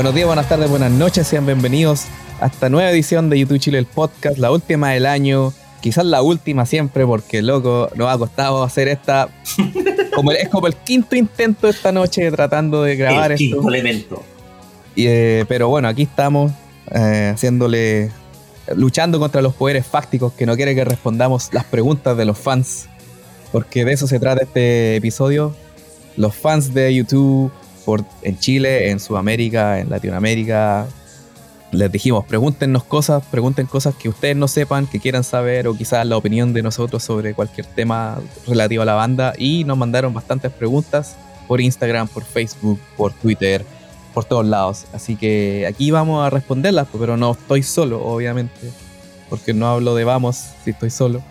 Buenos días, buenas tardes, buenas noches, sean bienvenidos a esta nueva edición de YouTube Chile, el podcast, la última del año, quizás la última siempre, porque loco, nos ha costado hacer esta. Como, es como el quinto intento esta noche tratando de grabar el esto. quinto elemento. Y, eh, pero bueno, aquí estamos eh, haciéndole. luchando contra los poderes fácticos que no quieren que respondamos las preguntas de los fans. Porque de eso se trata este episodio. Los fans de YouTube en Chile, en Sudamérica, en Latinoamérica. Les dijimos, pregúntenos cosas, pregunten cosas que ustedes no sepan, que quieran saber, o quizás la opinión de nosotros sobre cualquier tema relativo a la banda. Y nos mandaron bastantes preguntas por Instagram, por Facebook, por Twitter, por todos lados. Así que aquí vamos a responderlas, pero no estoy solo, obviamente, porque no hablo de vamos si estoy solo.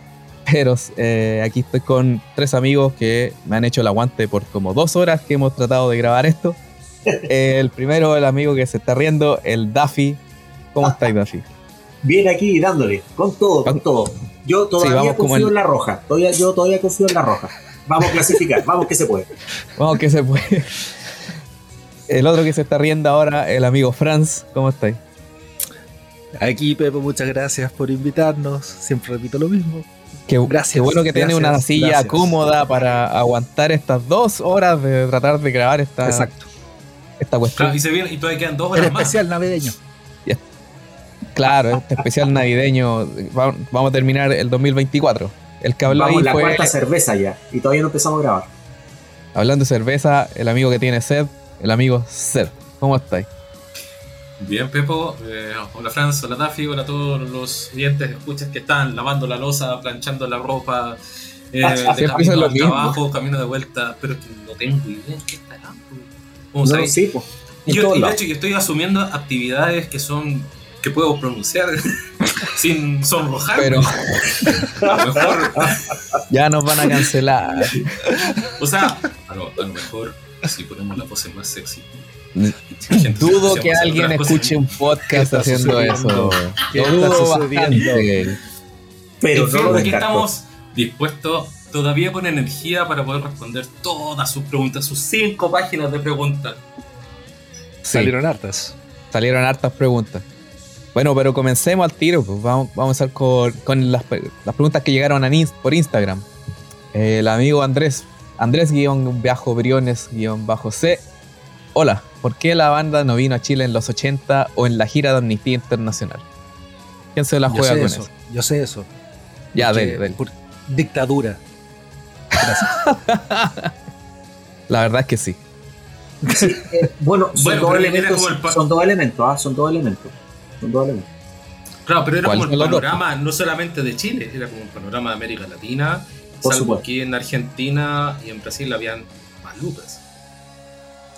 Eh, aquí estoy con tres amigos que me han hecho el aguante por como dos horas que hemos tratado de grabar esto. el primero, el amigo que se está riendo, el Daffy. ¿Cómo estáis, Daffy? Bien aquí dándole, con todo, con todo. Yo todavía confío el... en la roja. Todavía, yo todavía confío en la roja. Vamos a clasificar, vamos que se puede. Vamos que se puede. El otro que se está riendo ahora, el amigo Franz. ¿Cómo estáis? Aquí, Pepe, muchas gracias por invitarnos. Siempre repito lo mismo. Qué, gracias, qué bueno que tiene una silla gracias. cómoda para aguantar estas dos horas de tratar de grabar esta, Exacto. esta cuestión. Claro, y, se viene, y todavía quedan dos horas El más. especial navideño. Claro, este especial navideño. Vamos a terminar el 2024. El que habló Vamos ahí la fue, cuarta cerveza ya. Y todavía no empezamos a grabar. Hablando de cerveza, el amigo que tiene sed, el amigo Sed. ¿Cómo estáis? Bien, Pepo. Eh, hola, Franz. Hola, Daffy. Hola a todos los oyentes, escuchas que están lavando la losa, planchando la ropa, eh, de camino al trabajo, camino de vuelta. Pero no tengo idea en qué estarán. ¿Cómo No, sabéis? sí, Yo, y de hecho, yo estoy asumiendo actividades que son que puedo pronunciar sin sonrojarme. Pero A lo mejor, ya nos van a cancelar. o sea, a lo, a lo mejor si ponemos la pose más sexy. Dudo que alguien escuche un podcast haciendo eso. dudo sucediendo? bastante. Pero En no lo aquí descarto. estamos dispuestos todavía con energía para poder responder todas sus preguntas, sus cinco páginas de preguntas. Sí, Salieron hartas. salieron hartas preguntas. Bueno, pero comencemos al tiro. Pues. Vamos, vamos a empezar con, con las, preguntas que llegaron a por Instagram. El amigo Andrés, Andrés-Briones-C. Hola, ¿por qué la banda no vino a Chile en los 80 o en la gira de Amnistía Internacional? ¿Quién se la Yo juega sé con eso. eso? Yo sé eso. Ya, Porque- dele, dele. por dictadura. Gracias. La verdad es que sí. Eh, bueno, son, Bueno, dos elementos, como el son dos elementos, ah, son dos elementos. Son dos elementos. Claro, pero era ¿Cuál como el panorama no solamente de Chile, era como un panorama de América Latina. Por salvo supuesto. aquí en Argentina y en Brasil habían más lucas.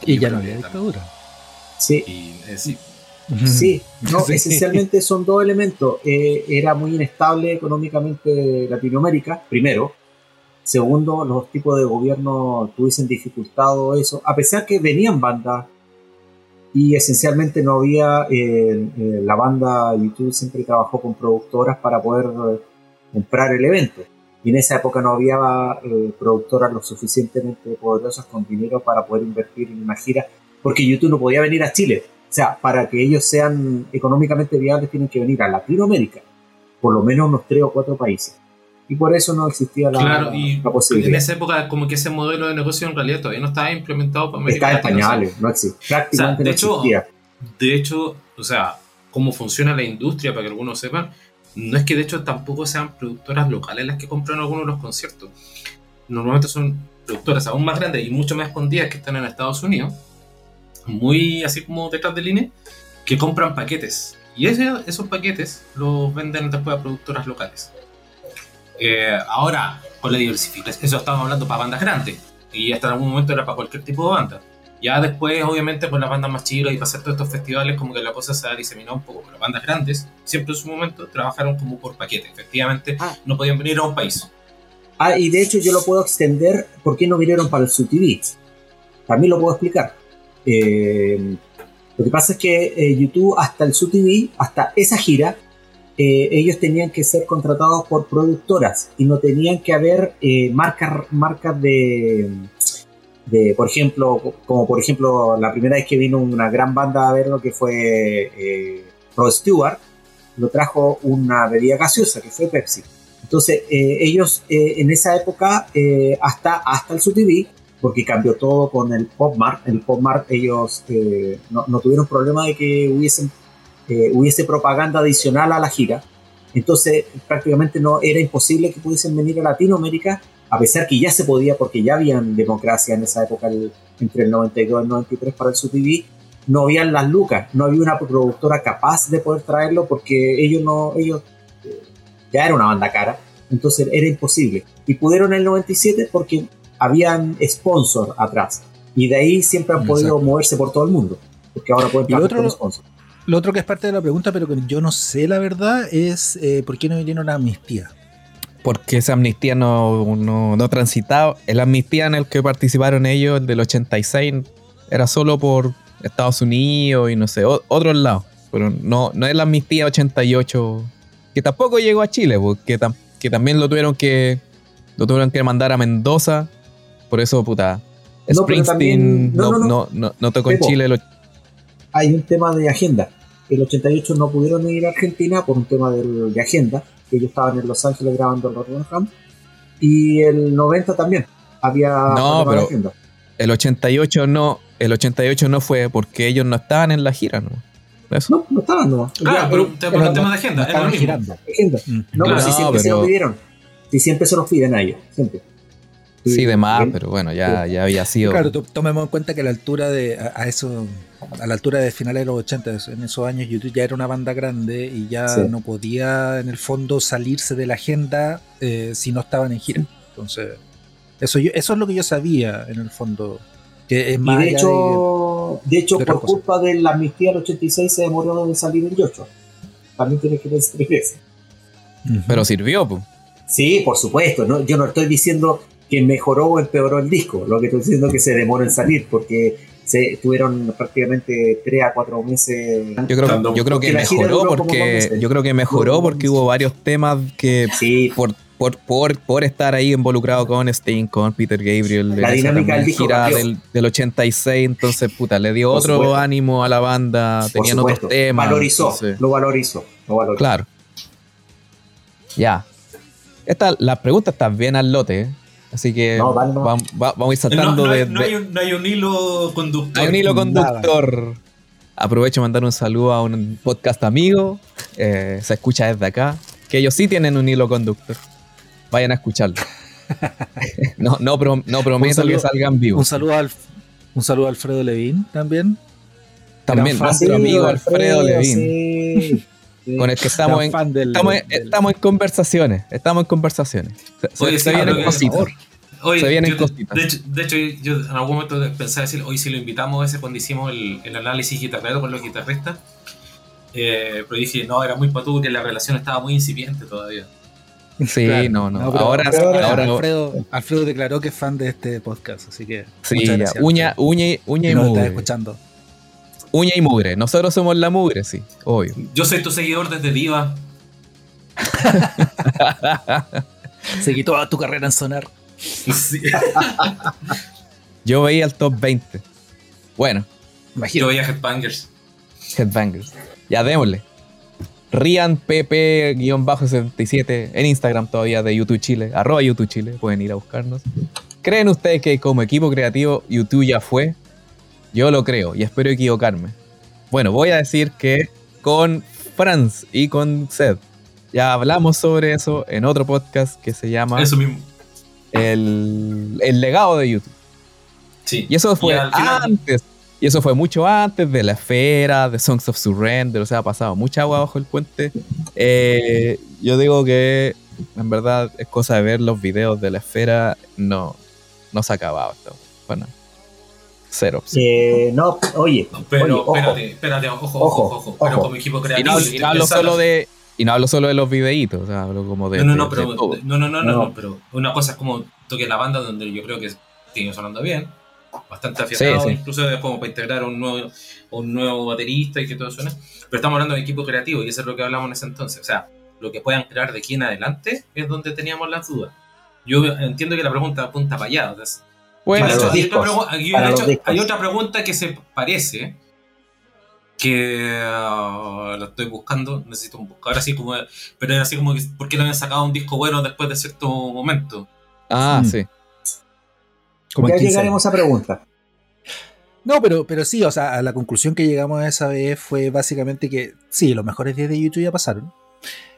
Y ya no había dictadura. Sí, Y, eh, sí. sí. No, Sí. esencialmente son dos elementos. Eh, era muy inestable económicamente Latinoamérica, primero. Segundo, los tipos de gobierno tuviesen dificultado eso, a pesar que venían bandas y esencialmente no había, eh, eh, la banda YouTube siempre trabajó con productoras para poder eh, comprar el evento. Y en esa época no había eh, productoras lo suficientemente poderosas con dinero para poder invertir en una gira, porque YouTube no podía venir a Chile. O sea, para que ellos sean económicamente viables tienen que venir a Latinoamérica, por lo menos unos tres o cuatro países. Y por eso no existía la, Claro, y la en posibilidad. esa época como que ese modelo de negocio en realidad todavía no estaba implementado para América Está en o sea, pañales, no existe. Prácticamente de no hecho, existía. De hecho, o sea, cómo funciona la industria, para que algunos sepan, no es que de hecho tampoco sean productoras locales las que compran algunos de los conciertos. Normalmente son productoras aún más grandes y mucho más escondidas que están en Estados Unidos, muy así como detrás de línea, que compran paquetes. Y ese- esos paquetes los venden después a productoras locales. Eh, ahora, con la diversificación, eso estamos hablando para bandas grandes. Y hasta en algún momento era para cualquier tipo de banda. Ya después, obviamente, con las bandas más chicas y para hacer todos estos festivales, como que la cosa se ha diseminado un poco. Pero bandas grandes, siempre en su momento, trabajaron como por paquete. Efectivamente, Ah. no podían venir a un país. Ah, y de hecho yo lo puedo extender. ¿Por qué no vinieron para el SUTV? También lo puedo explicar. Eh, lo que pasa es que eh, YouTube, hasta el SUTV, hasta esa gira, eh, ellos tenían que ser contratados por productoras y no tenían que haber marcas, marcas de, por ejemplo, como por ejemplo la primera vez que vino una gran banda a verlo que fue eh, Rod Stewart, lo trajo una bebida gaseosa que fue Pepsi. Entonces eh, ellos eh, en esa época eh, hasta, hasta el SUTV, porque cambió todo con el Pop Mart, el Pop Mart ellos no, no tuvieron problema de que hubiesen, hubiese propaganda adicional a la gira. Entonces prácticamente no era imposible que pudiesen venir a Latinoamérica a pesar que ya se podía, porque ya habían democracia en esa época, el- entre el 92 y el 93 para el SUTV, no habían las lucas, no había una productora capaz de poder traerlo porque ellos no, ellos eh, ya era una banda cara, entonces era imposible. Y pudieron en el 97 porque habían sponsor atrás. Y de ahí siempre han podido moverse por todo el mundo, porque ahora pueden trabajar otro- con sponsor. Lo otro que es parte de la pregunta, pero que yo no sé la verdad, es eh, por qué no vinieron a amnistía. Porque esa amnistía no, no, no transitaba. El amnistía en el que participaron ellos, el del 86, era solo por Estados Unidos y no sé, o- otros lados. Pero no, no es la amnistía 88, que tampoco llegó a Chile, porque tam- que también lo tuvieron que lo tuvieron que mandar a Mendoza. Por eso, puta. No, Springsteen también- no, no, no, no. tocó en. Chile. hay un tema de agenda. El 88 no pudieron ir a Argentina por un tema de agenda, que ellos estaban en Los Ángeles grabando el Rotterdam. Y el 90 también había No, pero- agenda. El 88 no, el 88 no fue porque ellos no estaban en la gira, ¿no? Eso. No, no estaban nomás. Claro, Ya, pero te- por un tema de agenda, era lo Estaban girando. agenda. Mm. No, Claro. pero si No, siempre se pero- lo pidieron. Si siempre se los piden a ellos, siempre. Sí, de más, pero bueno, ya, ya había sido. Claro, to- tomemos en cuenta que a la altura de a, a eso a la altura de finales de los 80, en esos años YouTube ya era una banda grande y ya Sí. no podía en el fondo salirse de la agenda eh, si no estaban en gira. Entonces, eso yo, eso es lo que yo sabía en el fondo. Que es Y más de hecho, de hecho de otra por cosa. culpa de la amnistía del 86 se demoró en salir el Yocho. También tiene que pensar en eso. de-. Pero sirvió, pues. Sí, por supuesto. ¿no? Yo no estoy diciendo que mejoró o empeoró el disco. Lo que estoy diciendo es que se demoró en salir porque se tuvieron prácticamente 3 a 4 meses. Yo creo, yo creo que mejoró porque yo creo que mejoró porque hubo varios temas que Sí, por, por, por, por estar ahí involucrado con Sting, con Peter Gabriel, La dinámica del gira del, del 86, entonces puta, le dio Por otro supuesto. ánimo a la banda, tenían otros temas. Valorizó, entonces- lo valorizó. Lo valorizó. claro. Ya. Esta, la pregunta está bien al lote, ¿eh? Así que No, vamos, va- vamos a ir saltando no hay, de, no de- hay un, no hay un hilo conductor. Hay un hilo Nada. conductor. Aprovecho de mandar un saludo a un podcast amigo. eh, se escucha desde acá. Que ellos sí tienen un hilo conductor. Vayan a escucharlo. no, no, pro- no prometo que salgan vivos. un saludo al un saludo a Alfredo Levín también. También nuestro amigo Alfredo Levín. sí. Sí. Con el que estamos en, fan del- estamos, en- del- estamos en conversaciones. Estamos en conversaciones. Se, se- Oye, se sí, vienen cositas. Oye, Se vienen yo- cositas. De hecho, de hecho, yo en algún momento pensaba decir, hoy si lo invitamos a ese cuando hicimos el, el análisis guitarrero con los guitarristas, eh, pero dije, no, era muy patú, que la relación estaba muy incipiente todavía. Sí, Claro. no, no. ahora, pero ahora ahora Alfredo, Alfredo declaró que es fan de este podcast, así que sí, muchas ya, gracias, uña, Alfredo, uña, y- uña y nos mugre. escuchando. Uña y mugre. Nosotros somos la mugre, sí, obvio. Yo soy tu seguidor desde Diva. Seguí toda tu carrera en sonar. Sí. Yo veía el top 20. Bueno, Yo veía Headbangers. Headbangers. Ya démosle. Rian PP-77 en Instagram todavía de YouTube Chile, arroba YouTube Chile, pueden ir a buscarnos. ¿Creen ustedes que como equipo creativo YouTube ya fue? Yo lo creo y espero equivocarme. Bueno, voy a decir que con Franz y con Seth ya hablamos sobre eso en otro podcast que se llama Eso mismo. el, el legado de YouTube. Sí. Y eso fue antes. Y eso fue mucho antes de la esfera, de Songs of Surrender. O sea, ha pasado mucha agua bajo el puente. Eh, yo digo que en verdad es cosa de ver los videos de la esfera. No, no se acababa. esto. Bueno, cero. Eh, no, oye, Pero oye, ojo. espérate, espérate, ojo, ojo, Ojo, ojo, ojo. Pero ojo. como equipo Y creativo. no, si y no hablo solo de. Y no hablo solo de los videitos, o sea, hablo como de. No, no, de- no, de pero, todo. no, no, no, no, No. no, pero una cosa es como toque la banda donde yo creo que sigue sonando bien, bastante afiatado, Sí, sí. incluso es como para integrar un nuevo, un nuevo baterista y que todo suene, pero estamos hablando de equipo creativo y eso es lo que hablamos en ese entonces, o sea, lo que puedan crear de aquí en adelante es donde teníamos las dudas. Yo entiendo que la pregunta apunta para allá, o sea, Bueno, hecho, hay, otra hecho, hay pregunta que se parece. Que ah, la estoy buscando. Necesito un buscador así como. Pero era así como que. ¿Por qué no habían sacado un disco bueno después de cierto momento? Ah, Mm. sí. Como ya 15 llegaremos a esa pregunta. No, pero, pero sí, o sea, a la conclusión que llegamos esa vez fue básicamente que sí, los mejores días de YouTube ya pasaron.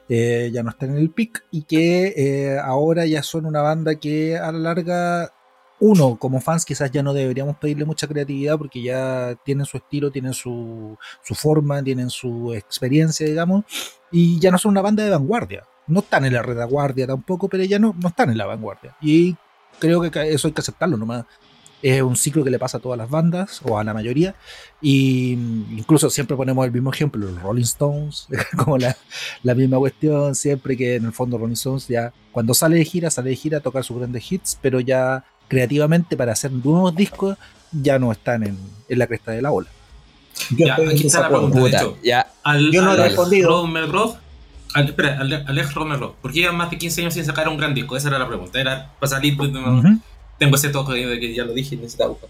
eh, ya no están en el pick y que eh, ahora ya son una banda que a la larga, uno, como fans quizás ya no deberíamos pedirle mucha creatividad porque ya tienen su estilo, tienen su, su forma, tienen su experiencia, digamos, y ya no son una banda de vanguardia. No están en la retaguardia tampoco, pero ya no, no están en la vanguardia. Y creo que eso hay que aceptarlo nomás es un ciclo que le pasa a todas las bandas o a la mayoría y incluso siempre ponemos el mismo ejemplo los Rolling Stones como la, la misma cuestión siempre que en el fondo Rolling Stones ya cuando sale de gira sale de gira a tocar sus grandes hits pero ya creativamente para hacer nuevos discos ya no están en, en la cresta de la ola Yo Ya, aquí está la pregunta. de hecho. ya. Al, Yo no he Alex respondido. Romerov- al, espera, al- Alex Romerov, ¿por qué llevan más de 15 años sin sacar un gran disco? Esa era la pregunta. Era para salir. no- Ujú. Tengo ese toque de que ya lo dije y necesitaba buscar.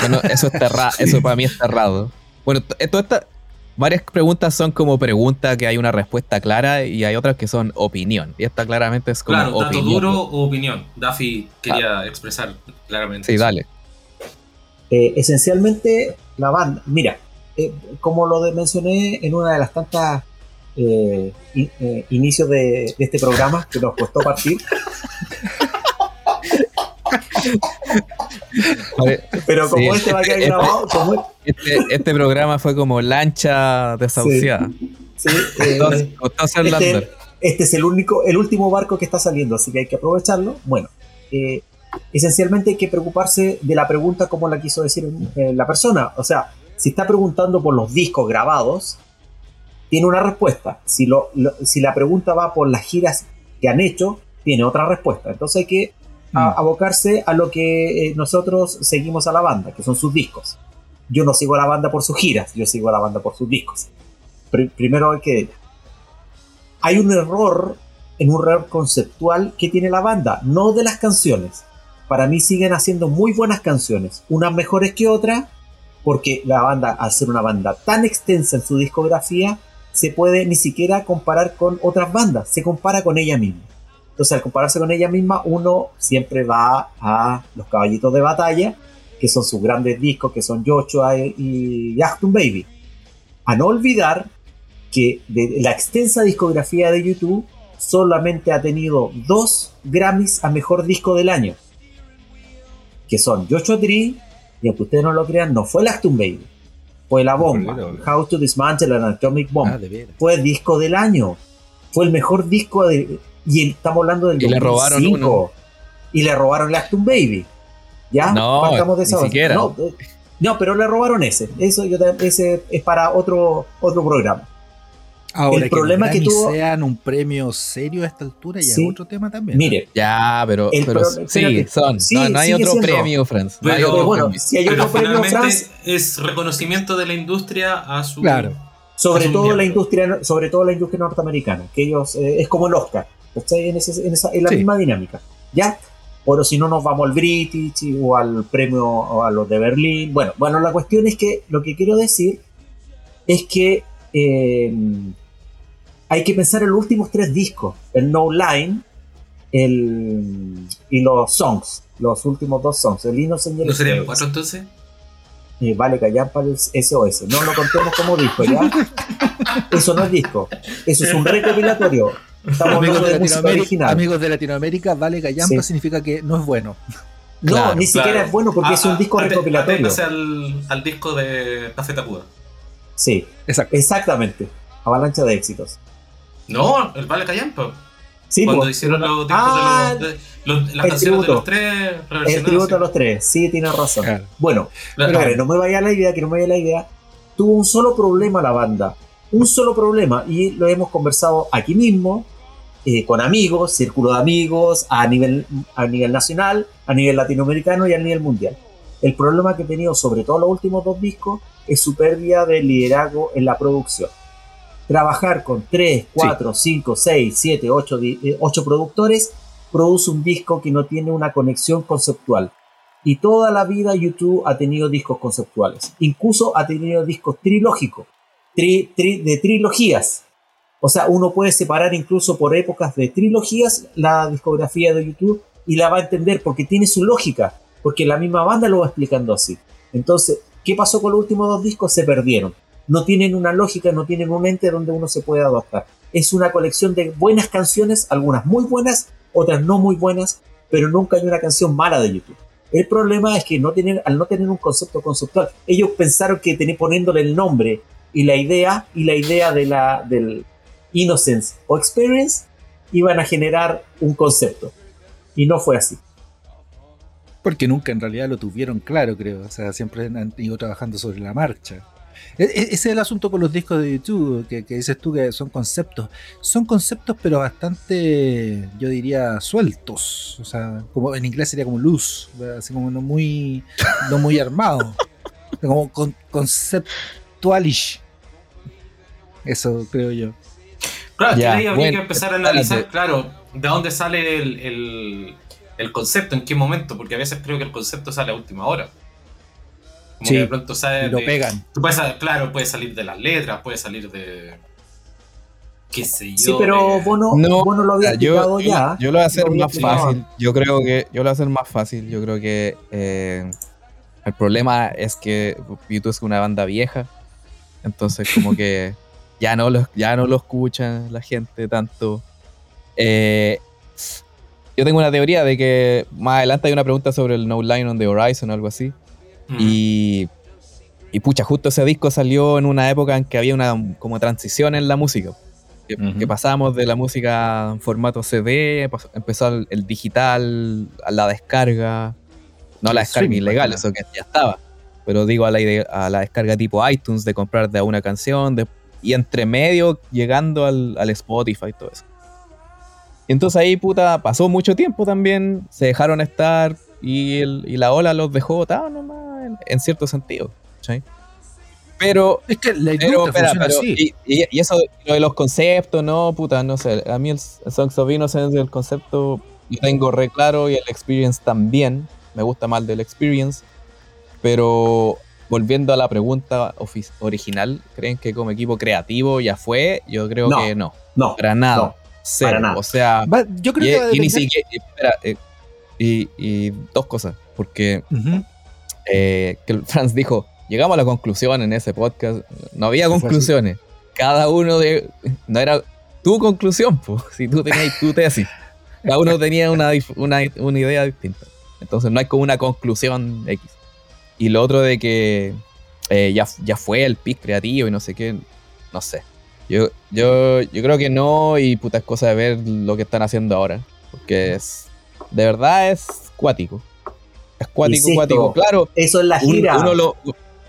Bueno, eso es terra- eso para mí es cerrado. Bueno, t- todas estas varias preguntas son como preguntas que hay una respuesta clara y hay otras que son opinión. Y esta claramente es como Claro, dato opinión. duro o opinión. Daffy quería expresar claramente. Sí, dale. Eh, esencialmente, la banda, mira, eh, como lo de- mencioné en una de las tantas eh, in- eh, inicios de, de este programa que nos costó partir, ver, pero como Sí. este va a quedar Este- grabado, como Este, este programa fue como lancha desahuciada. sí, eh, Entonces, este, este es el único, el último barco que está saliendo, así que hay que aprovecharlo. Bueno, eh, esencialmente hay que preocuparse de la pregunta como la quiso decir eh, la persona. O sea, si está preguntando por los discos grabados, tiene una respuesta. Si, lo, lo- si la pregunta va por las giras que han hecho, tiene otra respuesta. Entonces hay que a- Mm. abocarse a lo que eh, nosotros seguimos a la banda, que son sus discos. Yo no sigo a la banda por sus giras, yo sigo a la banda por sus discos. Pri- primero hay que... Hay un error, en un error conceptual que tiene la banda, no de las canciones. Para mí siguen haciendo muy buenas canciones, unas mejores que otras, porque la banda, al ser una banda tan extensa en su discografía, se puede ni siquiera comparar con otras bandas, se compara con ella misma. Entonces, al compararse con ella misma, uno siempre va a los caballitos de batalla, que son sus grandes discos, que son Joshua y Achtung Baby. A no olvidar que de la extensa discografía de YouTube solamente ha tenido dos Grammys a mejor disco del año, que son Joshua Tree, y aunque ustedes no lo crean, no fue el Achtung Baby, fue la bomba. How to Dismantle an Atomic Bomb Ah, fue el disco del año. Fue el mejor disco de. Y estamos hablando del Y le robaron 2005. uno. Y le robaron el Actum Baby. ¿Ya? No, Partamos de ni esa base. siquiera. No, eh, no, pero le robaron ese. Eso yo, ese es para otro, otro programa. Ahora El problema que tuvo- sean un premio serio a esta altura ya Sí. es otro tema también. Mire, Ya, pero, El pero pro- sí, son. Sí, no, no hay otro siendo. premio, Franz. No hay Pero- otro bueno, premio. si hay Pero otro premio, finalmente Franz, es reconocimiento de la industria a su. Claro. sobre todo la industria, sobre todo la industria norteamericana, que ellos eh, es como el Oscar, ¿cachai? En, ese- en esa, en la Sí. misma dinámica, ¿ya? Pero si no nos vamos al British o al premio o a los de Berlín. Bueno, bueno, la cuestión es que lo que quiero decir es que eh, hay que pensar en los últimos tres discos, el No Line el, y los songs, los últimos dos songs, el Innocent y el ¿No serían cuatro entonces? Eh, vale, callar para el SOS. No lo contemos como disco, ¿ya? Eso no es disco. Eso es un recopilatorio. Estamos Amigos de, de música Latinoamérica, original. amigos de Latinoamérica, vale gallampa Sí. significa que no es bueno. No, Claro, ni siquiera Claro. es bueno porque Ah, es un ah, disco ate- recopilatorio. aténgase al, al disco de Café Tacuda. Sí, Exacto. exactamente. Avalancha de éxitos. No, el Vale Callampa. Sí, Cuando pues, hicieron los discos Ah, de los, de- los- las el canciones tributo. de los tres el tributo sí. a los tres. Sí, tienes razón. Claro. Bueno. Pero no me vaya la idea, que no me vaya la idea. Tuvo un solo problema la banda. Un solo problema. Y lo hemos conversado aquí mismo, eh, con amigos, círculo de amigos, a nivel, a nivel nacional, a nivel latinoamericano y a nivel mundial. El problema que he tenido, sobre todo los últimos dos discos, es su pérdida de liderazgo en la producción. Trabajar con 3, 4, 5, 6, 7, 8, 8 productores produce un disco que no tiene una conexión conceptual Y toda la vida YouTube ha tenido discos conceptuales. Incluso ha tenido discos trilógicos, tri- tri- de trilogías. O sea, uno puede separar incluso por épocas de trilogías la discografía de YouTube y la va a entender porque tiene su lógica, porque la misma banda lo va explicando así. Entonces, ¿qué pasó con los últimos dos discos? Se perdieron. No tienen una lógica, no tienen un ente donde uno se pueda adaptar. Es una colección de buenas canciones, algunas muy buenas, otras no muy buenas, pero nunca hay una canción mala de YouTube. El problema es que no tener, al no tener un concepto conceptual, ellos pensaron que tener, poniéndole el nombre y la idea y la idea de la, del innocence o experience iban a generar un concepto. Y no fue así. Porque nunca en realidad lo tuvieron claro, creo. O sea, siempre han ido trabajando sobre la marcha. E- e- Ese es el asunto con los discos de YouTube, que, que dices tú que son conceptos. Son conceptos, pero bastante, yo diría, sueltos. O sea, como en inglés sería como ¿verdad? así como no muy, no muy armado. Como con, conceptualish. Eso creo yo. Claro, Ya, habría bueno, que empezar a analizar, claro, de dónde sale el, el- el concepto, en qué momento, porque a veces creo que el concepto sale a última hora. Como Sí, que de pronto sale Y lo de- pegan. Tú puedes, claro, puede salir de las letras, puede salir de. qué sé yo. Sí, pero de- vos no, No, vos no lo habías yo, ya. yo lo voy a hacer más fácil. Yo creo que yo lo voy a hacer más fácil. Yo creo que eh, el problema es que YouTube es una banda vieja. Entonces como que ya no lo, ya no lo escucha la gente tanto. Eh, yo tengo una teoría de que más adelante hay una pregunta sobre el No Line on the Horizon o algo así. Mm. Y, y pucha, justo ese disco salió en una época en que había una como transición en la música. Que, pasamos de la música en formato CD, empezó el, el digital, a la descarga. No la descarga ilegal, eso que ya estaba. Pero digo a la, a la descarga tipo iTunes, de comprar de una canción, de- y entre medio llegando al, al Spotify y todo eso. Entonces ahí, puta, pasó mucho tiempo también, se dejaron estar y, el- y la ola los dejó botados nomás, en, en cierto sentido. Pero, Es que la pero, espera, pero- así. y, y- y eso, lo de los conceptos, no, puta, no sé. A mí el, el Songs of Innocence, el concepto, lo tengo re claro y el experience también. Me gusta más del experience. Pero volviendo a la pregunta original, ¿creen que como equipo creativo ya fue? Yo creo No. que no. No, Para nada. no. Cero. para nada. O sea, Va- yo creo y, que va a y ni depender- siquiera. y espera, eh, y, y dos cosas. Porque eh, que el Franz dijo, llegamos a la conclusión en ese podcast, no había conclusiones. Cada uno de... No era tu conclusión, pues, si tú tenías tu tesis. Cada uno tenía una, una, una idea distinta. Entonces no hay como una conclusión X. Y lo otro de que eh, ya, ya fue el pic creativo y no sé qué, no sé. Yo, yo, yo creo que no y puta es cosa de ver lo que están haciendo ahora. Porque es... De verdad es cuático. Es cuático, Insisto, cuático. Claro, Eso es la gira. uno lo,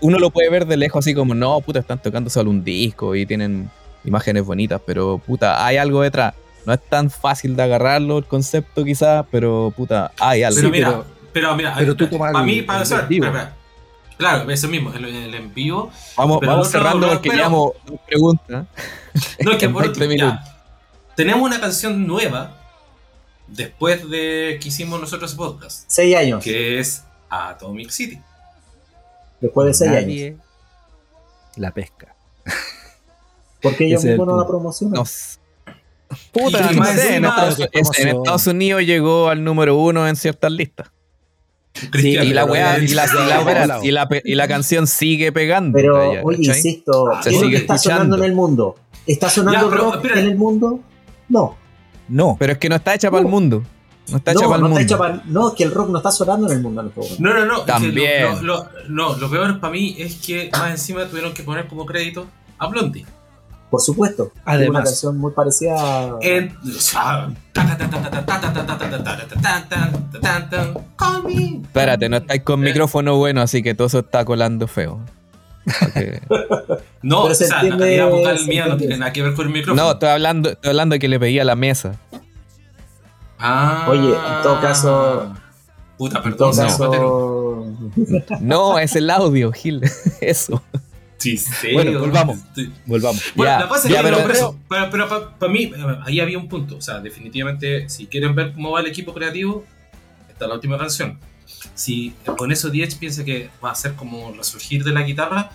uno lo puede ver de lejos así como, no, puta, están tocando solo un disco y tienen imágenes bonitas, pero puta, hay algo detrás. No es tan fácil de agarrarlo el concepto quizás, pero puta, hay algo. Pero mira, pero- mira, pero tú espera, tomas para el- mí, para el vivo. Claro, eso mismo, el, el en vivo. vamos pero vamos cerrando porque llevamos dos preguntas. No, es que por 20 último, ya, minutos. tenemos una canción nueva después de que hicimos nosotros ese podcast, Seis años. que es Atomic City. Después de seis años. La pesca. Porque ellos el mismos no la promocionan. Puta, Y no sé, en Estados, en. Estados Unidos llegó al número uno en ciertas listas. Y la weá, y la, y la, Pero- y la pe- y la canción sigue pegando. Pero, allá, oye, ¿cachai? insisto, Se ¿qué es lo sigue que está escuchando. sonando en el mundo? ¿Está sonando Ya, pero, rock espera. en el mundo? No. No, Pero es que no está hecha para el mundo. No está hecha no, para el no, mundo. está hecha para- no, es que el rock no está sonando en el mundo en este. No, no, no. es que También. Lo, lo- lo- no, lo peor para mí es que más encima tuvieron que poner como crédito a Blondie. Por supuesto. Además. Una canción muy parecida a... En... Espérate, no estáis con micrófono bueno, así que todo eso está colando feo. No, la vocal mía no tiene nada que ver con el micrófono. No, estoy hablando, estoy hablando de que le pedí la mesa. Ah. Oye, en todo caso... Puta, perdón. En. Caso... no, es el audio, Gil. Eso. Bueno, volvamos. Volvamos. Bueno, Ya, la cosa es ya, que pero- eso, pero, pero para mí, eh, ahí había un punto. O sea, definitivamente, si quieren ver cómo va el equipo creativo, está la última canción. si con eso Diez piensa que va a ser como resurgir de la guitarra,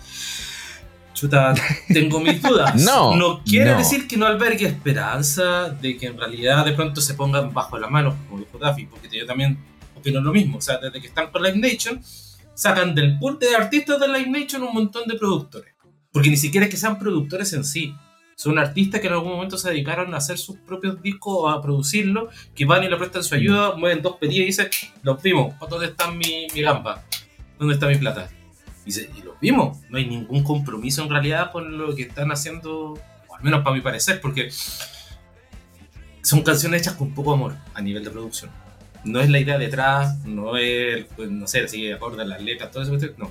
chuta, tengo mis dudas. No, no quiere no. decir que no albergue esperanza de que en realidad de pronto se pongan bajo la mano, como dijo Daffy, porque yo también opino lo mismo. O sea, desde que están con Live Nation, sacan del pool de artistas de Live Nation un montón de productores. Porque ni siquiera es que sean productores en sí. Son artistas que en algún momento se dedicaron a hacer sus propios discos o a producirlos, que van y le prestan su ayuda, mueven dos pedidos y dicen, los vimos, ¿dónde está mi, mi gamba? ¿Dónde está mi plata? Y, y los vimos, no hay ningún compromiso en realidad con lo que están haciendo, o al menos para mi parecer, porque son canciones hechas con poco amor a nivel de producción. No es la idea detrás, no es, pues, no sé, si acorde las letras, todo eso, no.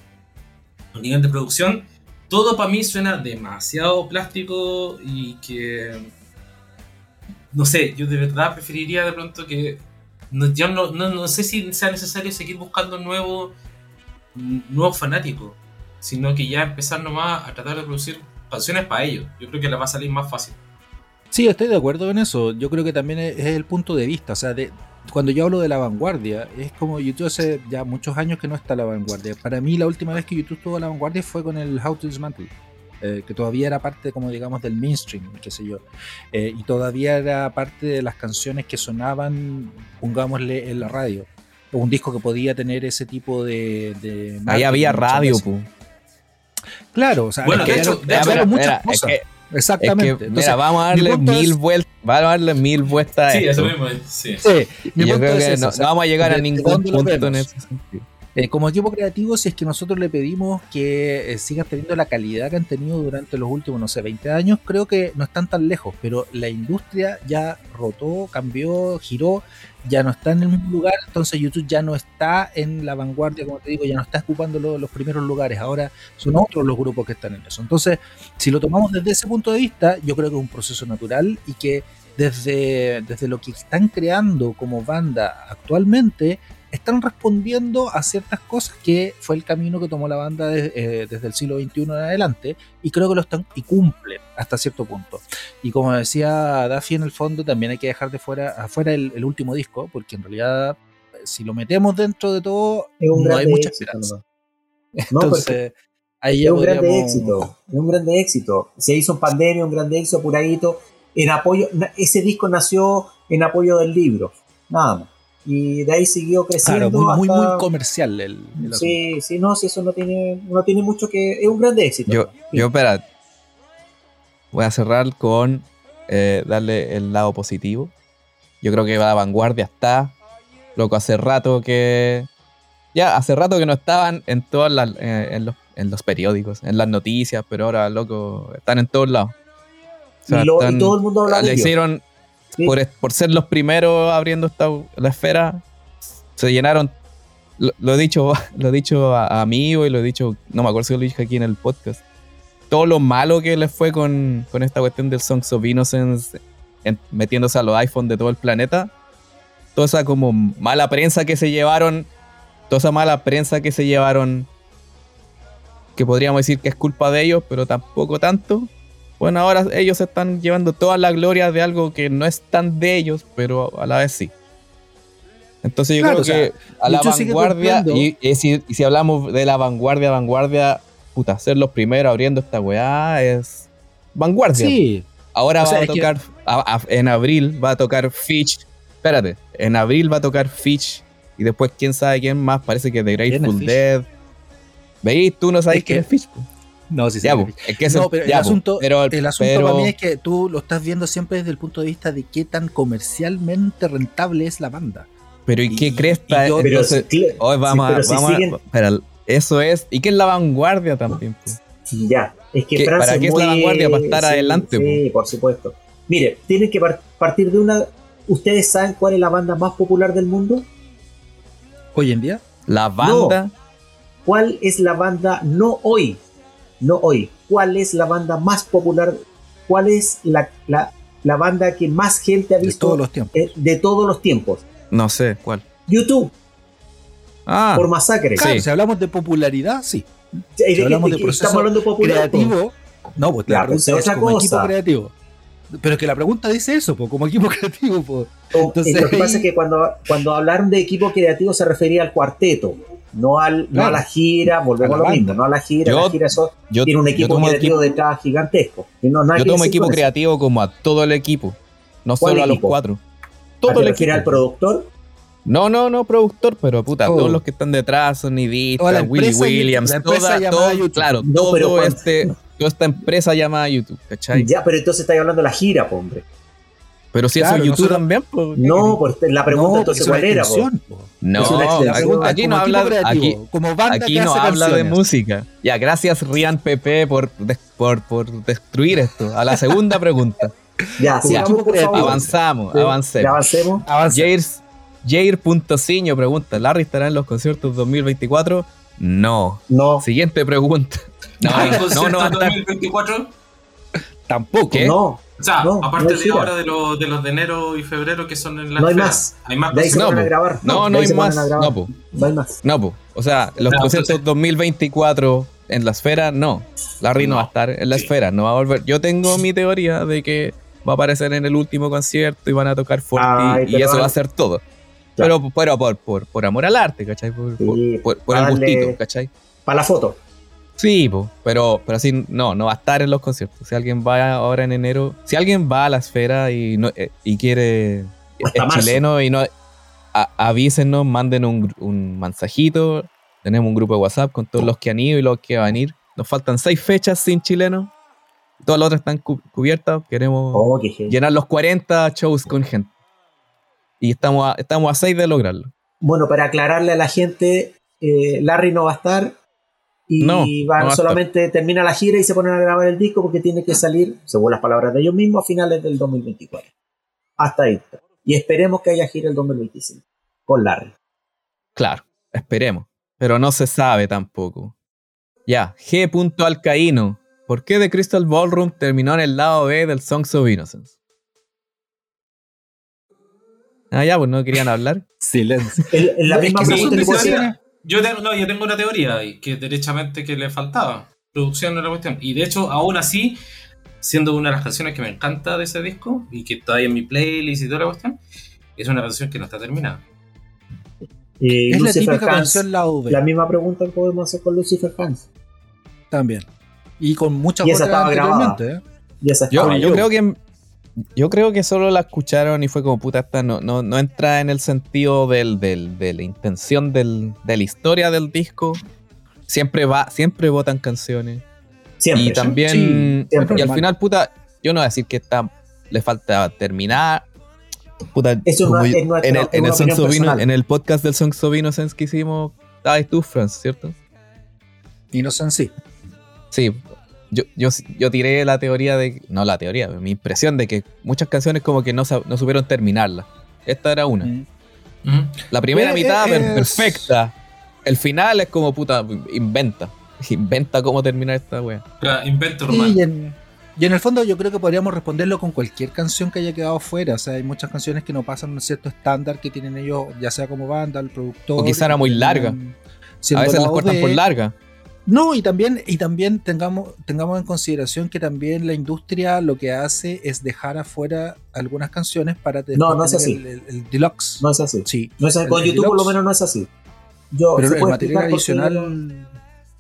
A nivel de producción, todo para mí suena demasiado plástico y que. No sé, yo de verdad preferiría de pronto que. No, yo no, no, no sé si sea necesario seguir buscando nuevos nuevos fanáticos, sino que ya empezar nomás a tratar de producir canciones para ellos. Yo creo que les va a salir más fácil. Sí, estoy de acuerdo en eso. Yo creo que también es el punto de vista. O sea, de, cuando yo hablo de la vanguardia, es como YouTube hace ya muchos años que no está a la vanguardia. Para mí, la última vez que YouTube estuvo a la vanguardia fue con el How to Dismantle. eh, que todavía era parte, como digamos, del mainstream, qué sé yo. Eh, y todavía era parte de las canciones que sonaban, pongámosle, en la radio. Un disco que podía tener ese tipo de. de Ahí había radio, pu. Claro, o sea, Bueno, de había- hecho- de hecho, muchas cosas. es que, es Exactamente. que, Entonces, mira, vamos a darle mil es- vueltas, vamos a darle mil vueltas a Sí, esto. eso mismo. es, Sí. Sí, yo creo es que no, o sea, no vamos a llegar a ningún punto en ese sentido. Eh, como equipo creativo, si es que nosotros le pedimos que eh, teniendo la calidad que han tenido durante los últimos, no sé, 20 años, creo que no están tan lejos, pero la industria ya rotó, cambió, giró, ya no está en el mismo lugar, entonces YouTube ya no está en la vanguardia, como te digo, ya no está ocupando lo- los primeros lugares, ahora son otros los grupos que están en eso. Entonces, si lo tomamos desde ese punto de vista, yo creo que es un proceso natural y que desde, desde lo que están creando como banda actualmente, están respondiendo a ciertas cosas que fue el camino que tomó la banda de- eh, desde el siglo XXI en adelante y creo que lo están y cumplen hasta cierto punto. Y como decía Daffy en el fondo, también hay que dejar de fuera afuera el, el último disco, porque en realidad eh, si lo metemos dentro de todo, Es un no hay grande mucha éxito, esperanza. ¿no? Entonces, ahí es un grande podríamos- éxito, es un grande éxito. Se hizo en pandemia, un grande éxito apuradito. En apoyo, ese disco nació en apoyo del libro, nada más. Y de ahí siguió creciendo. Claro, muy, muy, hasta- muy comercial el, el asunto. Sí, sí, no, sí, eso no tiene, no tiene mucho que. Es un grande éxito. Yo, Sí. yo, espera. Voy a cerrar con eh, darle el lado positivo. Yo creo que la vanguardia está. Loco, hace rato que. Ya, hace rato que no estaban en todas las. eh, en, los, en los periódicos, en las noticias, pero ahora, loco, están en todos lados. O sea, y, lo- y todo el mundo habla de le ellos. hicieron Por, ser los primeros abriendo esta, la esfera, se llenaron. Lo, he dicho, lo he dicho a, a amigo y lo he dicho, no me acuerdo si lo dije aquí en el podcast. Todo lo malo que les fue con, con esta cuestión del Songs of Innocence, en- metiéndose a los iPhones de todo el planeta. Toda esa como mala prensa que se llevaron, toda esa mala prensa que se llevaron, que podríamos decir que es culpa de ellos, pero tampoco tanto. Bueno, ahora ellos se están llevando toda la gloria de algo que no es tan de ellos, pero a la vez sí. Entonces yo Claro, creo que a la vanguardia, y, y si, y si hablamos de la vanguardia, vanguardia, puta, ser los primeros abriendo esta weá es vanguardia. Sí, Ahora O sea, va a que- tocar, a- a- en abril va a tocar Fitch. Espérate, en abril va a tocar Fitch y después quién sabe quién más, parece que The ¿Quién es Grateful? Dead. ¿Veis? Tú no sabes Es que- quién es Fitch. po. No, sí, sí. Es que No, pero el asunto, pero- el asunto pero- para mí es que tú lo estás viendo siempre desde el punto de vista de qué tan comercialmente rentable es la banda. Pero ¿y qué cresta? y yo- Entonces, hoy vamos sí, a... si vamos a- siguen- espera, eso es... ¿Y qué es la vanguardia también? Ya, es que ¿Qué- para qué es muy- la vanguardia? Para estar sí, adelante, Sí, por supuesto. Mire, tienen que par- partir de una. ¿Ustedes saben cuál es la banda más popular del mundo? Hoy en día, La banda... ¿Cuál es la banda no hoy? No hoy. ¿Cuál es la banda más popular? ¿Cuál es la, la, la banda que más gente ha de visto todos los tiempos. eh, de todos los tiempos? No sé, ¿cuál? YouTube, Ah, por masacre. Claro, Sí. si hablamos de popularidad, sí. Si hablamos de proceso Estamos hablando de popular. Creativo, no, pues la pues, pregunta es como cosa. equipo creativo. Pero es que la pregunta dice eso, po, como equipo creativo. Po. O- Entonces, eh, lo que pasa es que cuando, cuando hablaron de equipo creativo se refería al cuarteto, no, al, no a la gira, volvemos A lo mismo, no a la gira, Yo- la gira eso Yo, tiene un equipo creativo equipo, detrás gigantesco. Y no, nada yo tomo equipo con eso. creativo como a todo el equipo. No ¿Cuál solo a los equipo? cuatro. ¿A Todo te el refieres al equipo. productor? No, no, no productor, pero puta, Todo. todos los que están detrás, Toda Dista, Willy Williams, la toda, llamada todo- YouTube. claro, No, todo pero cuando- este, toda esta empresa llamada YouTube, ¿cachai? Ya, pero entonces estáis hablando de la gira, hombre. Pero si Claro, eso es YouTube nosotros- también, pues. No, pues la pregunta No, entonces cuál era. No, aquí no habla, creativo, aquí, como banda aquí que no hace habla de música. Ya, gracias Rian Pepe por, por, por destruir esto. A la segunda pregunta. Ya, por favor. Avanzamos, Sí, Ya avancemos. avancemos. Jair- Jair.ciño pregunta, ¿Larry estará en los conciertos 2024? No. No, Siguiente pregunta. No, ¿Hay no, no va a en estar. 2024? Tampoco. ¿Qué? no. O sea, No, aparte no de ahora de, los de los de enero y febrero que son en la No hay esfera. más. Hay más De ahí se No, a grabar. No, no hay más. No, po. No hay más. No, po. O sea, los No, conciertos entonces- 2024 en la esfera, no. Larry no, No. va a estar en la Sí. esfera, no va a volver. Yo tengo mi teoría de que va a aparecer en el último concierto y van a tocar fuerte y eso va a ser todo. Claro. Pero, pero por, por, por amor al arte, ¿cachai? Por, Sí, por- por el gustito, ¿cachai? Para la foto. Sí, po, pero, pero así no, no va a estar en los conciertos. Si alguien va ahora en enero, si alguien va a la esfera y no eh, y quiere es chileno y no a- avísenos, manden un, un mensajito. Tenemos un grupo de WhatsApp con todos los que han ido y los que van a ir. Nos faltan seis fechas sin chilenos. Todas las otras están cu- cubiertas. Queremos Oh, llenar los 40 shows con gente. Y estamos a, estamos a seis de lograrlo. Bueno, para aclararle a la gente, eh, Larry no va a estar y No, van no solamente termina la gira y se ponen a grabar el disco porque tiene que salir, según las palabras de ellos mismos, a finales del 2024. Hasta ahí. está. Y esperemos que haya gira el 2025 con Larry. Claro, esperemos. Pero no se sabe tampoco. Ya, G. Alcaíno. ¿Por qué The Crystal Ballroom terminó en el lado B del Songs of Innocence? Ah, ya, pues no querían hablar. Silencio. En la misma que pregunta que Yo tengo, no, yo tengo una teoría y que derechamente que le faltaba. Producción era la cuestión. Y de hecho, aún así, siendo una de las canciones que me encanta de ese disco y que está ahí en mi playlist y toda la cuestión, es una canción que no está terminada. Es la típica Hans. canción lado B. La misma pregunta que podemos hacer con Lucifer Hans. También. Y con muchas Y esa otras estaba grabada. anteriormente, ¿eh? Y esa yo yo. creo que yo creo que solo la escucharon y fue como puta esta no, no, no entra en el sentido del, del- de la intención del, de la historia del disco. Siempre va, siempre votan canciones. Siempre. y también Sí, siempre. y al final, puta, yo no voy a decir que está, le falta terminar. Puta, Eso como no es- yo- es nuestra- en, el, en, el en el podcast del Songs of Innocence que hicimos, estabas tú, Franz, ¿cierto? Innocent sí. Sí, yo, yo, yo tiré la teoría de. No la teoría, mi impresión de que muchas canciones como que no, no supieron terminarla. Esta era una. Mm. La primera Eh, mitad eh, es- perfecta. El final es como puta, inventa. Inventa cómo terminar esta wea. O sea, invento romano. y, en, y en el fondo yo creo que podríamos responderlo con cualquier canción que haya quedado fuera. O sea, hay muchas canciones que no pasan un cierto estándar que tienen ellos, ya sea como banda, el productor. O quizá era muy larga. A veces las cortan por larga. No, y también, y también tengamos, tengamos en consideración que también la industria lo que hace es dejar afuera algunas canciones para No, no es tener así. El, el- el deluxe. No es así. Sí. No es así. Con YouTube por lo menos no es así. Yo, Pero ¿se el material adicional,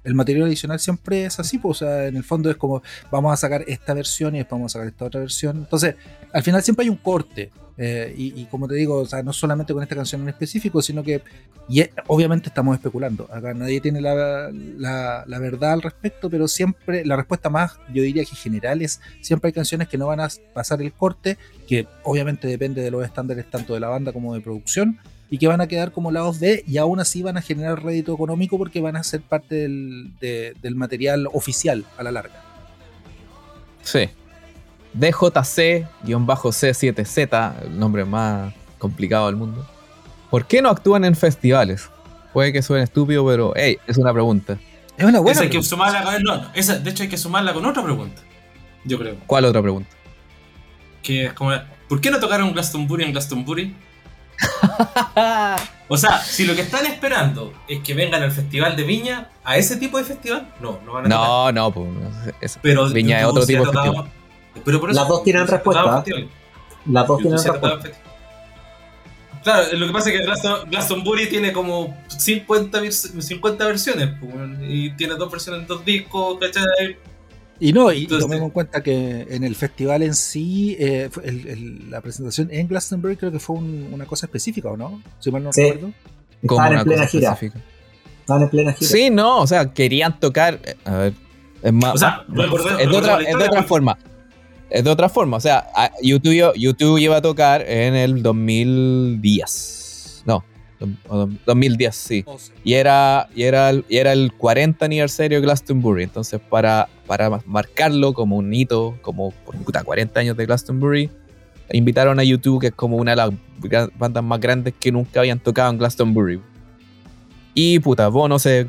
el material adicional siempre es así, pues, o sea, en el fondo es como vamos a sacar esta versión y después vamos a sacar esta otra versión. Entonces, al final siempre hay un corte. eh, y, y como te digo, o sea, no solamente con esta canción en específico, sino que y eh, obviamente estamos especulando. Acá nadie tiene la, la- la verdad al respecto, pero siempre la respuesta más, yo diría que general es siempre hay canciones que no van a pasar el corte, que obviamente depende de los estándares tanto de la banda como de producción, y que van a quedar como lados B y aún así van a generar rédito económico porque van a ser parte del, de- del material oficial a la larga. Sí. DJC-C7Z, el nombre más complicado del mundo. ¿Por qué no actúan en festivales? Puede que suene estúpido, pero hey, es una pregunta. Es una buena. Esa hay que sumarla con, no, no, esa, de hecho hay que sumarla con otra pregunta. Yo creo. ¿Cuál otra pregunta? Que es como, ¿por qué no tocaron Glastonbury en Glastonbury? O sea, si lo que están esperando es que vengan al festival de Viña, a ese tipo de festival, no, no van a tocar. No, no, pues. es- Pero Viña es otro tipo de festival. Pero por eso, Las dos tienen respuesta. Las dos tienen respuesta. Claro, lo que pasa es que Glaston- Glastonbury tiene como 50, vers- 50 versiones pues, y tiene dos versiones en dos discos, ¿cachai? Y no, y Entonces- tomemos en cuenta que en el festival en sí, eh, el- el- la presentación en Glastonbury creo que fue un- una cosa específica, ¿o no? Si mal no Sí. recuerdo. Como Estaban una en plena cosa gira. específica. Estaban en plena gira. Sí, no, o sea, querían tocar. eh, A ver, es más. O sea, es de otra, es de otra forma. Es de otra forma. O sea, YouTube, YouTube iba a tocar en el 2010. No, do- o do- 2010, sí. Y era, y era, el, y era el 40 aniversario de Glastonbury. Entonces, para, para ma- marcarlo como un hito, como por puta, 40 años de Glastonbury, invitaron a YouTube, que es como una de las bandas más grandes que nunca habían tocado en Glastonbury. Y puta, Bono se,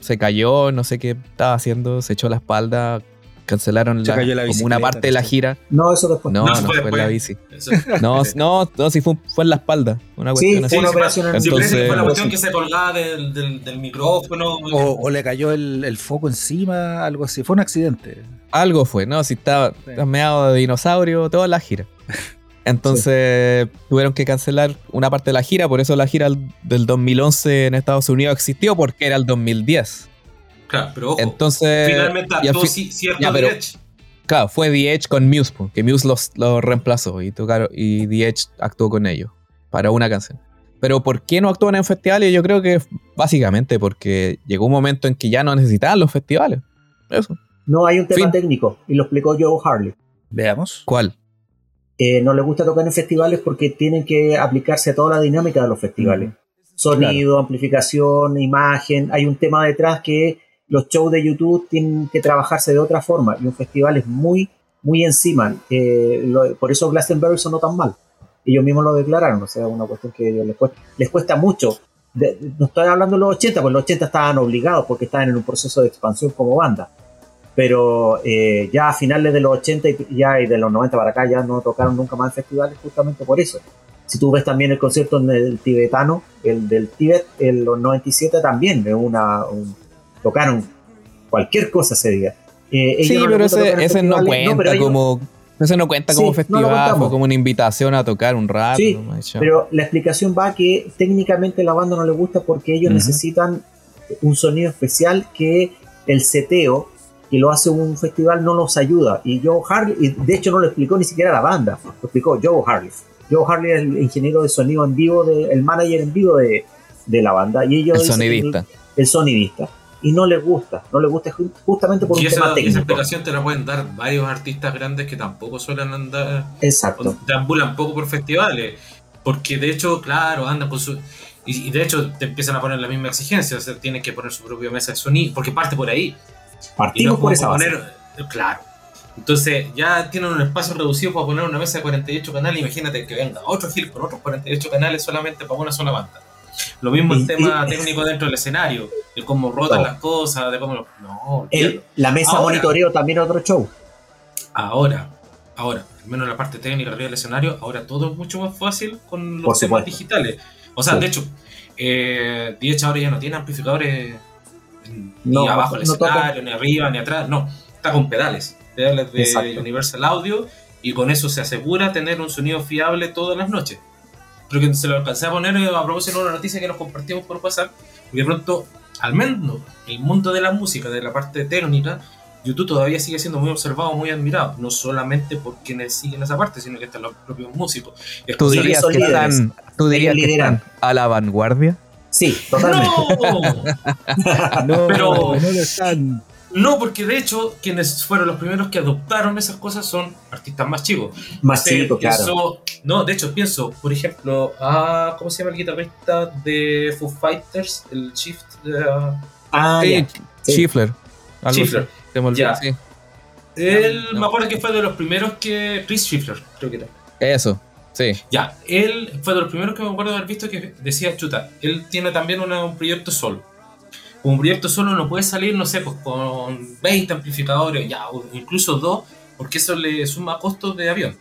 se cayó, no sé qué estaba haciendo, se echó la espalda, cancelaron la- como una parte de la gira. No, eso después. No, No, fue fue en la bici. Eso- No, sí. no, no, sí fue, fue en la espalda. Una Sí, cuestión fue así. una sí, operación en Sí, parece que fue la Entonces- cuestión que se colgaba del, del, del micrófono. O, o le cayó el, el foco encima, algo así. Fue un accidente. Algo fue, ¿no? Si estaba Sí. meado de dinosaurio, toda la gira. Entonces tuvieron que cancelar una parte de la gira, por eso la gira del 2011 en Estados Unidos existió porque era el 2010. Claro, pero ojo, Entonces, finalmente actuó cierto ya, pero- derecho. claro, fue The Edge con Muse, que Muse los, los reemplazó y, tocaron, y The Edge actuó con ellos para una canción. Pero ¿por qué no actúan en festivales? Yo creo que básicamente porque llegó un momento en que ya no necesitaban los festivales. Eso. No hay un tema Fin. técnico y lo explicó Joe Harley. Veamos. ¿Cuál? Eh, no les gusta tocar en festivales porque tienen que aplicarse a toda la dinámica de los festivales. Sonido, amplificación, imagen. Hay un tema detrás que los shows de YouTube tienen que trabajarse de otra forma y un festival es muy, muy encima. Eh, lo- por eso Glastonbury sonó tan mal. Ellos mismos lo declararon, o sea, una cuestión que ellos les cuesta, les cuesta mucho. De- no estoy hablando de los 80, pues los 80 estaban obligados porque estaban en un proceso de expansión como banda. Pero eh, ya a finales de los 80 y, ya, y de los 90 para acá ya no tocaron nunca más en festivales justamente por eso. Si tú ves también el concierto en el tibetano, el del Tíbet, en los 97 también, de una, un- tocaron cualquier cosa ese día. Eh, Sí, pero ese, ese no cuenta como. Ese no cuenta como festival, fue como una invitación a tocar un rato. Sí. Pero la explicación va que técnicamente la banda no le gusta porque ellos necesitan un sonido especial que el seteo que lo hace un festival no los ayuda. Y Joe Harley, y de hecho no lo explicó ni siquiera la banda, lo explicó Joe Harley. Joe Harley es el ingeniero de sonido en vivo, de, el manager en vivo de, de la banda. Y ellos el sonidista. El, sonidista. Y no les gusta, no les gusta ju- justamente por Y un esa, tema esa explicación te la pueden dar varios artistas grandes que tampoco suelen andar, Exacto. deambulan poco por festivales. Porque de hecho, claro, andan con su. Y, y de hecho te empiezan a poner la misma exigencia, o sea, tienen que poner su propia mesa de sonido, porque parte por ahí. No Partimos es por esa base. poner, claro. Entonces ya tienen un espacio reducido para poner una mesa de 48 canales. Imagínate que venga otro gil con otros 48 canales solamente para una sola banda. Lo mismo el Y- tema y- técnico dentro del escenario, de cómo rotan No. las cosas, de cómo. lo- No, El- la mesa Ahora. monitoreo también es otro show. Ahora, ahora, al menos la parte técnica arriba del escenario, ahora todo es mucho más fácil con los temas digitales. O sea, Sí. de hecho, eh, hecho ahora ya no tiene amplificadores ni No, abajo del no escenario, ni arriba, ni atrás, no, está con pedales, pedales de Exacto. Universal Audio y con eso se asegura tener un sonido fiable todas las noches. Pero que se lo alcancé a poner eh, a propósito de una noticia que nos compartimos por WhatsApp, y de pronto, al menos el mundo de la música, de la parte técnica, YouTube todavía sigue siendo muy observado, muy admirado, no solamente por quienes siguen esa parte, sino que están los propios músicos. ¿Tú dirías que líderes. están, tú dirías que lideran. están a la vanguardia? Sí, totalmente. ¡No! No, Pero- no lo están. No, porque de hecho, quienes fueron los primeros que adoptaron esas cosas son artistas más chicos. Más Sí, chico, claro. no, de hecho, pienso, por ejemplo, a. ¿Cómo se llama el guitarrista de Foo Fighters? El Shift. de, ah, sí, se me olvidó, Ya. sí. Él, No. me acuerdo que fue de los primeros que. Chris Schifler, creo que era. Eso, sí. Ya, él fue de los primeros que me acuerdo de haber visto que decía, chuta, él tiene también una- un proyecto solo. Un proyecto solo no puede salir, no sé, pues con 20 amplificadores, ya, o incluso dos, porque eso le suma costos de avión.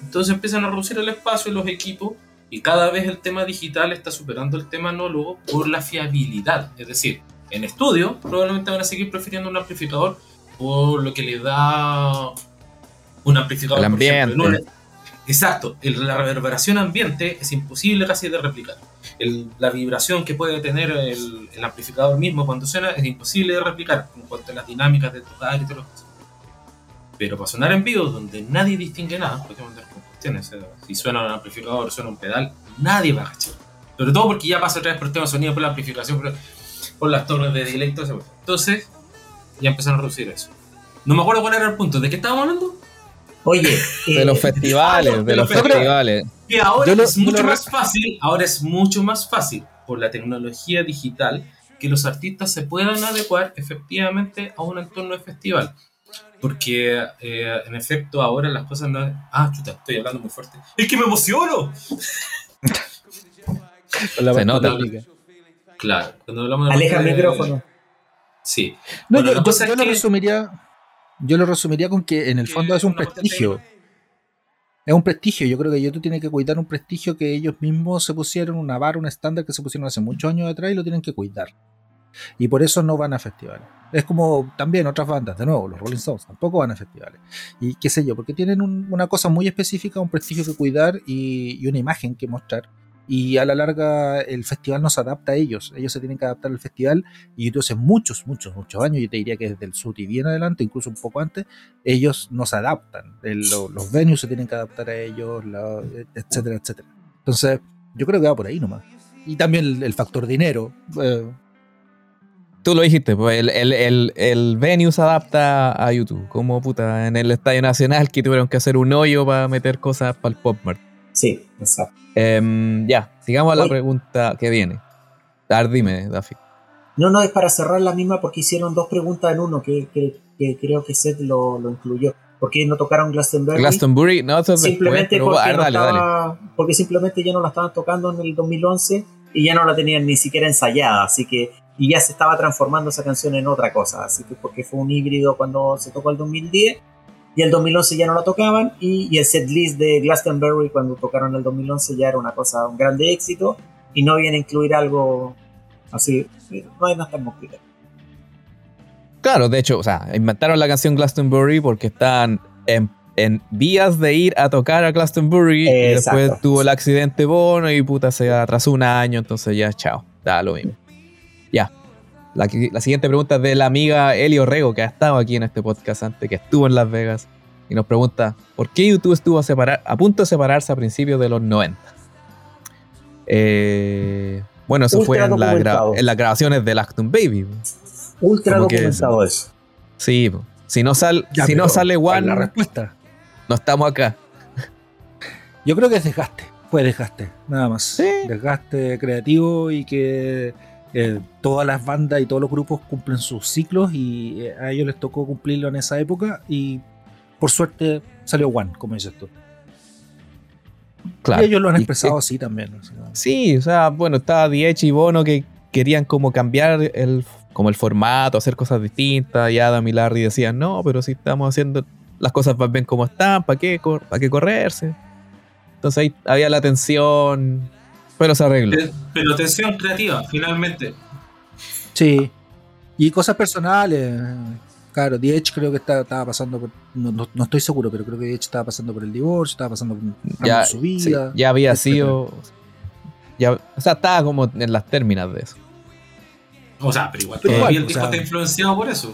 Entonces empiezan a reducir el espacio y los equipos, y cada vez el tema digital está superando el tema análogo por la fiabilidad. Es decir, en estudio probablemente van a seguir prefiriendo un amplificador por lo que le da un amplificador. El por ejemplo, ambiente. Exacto, el- la reverberación ambiente es imposible casi de replicar. El- la vibración que puede tener el, el amplificador mismo cuando suena es imposible de replicar en cuanto a las dinámicas de tocar y todo lo Pero para sonar en vivo, donde nadie distingue nada, porque tengo que andar con cuestiones, sea, si suena un amplificador, suena un pedal, nadie va a cachar. Sobre todo porque ya pasa otra vez por el tema de sonido, por la amplificación, por, por las torres de eso. Entonces, ya empezaron a reducir eso. No me acuerdo cuál era el punto, ¿de qué estábamos hablando? Oye, De eh, los festivales, de de los festivales. Que ahora Yo es mucho lo más fácil, ahora es mucho más fácil por la tecnología digital que los artistas se puedan adecuar efectivamente a un entorno de festival. Porque eh, en efecto ahora las cosas no... Ah, chuta, estoy hablando muy fuerte. ¡Es que me emociono! Se nota. Claro, cuando hablamos de... aleja el micrófono. Sí. No, Bueno, yo, la yo- es yo lo que- resumiría. Yo lo resumiría con que en el fondo es un prestigio. Es un prestigio. Yo creo que YouTube tiene que cuidar un prestigio que ellos mismos se pusieron, una vara, un estándar que se pusieron hace muchos años atrás y lo tienen que cuidar. Y por eso no van a festivales. Es como también otras bandas, de nuevo, los Rolling Stones tampoco van a festivales. Y qué sé yo, porque tienen un- una cosa muy específica, un prestigio que cuidar y, y una imagen que mostrar. Y a la larga el festival no se adapta a ellos. Ellos se tienen que adaptar al festival y hace muchos, muchos, muchos años, yo te diría que desde el SUT y bien adelante, incluso un poco antes, ellos no se adaptan. Los venues se tienen que adaptar a ellos, etcétera, etcétera. Entonces, yo creo que va por ahí nomás. Y también el, factor dinero. eh, Tú lo dijiste, pues el, el, el, venue se adapta a YouTube. Como puta, en el Estadio Nacional que tuvieron que hacer un hoyo para meter cosas para el Pop Mart. Sí, exacto. Em, ya, sigamos a la Oye. pregunta que viene. Ver, dime, Dafi. No, no, es para cerrar la misma porque hicieron dos preguntas en uno que, que- que creo que Seth lo, lo incluyó. ¿Por qué no tocaron Glastonbury? Glastonbury, no, eso es después, simplemente pero, porque, no dale. porque simplemente ya no la estaban tocando en el 2011 y ya no la tenían ni siquiera ensayada, así que y ya se estaba transformando esa canción en otra cosa, así que porque fue un híbrido cuando se tocó el 2010 y el 2011 ya no la tocaban y, y el set list de Glastonbury cuando tocaron el 2011 ya era una cosa, un grande éxito y no viene a incluir algo así, no hay nada tan complicado. Claro, de hecho, o sea, inventaron la canción Glastonbury porque estaban en, en vías de ir a tocar a Glastonbury y después tuvo el accidente Bono y puta se atrasó un año, entonces ya, chao, da lo mismo. Ya. La, siguiente pregunta es de la amiga Eli Orrego, que ha estado aquí en este podcast antes, que estuvo en Las Vegas, y nos pregunta, ¿por qué YouTube estuvo a, separar, a punto de separarse a principios de los 90? Eh, bueno, eso fue en, la gra- documentado. en las grabaciones de Acton Baby. Ultra Como que documentado eso. Sí, si no, sal, ya, si no sale ¿cuál es La respuesta. no estamos acá. Yo creo que es desgaste. Fue desgaste, nada más. Sí. Desgaste creativo y que eh, todas las bandas y todos los grupos cumplen sus ciclos y eh, a ellos les tocó cumplirlo en esa época y por suerte salió One, como dices tú. Claro. Y ellos lo han Y- expresado así también. Sí, o sea, bueno, estaba Diech y Bono que querían como cambiar el, como el formato, hacer cosas distintas. Y Adam y Larry decían, no, pero si estamos haciendo las cosas más bien como están, ¿para qué, ¿para qué correrse? Entonces ahí había la tensión, pero se arregló. Pero tensión creativa, finalmente. Sí. Y cosas personales. Claro, Diech creo que está- estaba pasando por. No, no- no estoy seguro, pero creo que Diech estaba pasando por el divorcio, estaba pasando por Ya, su sí, vida. ya había etcétera. sido... Ya, o sea, estaba como en las términas de eso. O sea, pero igual Pero igual, el o sea- está influenciado por eso.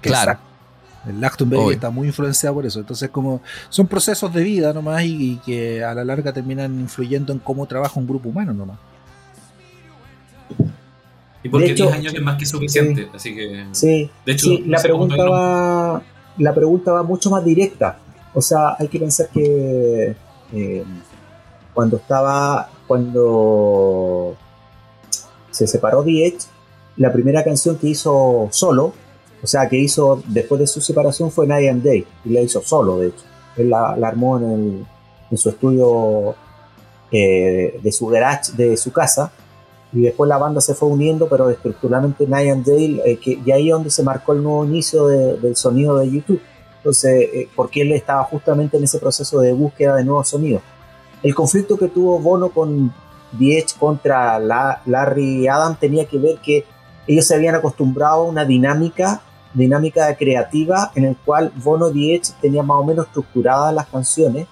Claro. Exacto. El Baby Obvio. está muy influenciado por eso. Entonces, como son procesos de vida nomás y, y que a la larga terminan influyendo en cómo trabaja un grupo humano nomás. Y porque De hecho- 10 años es más que suficiente. Así que. Sí, De hecho, sí, no la pregunta va la pregunta va mucho más directa. O sea, hay que pensar que eh, cuando estaba cuando se separó The la primera canción que hizo solo, o sea, que hizo después de su separación fue Night and Day y la hizo solo, de hecho. Él la, la armó en, el- en su estudio eh, de su garage de su casa y después la banda se fue uniendo, pero estructuralmente Night and Day, eh, que, y ahí es donde se marcó el nuevo inicio de- del sonido de YouTube. Entonces, eh, porque él estaba justamente en ese proceso de búsqueda de nuevos sonidos. El conflicto que tuvo Bono con Edge contra la- Larry Adam tenía que ver que ellos se habían acostumbrado a una dinámica dinámica creativa en el cual Bono y Edge tenían más o menos estructuradas las canciones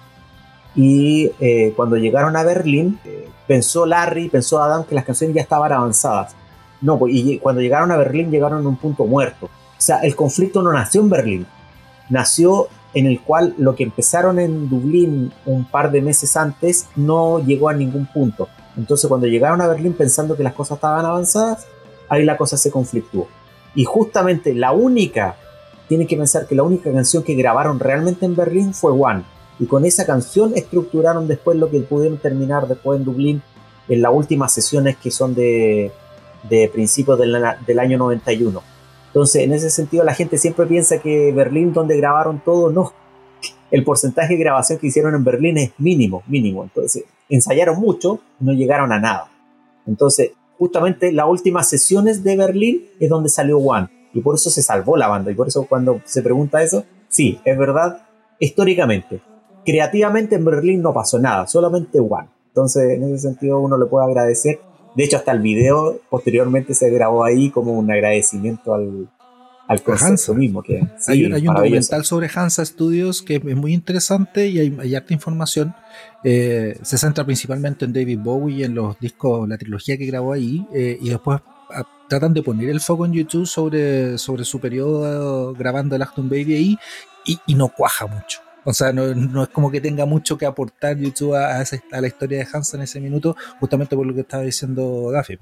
y eh, cuando llegaron a Berlín eh, pensó Larry, pensó Adam que las canciones ya estaban avanzadas. No, pues, y cuando llegaron a Berlín llegaron a un punto muerto. O sea, el conflicto no nació en Berlín, nació en el cual lo que empezaron en Dublín un par de meses antes no llegó a ningún punto. Entonces cuando llegaron a Berlín pensando que las cosas estaban avanzadas, ahí la cosa se conflictuó. Y justamente la única, tienen que pensar que la única canción que grabaron realmente en Berlín fue One. Y con esa canción estructuraron después lo que pudieron terminar después en Dublín en las últimas sesiones que son de, de principios del, del año 91. Entonces, en ese sentido, la gente siempre piensa que Berlín, donde grabaron todo, no. El porcentaje de grabación que hicieron en Berlín es mínimo, mínimo. Entonces, ensayaron mucho no llegaron a nada. Entonces, justamente las últimas sesiones de Berlín es donde salió One. Y por eso se salvó la banda. Y por eso cuando se pregunta eso, sí, es verdad, históricamente. Creativamente en Berlín no pasó nada, solamente One. Entonces, en ese sentido, uno le puede agradecer de hecho, hasta el video posteriormente se grabó ahí como un agradecimiento al, al concepto mismo. Que, hay un, documental sobre Hansa Studios que es muy interesante y hay, harta información. Eh, se centra principalmente en David Bowie y en los discos, la trilogía que grabó ahí, eh, y después ah, tratan de poner el foco en YouTube sobre, sobre su periodo grabando el Acton Baby ahí, y, y no cuaja mucho. O sea, no, es como que tenga mucho que aportar YouTube a, a, la historia de Hansa en ese minuto, justamente por lo que estaba diciendo Daffy,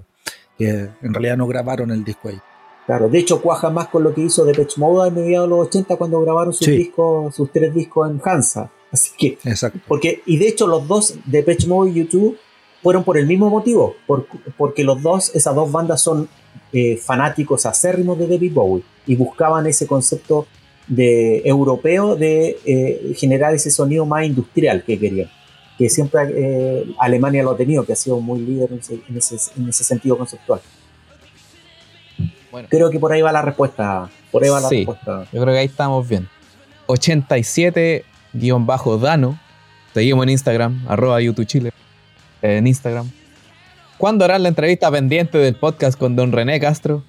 que en realidad no grabaron el disco ahí. Claro, de hecho cuaja más con lo que hizo Depeche Mode a mediados de los 80 cuando grabaron sus discos, sus tres discos en Hansa. Así que, Exacto. porque y de hecho los dos Depeche Mode y YouTube fueron por el mismo motivo, porque los dos, esas dos bandas son eh, fanáticos acérrimos de David Bowie y buscaban ese concepto de europeo de eh, generar ese sonido más industrial que querían. Que siempre eh, Alemania lo ha tenido, que ha sido muy líder en ese, sentido conceptual. Bueno. Creo que por ahí va la respuesta. Por ahí va la respuesta. Yo creo que ahí estamos bien. 87-Dano. Seguimos en Instagram, arroba YouTube Chile. En Instagram. ¿Cuándo harán la entrevista pendiente del podcast con don René Castro?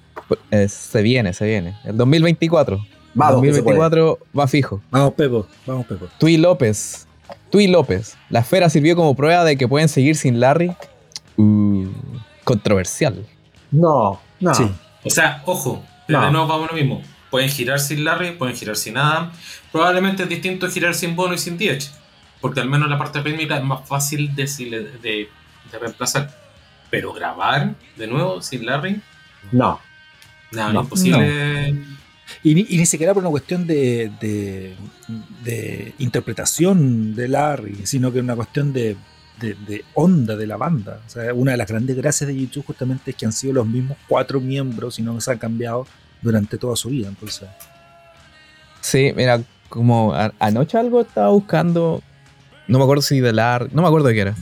Eh, se viene, se viene. El 2024. Vamos, 2024 va fijo. Vamos, Pepo. Vamos, Pepo. Tui López. Tui López. La esfera sirvió como prueba de que pueden seguir sin Larry. Uh, controversial. No, no. O sea, ojo, no. no vamos a lo mismo. Pueden girar sin Larry, pueden girar sin Adam. Probablemente es distinto girar sin Bono y sin Diech. Porque al menos la parte rítmica es más fácil de, de, de reemplazar. Pero grabar de nuevo sin Larry. No. Nada, no, imposible. Y ni, siquiera por una cuestión de, interpretación de Larry, sino que una cuestión de, onda de la banda. O sea, una de las grandes gracias de YouTube justamente es que han sido los mismos cuatro miembros y no se han cambiado durante toda su vida. Entonces. Sí, mira, como anoche algo estaba buscando, no me acuerdo si de Larry, no me acuerdo de qué era.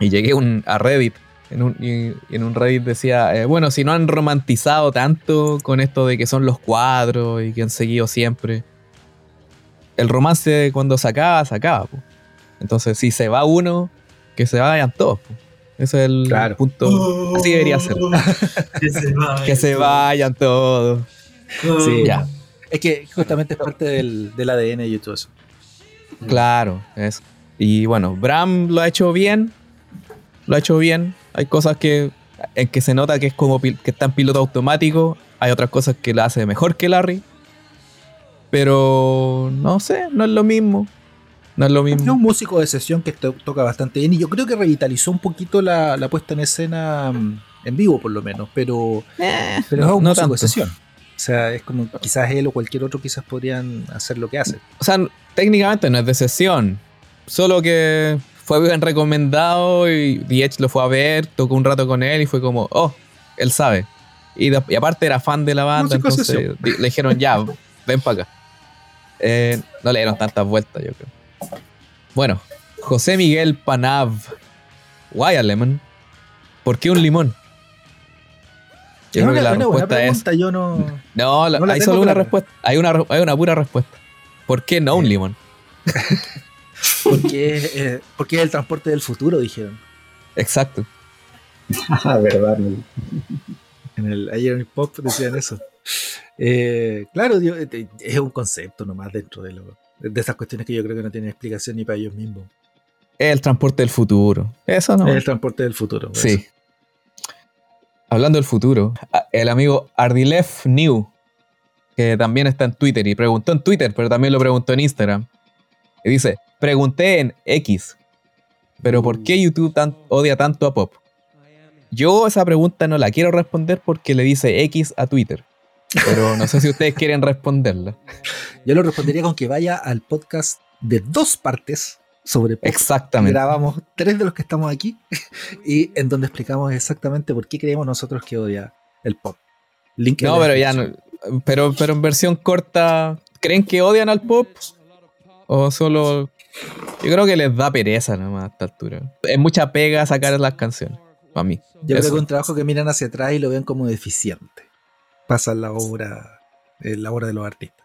Y llegué a Reddit en un, y, en un Reddit decía, eh, bueno, si no han romantizado tanto con esto de que son los cuadros y que han seguido siempre, el romance cuando se acaba, se acaba. Entonces, si se va uno, que se vayan todos. Ese es el punto. Así debería ser. que se, vayan todos. Sí, ya. Es que justamente es parte del, ADN y todo eso. Claro, eso. Y bueno, Bram lo ha hecho bien. Lo ha hecho bien. Hay cosas que en que se nota que es como que está en piloto automático. Hay otras cosas que la hace mejor que Larry. Pero no sé, no es lo mismo. No es lo mismo. Es un músico de sesión que toca bastante bien y yo creo que revitalizó un poquito la, puesta en escena mm, en vivo, por lo menos. Pero, eh, pero es un músico de sesión. O sea, es como quizás él o cualquier otro quizás podrían hacer lo que hace. O sea, técnicamente no es de sesión. Solo que fue bien recomendado y Edge lo fue a ver, tocó un rato con él y fue como, oh, él sabe. Y, aparte era fan de la banda, entonces le dijeron, ya, ven para acá. Eh, no le dieron tantas vueltas, yo creo. Bueno, José Miguel Panav. Why a lemon? ¿Por qué un limón? Yo creo que la respuesta es. Yo no, no, hay solo una respuesta. Hay una, hay una pura respuesta. ¿Por qué no un limón? Porque, eh, porque es el transporte del futuro, dijeron. Exacto. Ah, verdad. En el, ayer en el pop decían eso. Eh, claro, eh, es un concepto nomás dentro de, lo- de esas cuestiones que yo creo que no tienen explicación ni para ellos mismos. Es el transporte del futuro. Eso no. Es el transporte del futuro. Sí. eso. Hablando del futuro, el amigo Ardilef New, que también está en Twitter y preguntó en Twitter, pero también lo preguntó en Instagram. Y dice: Pregunté en X, pero ¿por qué YouTube tan- odia tanto a Pop? Yo esa pregunta no la quiero responder porque le dice X a Twitter. Pero no sé si ustedes quieren responderla. Yo lo respondería con que vaya al podcast de dos partes sobre pop. Exactamente. Grabamos tres de los que estamos aquí y en donde explicamos exactamente por qué creemos nosotros que odia el pop. Link No, pero ya no. Pero, pero en versión corta, ¿creen que odian al pop? ¿O solo.? Yo creo que les da pereza nomás a esta altura. Es mucha pega sacar las canciones. Para mí. Yo creo que es un trabajo que miran hacia atrás y lo ven como deficiente. Pasa la obra, en la obra de los artistas.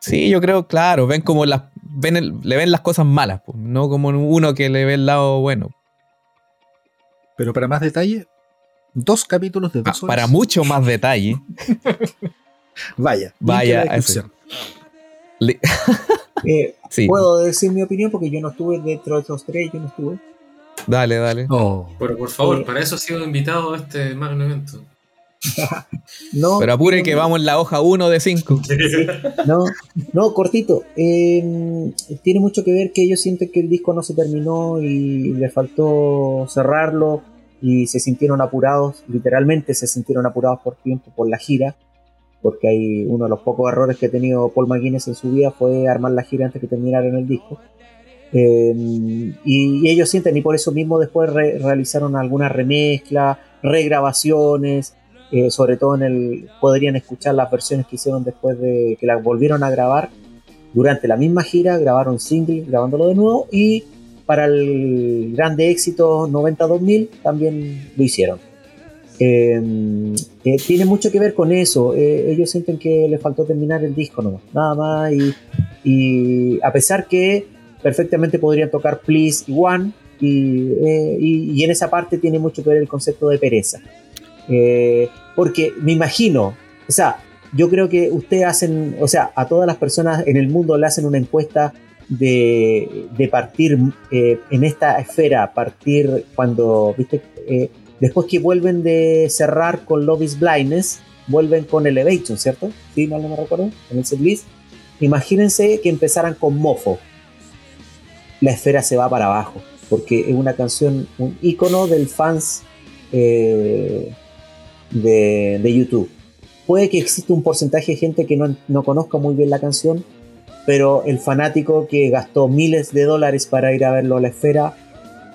Sí, yo creo, claro. Ven como las. Ven el- le ven las cosas malas, pues, no como uno que le ve el lado bueno. Pero para más detalle, dos capítulos de Ah, dos horas. para mucho más detalle. Vaya, Vaya, le- Eh, sí, Puedo decir mi opinión porque yo no estuve dentro de esos tres, yo no estuve. dale, dale. Oh. Pero por favor, Eh. para eso he sido invitado a este magno evento. No, Pero apure que no, vamos en la hoja 1 de 5. No, no, cortito. Eh, tiene mucho que ver que ellos sienten que el disco no se terminó y le faltó cerrarlo y se sintieron apurados, literalmente se sintieron apurados por tiempo por la gira, porque hay uno de los pocos errores que ha tenido Paul McGuinness en su vida fue armar la gira antes que terminaran el disco. Eh, y, y ellos sienten, y por eso mismo después re- realizaron algunas remezclas, regrabaciones, eh, sobre todo en el podrían escuchar las versiones que hicieron después de que las volvieron a grabar. Durante la misma gira grabaron single grabándolo de nuevo y para el grande éxito 90-2000 también lo hicieron. Eh, eh, tiene mucho que ver con eso. Eh, ellos sienten que le faltó terminar el disco nomás, nada más y, a pesar que perfectamente podrían tocar Please y One y, y- en esa parte tiene mucho que ver el concepto de pereza porque me imagino, o sea, yo creo que ustedes hacen, o sea, a todas las personas en el mundo le hacen una encuesta de, partir eh, en esta esfera, partir cuando, viste, Eh, después que vuelven de cerrar con Love is Blindness, vuelven con Elevation, ¿cierto? Sí, mal no me recuerdo, en el setlist. Imagínense que empezaran con Mofo. La esfera se va para abajo, porque es una canción, un icono del fans eh, de, de YouTube. Puede que exista un porcentaje de gente que no, no conozca muy bien la canción, pero el fanático que gastó miles de dólares para ir a verlo a la esfera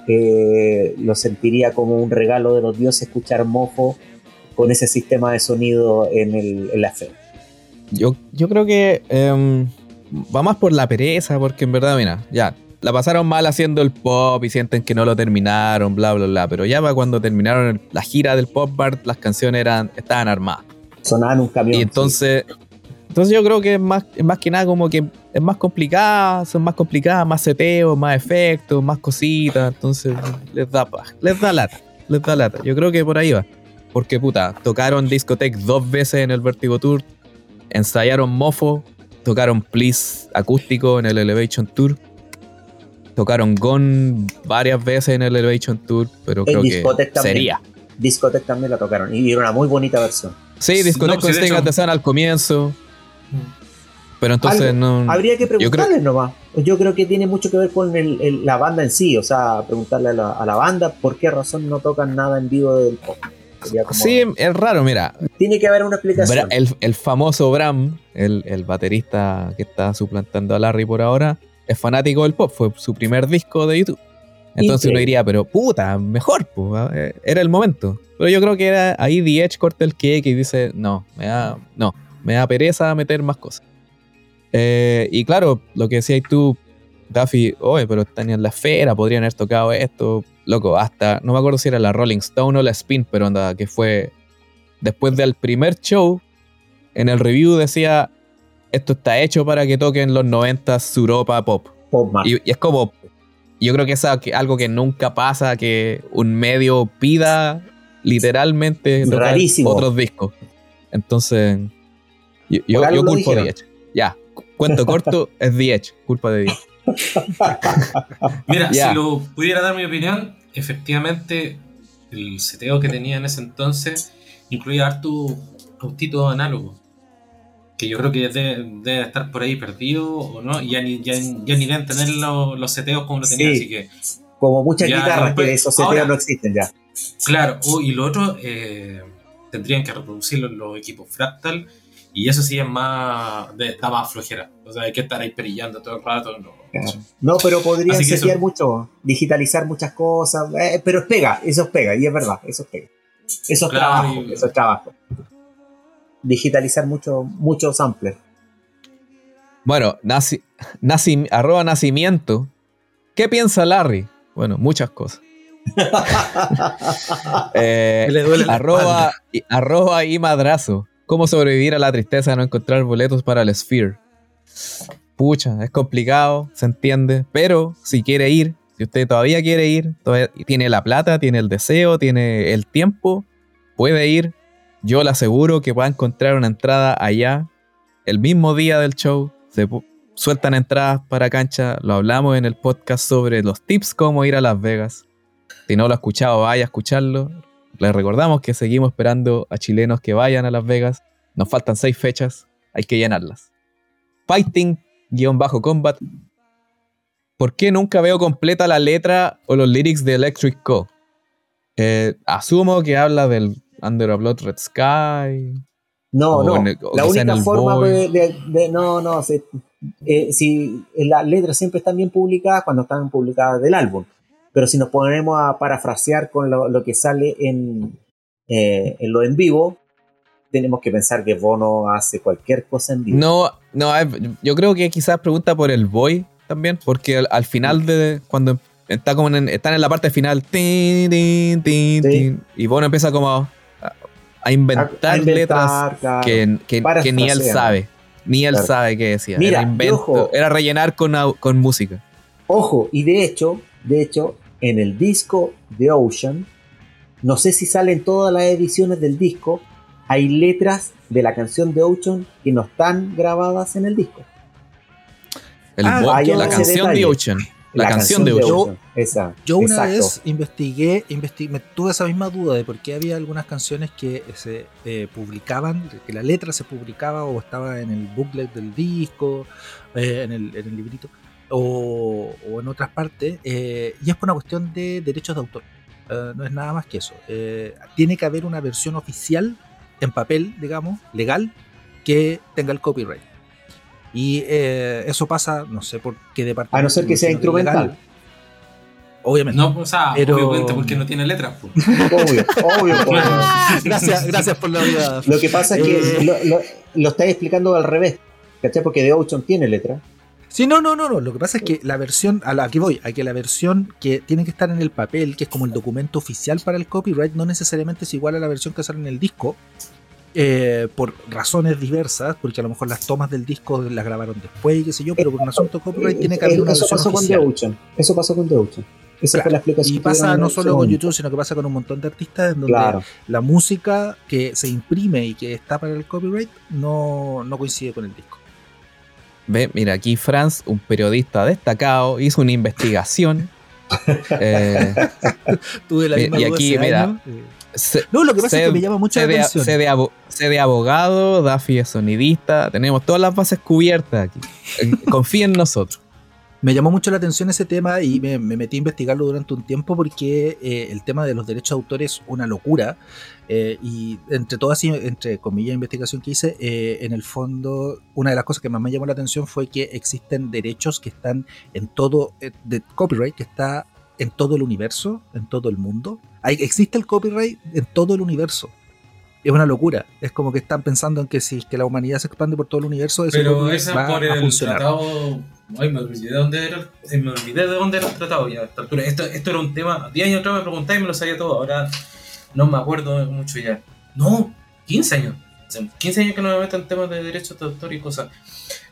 eh, lo sentiría como un regalo de los dioses escuchar mofo con ese sistema de sonido en, el, en la esfera. Yo, yo creo que em, va más por la pereza, porque en verdad, mira, ya, la pasaron mal haciendo el pop y sienten que no lo terminaron, bla, bla, bla. Pero ya va cuando terminaron la gira del pop bar, las canciones eran, estaban armadas. Sonaban un camión. Y entonces, entonces yo creo que es más, más que nada como que es más complicada, son más complicadas, más seteos, más efectos, más cositas. Entonces les da les da lata, les da lata. Yo creo que por ahí va. Porque puta, tocaron Discotech dos veces en el Vertigo Tour, ensayaron Mofo, tocaron Please acústico en el Elevation Tour. Tocaron Gone varias veces en el Elevation Tour, pero creo que también. sería. Discotech también la tocaron y era una muy bonita versión. Sí, Discotech No, con sí, de Sting hecho- at the Sun al comienzo. Pero entonces Algo- no. Habría que Mm. creo- preguntarles nomás. Yo creo que tiene mucho que ver con el- el- la banda en sí, o sea, preguntarle a la, a la banda por qué razón no tocan nada en vivo del pop. Como- Sí, es raro, mira. Tiene que haber una explicación. Bra- el, el famoso Bram, el, el baterista que está suplantando a Larry por ahora, es fanático del pop, fue su primer disco de YouTube. Entonces uno diría, pero puta, mejor, pues, eh, era el momento. Pero yo creo que era ahí The Edge corta el cake y dice, no, me da, no, me da pereza meter más cosas. Eh, y claro, lo que decías tú, Duffy, oye, pero están en la esfera, podrían haber tocado esto, loco, hasta, no me acuerdo si era la Rolling Stone o la Spin, pero anda, que fue después del primer show, en el review decía, esto está hecho para que toquen los 90 Suropa Pop. Pop. Y, y es como, yo creo que es algo que nunca pasa, que un medio pida literalmente tocar otros discos. Entonces, Yo, yo, yo culpo a. Diech. Ya, cuento corto, es Diech, culpa de Diech. Mira, si lo pudiera dar mi opinión, efectivamente el seteo que tenía en ese entonces incluía harto autito análogo. Que yo creo que debe, estar por ahí perdido o no, y ya ni, ya, ya ni deben tener los, los seteos como lo tenía, Sí. así que Como muchas Ya, guitarras después- que esos seteos ahora- no existen ya. Claro, oh, y lo otro, eh, tendrían que reproducirlo en los equipos Fractal, y eso sí es más, de, da más flojera. O sea, hay que estar ahí perillando todo el rato. No, Claro. No, pero podrían setear eso- mucho, digitalizar muchas cosas, eh, pero es pega, eso es pega, y es verdad, eso es pega. Eso es Claro, trabajo, y- eso es trabajo. Digitalizar mucho, mucho sampler. Bueno, naci, naci- arroba nacimiento. ¿Qué piensa Larry? Bueno, muchas cosas. Eh, le duele arroba, y- arroba y madrazo. ¿Cómo sobrevivir a la tristeza de no encontrar boletos para el Sphere? Pucha, es complicado, se entiende. Pero si quiere ir, si usted todavía quiere ir, todavía tiene la plata, tiene el deseo, tiene el tiempo, puede ir. Yo le aseguro que va a encontrar una entrada allá el mismo día del show. Se sueltan entradas para cancha. Lo hablamos en el podcast sobre los tips cómo ir a Las Vegas. Si no lo ha escuchado, vaya a escucharlo. Les recordamos que seguimos esperando a chilenos que vayan a Las Vegas. Nos faltan seis fechas, hay que llenarlas. Fighting-combat. ¿Por qué nunca veo completa la letra o los lyrics de Electric Co? Eh, asumo que habla del Under a Blood Red Sky. No, no. el- la única forma de, de- de- No, no. se- eh, si las letras siempre están bien publicadas cuando están publicadas del álbum. Pero si nos ponemos a parafrasear con lo, lo que sale en, eh, en lo en vivo, tenemos que pensar que Bono hace cualquier cosa en vivo. No, no, eh, yo creo que quizás pregunta por el boy también, porque al, al final de cuando está como en, están en la parte final, tin, tin, tin, Sí. tin, y Bono empieza como a, inventar, A- a inventar, letras claro. que, que- que ni él sabe, ni él Claro. sabe qué decía. Mira, era, invento, ojo. era rellenar con, con música. Ojo, y de hecho, de hecho, en el disco de Ocean, no sé si salen todas las ediciones del disco, hay letras de la canción de Ocean que no están grabadas en el disco. El Ah, la canción de. Ocean. La, canción, de Ocean. Esa. Yo una exacto. vez investigué, investi- me tuve esa misma duda de por qué había algunas canciones que se eh, publicaban, que la letra se publicaba o estaba en el booklet del disco, eh, en, el, en el librito, o, o en otras partes, eh, y es por una cuestión de derechos de autor. No es nada más que eso. Tiene que haber una versión oficial, en papel, digamos, legal, que tenga el copyright. Y eh, eso pasa, no sé por qué departamento. A no ser que sea instrumental. legal. Obviamente. No, o sea, Pero- obviamente porque no tiene letras. pues. Obvio, obvio, obvio. gracias, gracias por la vida. Lo que pasa es que Eh. lo, lo, lo estáis explicando al revés. ¿Cachai? Porque The Ocean tiene letra. Sí, no, no, no, no. Lo que pasa es que la versión, a la aquí voy, a que la versión que tiene que estar en el papel, que es como el documento oficial para el copyright, no necesariamente es igual a la versión que sale en el disco. eh, por razones diversas, porque a lo mejor las tomas del disco las grabaron después y qué sé yo, pero por un asunto de copyright tiene que haber una Eso versión pasó con The. Ocean. Eso pasó con The Ocean. Esa Claro. fue la explicación. Y pasa no solo con. YouTube, sino que pasa con un montón de artistas en donde Claro. la música que se imprime y que está para el copyright no, no coincide con el disco. Ve, mira, aquí Franz, un periodista destacado, hizo una investigación. Eh, Tuve la Y- misma y aquí, ese mira, año, eh. se- No, lo que pasa es que me llama mucho la atención. sé de abo- abogado, Daffy es sonidista, tenemos todas las bases cubiertas aquí. Eh, Confía en nosotros. Me llamó mucho la atención ese tema y me, me metí a investigarlo durante un tiempo porque eh, el tema de los derechos de autor es una locura. eh, y entre todas, entre comillas, investigación que hice, eh, en el fondo, una de las cosas que más me llamó la atención fue que existen derechos que están en todo, eh, de copyright, que está en todo el universo, en todo el mundo. Existe el copyright en todo el universo. Es una locura. Es como que están pensando en que si que la humanidad se expande por todo el universo, ese Pero esa va por a el funcionar. tratado. Ay, me olvidé de dónde era, me olvidé de dónde era el tratado ya a esta altura. Esto, esto era un tema. 10 años atrás me preguntáis y me lo sabía todo. Ahora no me acuerdo mucho ya. No, 15 años. Hace 15 años que no me meto en temas de derechos de autor y cosas.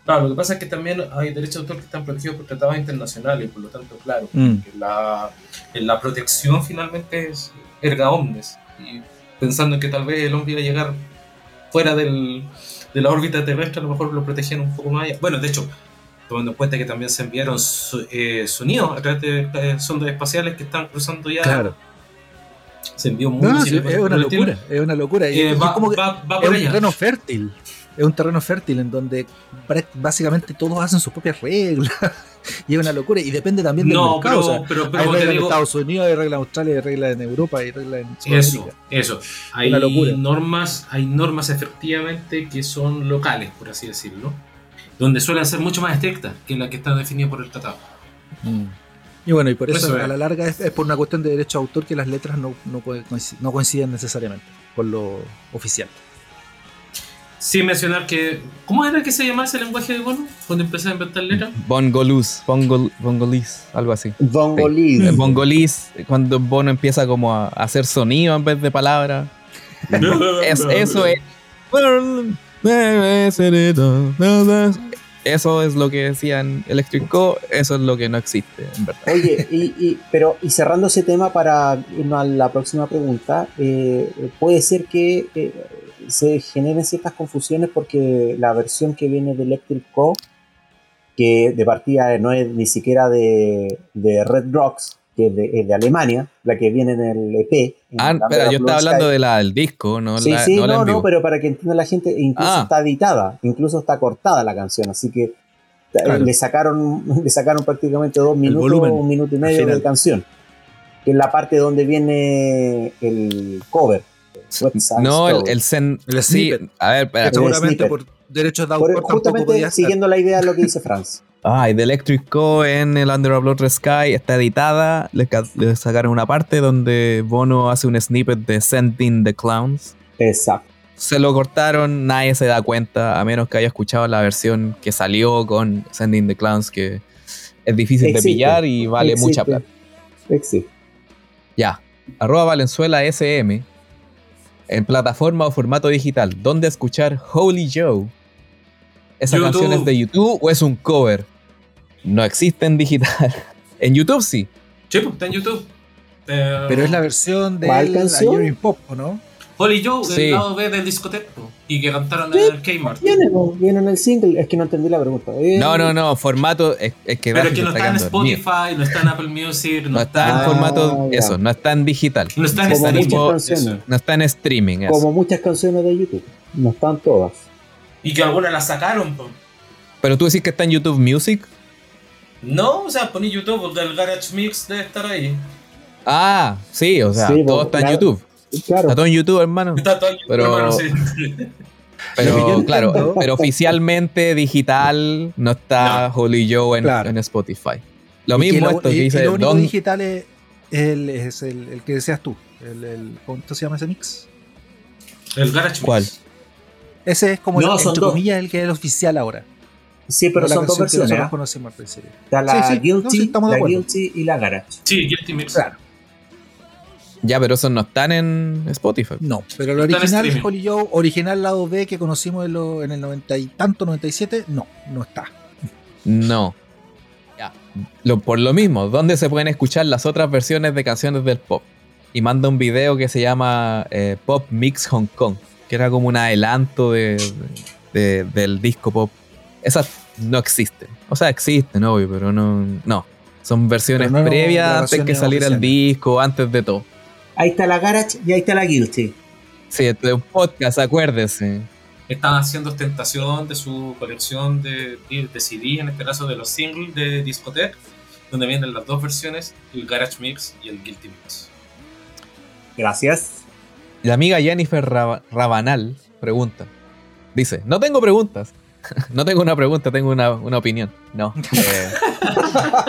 Claro, lo que pasa es que también hay derechos de autor que están protegidos por tratados internacionales, por lo tanto, claro, Mm. la, la protección finalmente es erga omnes. Y pensando en que tal vez el hombre iba a llegar fuera del, de la órbita terrestre, a lo mejor lo protegían un poco más allá. Bueno, de hecho, tomando en cuenta que también se enviaron su- eh, sonidos a través de eh, sondas espaciales que están cruzando ya. Claro. Se envió mucho. no, sí, es una locura, es una locura. Y es como que va- va es un allá. terreno fértil. Es un terreno fértil en donde básicamente todos hacen sus propias reglas. y es una locura. Y depende también del No, mercado. pero, o sea, pero, pero hay reglas en digo, Estados Unidos, hay reglas en Australia, hay reglas en Europa, hay reglas en Eso, Sudamérica. eso. Hay Una locura. normas, hay normas efectivamente que son locales, por así decirlo, donde suelen ser mucho más estrictas que las que están definidas por el tratado. Mm. Y bueno, y por eso, Eso es. a la larga es, es por una cuestión de derecho de autor que las letras no, no coinciden necesariamente con lo oficial. Sin mencionar que. ¿Cómo era que se llamaba ese lenguaje de bono? Cuando empecé a inventar letras. Bongolus, Bongol, Bongolis, algo así. Bongolese. Eh, Bongolis, cuando Bono empieza como a a hacer sonido en vez de palabras. Es, eso es. Eso es lo que decían Electric Co. Eso es lo que no existe, en verdad. Oye, y, y- pero y cerrando ese tema para irnos a la próxima pregunta, eh, puede ser que eh, se generen ciertas confusiones porque la versión que viene de Electric Co, que de partida no es ni siquiera de, de Red Rocks, que es de, es de Alemania, la que viene en el EP. en Ah, Blue yo estaba Sky. hablando de la, del disco, no Sí, la, sí, no no, pero para que entienda la gente, incluso Ah. está editada, incluso está cortada la canción, así que eh, Claro. le sacaron le sacaron prácticamente dos minutos, un minuto y medio de canción, que es la parte donde viene el cover. No, el, el sen- El sí, a ver, espera. Seguramente por derechos de Por- autor tampoco justamente siguiendo la idea de lo que dice Franz. Ay, de Electric Co. en el Under a Blood Sky está editada. Le, le sacaron una parte donde Bono hace un snippet de Sending the Clowns. Exacto. Se lo cortaron, nadie se da cuenta, a menos que haya escuchado la versión que salió con Sending the Clowns, que es difícil Existe. de pillar y vale Existe. mucha plata. Existe. Ya. Arroba Valenzuela SM. En plataforma o formato digital. ¿Dónde escuchar Holy Joe? ¿Esa YouTube. canción es de YouTube o es un cover? No existe en digital. en YouTube sí. Sí, pues, está en YouTube. Eh, Pero es la versión de in Pop, ¿o no? Holly Joe, Sí. del lado B del discoteco. Y que cantaron en el Kmart. Viene, ¿no? viene en el single, es que no entendí la pregunta. Eh, No, no, no. Formato es, es que Pero es que no está está en. Spotify, no está en Apple Music, no, No está en Ah, formato. ya. Eso, no está en digital. no está en canciones. Eso. No está en streaming. eso. Como muchas canciones de YouTube. No están todas. Y que algunas las sacaron. po. Pero tú decís que está en YouTube Music. No, o sea, poní YouTube, el Garage Mix debe estar ahí. Ah, sí, o sea, Sí, todo está en. YouTube. Claro. Está todo en YouTube, hermano. Está todo en YouTube, Pero- hermano, sí. Pero claro, pero oficialmente digital no está Holy Joe en, Claro. en Spotify. Lo Y mismo lo- esto que y- y dice lo único Don. digital es, el, es el, el que deseas tú. El, el, ¿Cómo se llama ese mix? El Garage Mix. ¿Cuál? Ese es como, No, el, entre comillas, el que es el oficial ahora. Sí, pero No son dos versiones. ¿ah? conocimos al principio. Está la Sí, sí, Guilty, no, sí, estamos de la acuerdo. Guilty y la Garage. Sí, Guilty Mix. Claro. Ya, pero esos no están en Spotify. No, pero el original streaming. Holy Joe, original lado B que conocimos en, lo- en el 90 y tanto, 97, no, no está. No. Ya. Lo- por lo mismo, ¿dónde se pueden escuchar las otras versiones de canciones del pop? Y manda un video que se llama eh, Pop Mix Hong Kong, que era como un adelanto de, de- del disco pop. Esas no existen. O sea, existen, obvio, pero no. No. Son versiones no previas antes que saliera el disco, antes de todo. Ahí está la Garage y ahí está la Guilty. Sí, este es un podcast, acuérdese. Están haciendo ostentación de su colección de, de CD, en este caso de los singles de Discotheque, donde vienen las dos versiones, el Garage Mix y el Guilty Mix. Gracias. La amiga Jennifer Raba- Rabanal pregunta. Dice, no tengo preguntas. no tengo una pregunta, tengo una, una opinión. No. eh,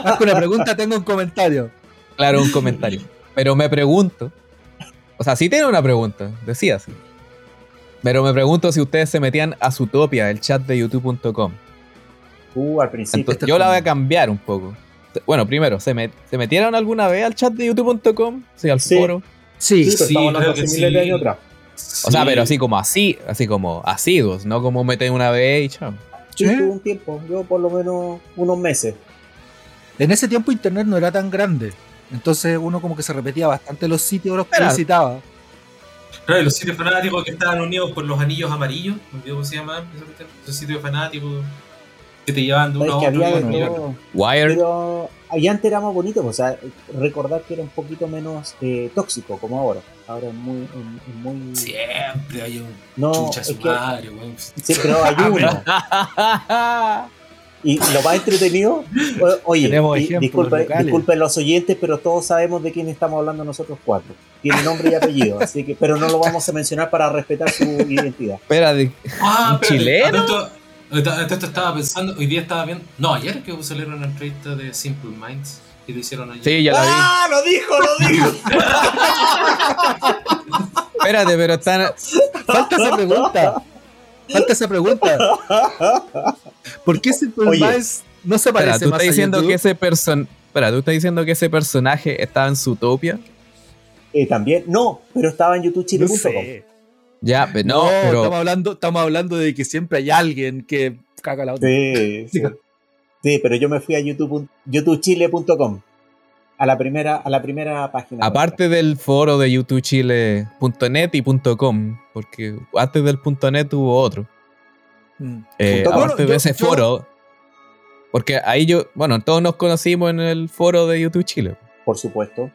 Más que una pregunta, tengo un comentario. claro, un comentario. Pero me pregunto. O sea, sí tiene una pregunta, decía así. Pero me pregunto si ustedes se metían a Zootopia, el chat de youtube.com. Uh, al principio. Entonces, yo la voy a cambiar un poco. Bueno, primero, ¿se, met- ¿se metieron alguna vez al chat de youtube.com? Sí, al Sí. foro. Sí, Sí, Sí, estamos hablando creo que hace miles de sí. años atrás. O sea, pero así como así, así como asiduos, no como meten una vez y chao. Sí, ¿Eh? tuve un tiempo. Yo por lo menos unos meses. en ese tiempo internet no era tan grande. Entonces uno como que se repetía bastante los sitios los que visitaba. Claro, y los sitios fanáticos que estaban unidos por los anillos amarillos, no olvido cómo se llamaban, esos sitios fanáticos que te llevaban de uno a Es que otro. había todo. Wire. Pero ahí antes era más bonito, o sea, recordar que era un poquito menos eh, tóxico como ahora. Ahora es muy. es- es muy Siempre hay un no, chucha es su que, madre, weón. sí, pero hay uno. Y lo más entretenido, oye, disculpen los oyentes, pero todos sabemos de quién estamos hablando nosotros cuatro. Tiene nombre y apellido, así que, pero no lo vamos a mencionar para respetar su identidad. Espérate. Ah, ¿Un espérate, chileno? atento, estaba pensando, hoy día estaba viendo. No, ayer que salieron una entrevista de Simple Minds que lo hicieron ayer. Sí, ya la vi. ¡Ah! ¡Lo dijo, lo dijo! Espérate, pero están. Falta esa pregunta. Falta esa pregunta. ¿Por qué Simple Oye, Minds no se Espera, parece tú más estás a diciendo YouTube? que ese person. Espera, tú estás diciendo que ese personaje estaba en Zootopia. Eh, también, no, pero estaba en No youtubechile.com. sé. Ya, pe- no, No, pero. estamos hablando, estamos hablando de que siempre hay alguien que caga la otra. Sí, sí. Sí, pero yo me fui a YouTube, youtubechile.com. A la primera, a la primera página. Aparte del foro de youtubechile.net y .com, porque antes del .net hubo otro. Mm. Eh, aparte Bueno, de yo- ese yo- foro, porque ahí yo, bueno, todos nos conocimos en el foro de YouTube Chile. Por supuesto.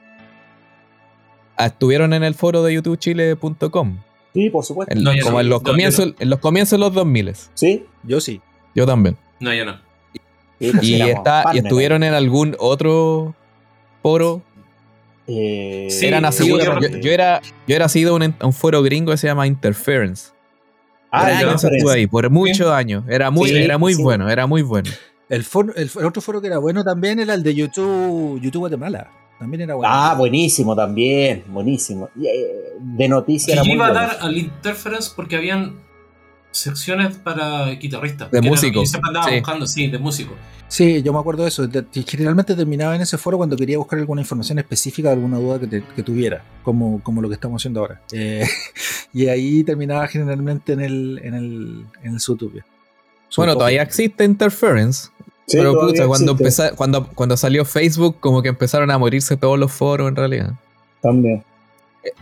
Ah, Estuvieron en el foro de youtubechile.com, Sí, por supuesto. en- No, yo como no. en los No, yo comienzos, en los comienzos de los 2000. Sí. Yo sí. Yo también. No, ya no. Sí, pues Y, éramos está, y estuvieron en algún otro foro. Eh, Sí, era nacido, yo, yo era, yo era sido a un, un foro gringo que se llama Interference. Ah, pero estuve es- ahí, por muchos años. Era muy, Sí, era muy sí. bueno, era muy bueno. El, foro- el, el otro foro que era bueno también era el de YouTube, YouTube Guatemala. También era bueno. Ah, buenísimo también, buenísimo. Eh, De noticias yo era muy iba a bueno. dar al Interference porque habían secciones para guitarristas. De músicos, yo siempre andaba sí. buscando, sí, de músicos. Sí, yo me acuerdo de eso. Generalmente terminaba en ese foro cuando quería buscar alguna información específica, alguna duda que, te- que tuviera, como, como lo que estamos haciendo ahora. Eh, y ahí terminaba generalmente en el, en el, en el Zootopia. Bueno, todavía existe Interference. Sí, pero pucha, cuando, cuando, cuando salió Facebook, como que empezaron a morirse todos los foros en realidad. También,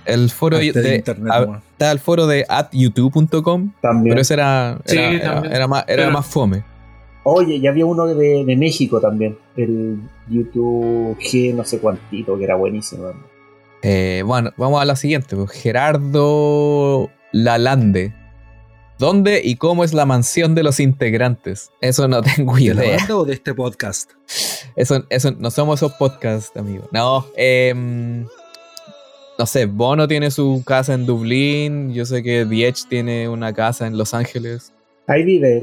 El foro de de, internet, a- está el foro de atyoutube.com, también. pero ese era, Sí, era, era- también. era más, era Pero- más fome. Oye, y había uno de, de México también. El YouTube G no sé cuantito, que era buenísimo. Eh, bueno, vamos a la siguiente. pues. Gerardo Lalande. ¿Dónde y cómo es la mansión de los integrantes? Eso no tengo ¿De la idea. banda o de este podcast? Eso, eso, no somos esos podcasts, amigo. No, em, no sé, Bono tiene su casa en Dublín. Yo sé que The Edge tiene una casa en Los Ángeles. Ahí vive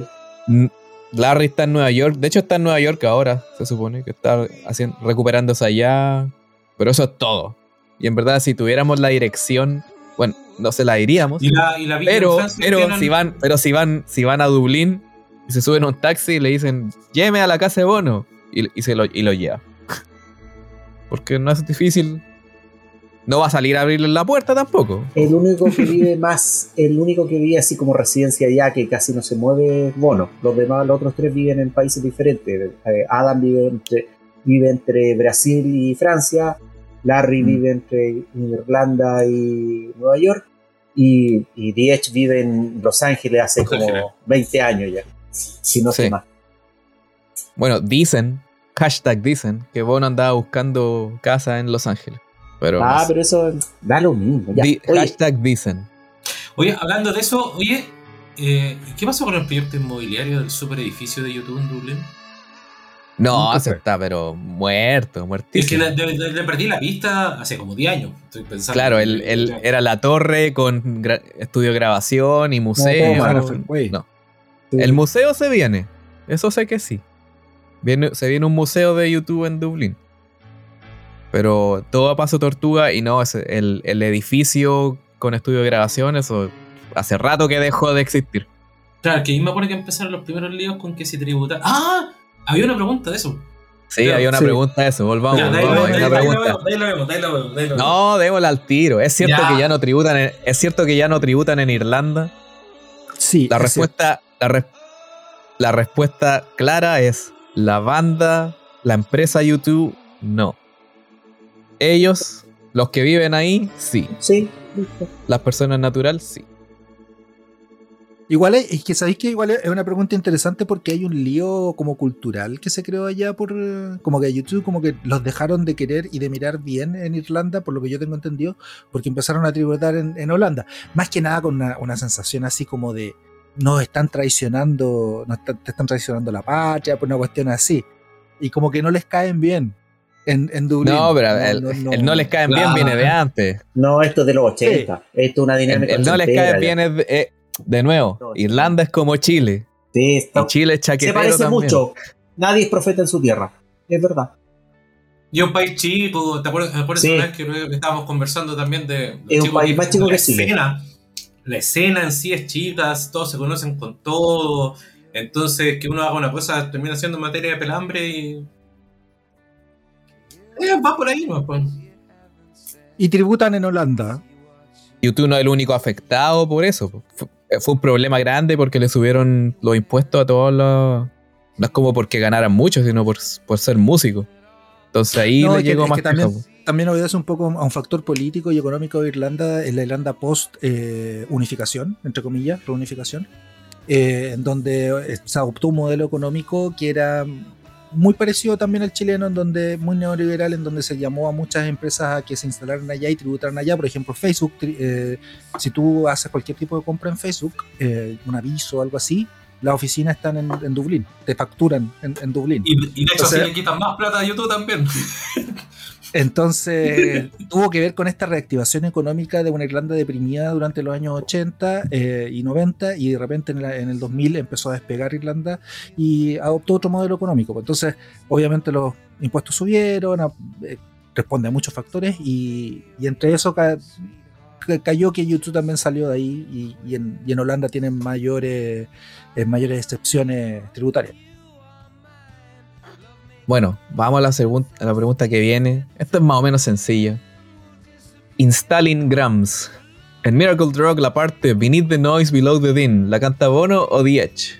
él. Larry está en Nueva York. De hecho, está en Nueva York ahora, se supone que está haciendo, recuperándose allá. Pero eso es todo. Y en verdad, si tuviéramos la dirección, bueno, no se la diríamos. Y la, y la Villa Pero, pero tienen- si van, pero si van, si van a Dublín y se suben a un taxi y le dicen, lléveme a la casa de Bono. Y, y se lo, y lo lleva. Porque no es difícil. No va a salir a abrirle la puerta tampoco. El único que vive más, el único que vive así como residencia ya, que casi no se mueve, es Bono. Los demás, los otros tres viven en países diferentes. Eh, Adam vive entre, vive entre Brasil y Francia. Larry Mm. vive entre Irlanda y Nueva York. Y, y vive en Los Ángeles hace Los Ángeles. como 20 años ya. Si no sé Sí. más. Bueno, dicen, hashtag dicen, que Bono andaba buscando casa en Los Ángeles. Pero, no Ah, pero eso da lo mismo. Ya. Di- Oye, hashtag dicen. Oye, hablando de eso, oye, eh, ¿y ¿qué pasó con el proyecto inmobiliario del super edificio de YouTube en Dublín? No, se está, pero muerto, Es que muertísimo. le, le- le perdí la pista hace como 10 años. Estoy pensando. Claro, el, el- era la torre con gra- estudio de grabación y museo. Güey. No. sí. El museo se viene. Eso sé que sí. Viene, se viene un museo de YouTube en Dublín. Pero todo a paso tortuga y no, ese- el, el edificio con estudio de grabación, eso hace rato que dejó de existir. Claro, que ahí me acuerdo que empezaron los primeros líos con que se tributa. ¡Ah! Había una pregunta de eso. Sí, había una sí. pregunta de eso. Volvamos, Ya, de ahí volvamos, lo- hay de una ahí lo pregunta. vemos, de ahí lo vemos, de ahí lo vemos, de ahí lo vemos. No, démosla al tiro. Es cierto Ya. que ya no tributan en, es cierto que ya no tributan en Irlanda. Sí, La es respuesta, la, res- la respuesta clara es la banda, la empresa YouTube, no. Ellos, los que viven ahí, sí. Sí, Listo. Las personas naturales, sí. Igual es, es que sabéis que igual es una pregunta interesante porque hay un lío como cultural que se creó allá por como que YouTube como que los dejaron de querer y de mirar bien en Irlanda, por lo que yo tengo entendido, porque empezaron a tributar en, en Holanda. Más que nada con una, una sensación así como de nos están traicionando, nos están- te están traicionando la patria, por una cuestión así. Y como que no les caen bien en, en Dublín. No, pero el, el no les caen bien viene de antes. No, esto es de los 80. Esto es una El, dinámica. el no les caen bien es de, eh, de nuevo. Irlanda es como Chile. Sí, está- Y Chile es se chaquetero parece también. mucho. Nadie es profeta en su tierra. Es verdad. Y un país chico, ¿te acuerdas, ¿te acuerdas Sí. una vez que que estábamos conversando también de... Es un chico país más chico la que Chile. Escena, la escena en sí es chica, todos se conocen con todo. Entonces, que uno haga una cosa termina siendo materia de pelambre y. Eh, va por ahí, ¿no? Pues. Y tributan en Holanda. YouTube no es el único afectado por eso. po. Fue, fue un problema grande porque le subieron los impuestos a todos los. No es como porque ganaran mucho, sino por, por ser músicos. Entonces ahí No, le que- llegó más que también- queja, po. también obedece un poco a un factor político y económico de Irlanda, en la Irlanda post eh, unificación, entre comillas, reunificación, eh, en donde eh, se adoptó un modelo económico que era muy parecido también al chileno, en donde muy neoliberal, en donde se llamó a muchas empresas a que se instalaran allá y tributaran allá. Por ejemplo, Facebook, eh, si tú haces cualquier tipo de compra en Facebook, eh, un aviso o algo así, las oficinas están en, en Dublín, te facturan en, en Dublín. Y, y de hecho, así le quitan más plata a YouTube también. Entonces, tuvo que ver con esta reactivación económica de una Irlanda deprimida durante los años 80 eh, y 90 y de repente en, la- en el 2000 empezó a despegar Irlanda y adoptó otro modelo económico. Entonces, obviamente los impuestos subieron, eh, responde a muchos factores y, y entre eso ca- ca- cayó que YouTube también salió de ahí y, y en, y en Holanda tienen mayores, eh, mayores excepciones tributarias. Bueno, vamos a la, segun- a la pregunta que viene. Esta es más o menos sencilla. Installing Grams. En Miracle Drug, la parte Beneath the Noise, Below the Din, ¿la canta Bono o The Edge?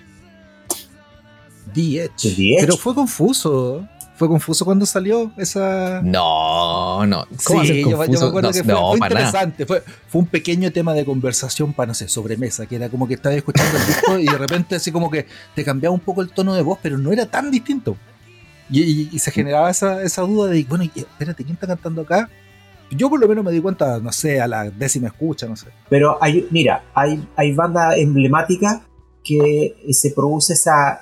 The Edge. The Edge. Pero fue confuso. Fue confuso cuando salió esa. No, no. ¿Cómo sí, yo, yo me confuso? acuerdo no, que fue, no, fue interesante. Fue, fue un pequeño tema de conversación para, no sé, sobremesa, que era como que estabas escuchando el disco y de repente así como que te cambiaba un poco el tono de voz, pero no era tan distinto. Y, y- y se generaba esa, esa duda de, bueno, espérate, ¿quién está cantando acá? Yo por lo menos me di cuenta, no sé, a la décima escucha, no sé. Pero hay, mira, hay, hay bandas emblemáticas que eh, se produce esa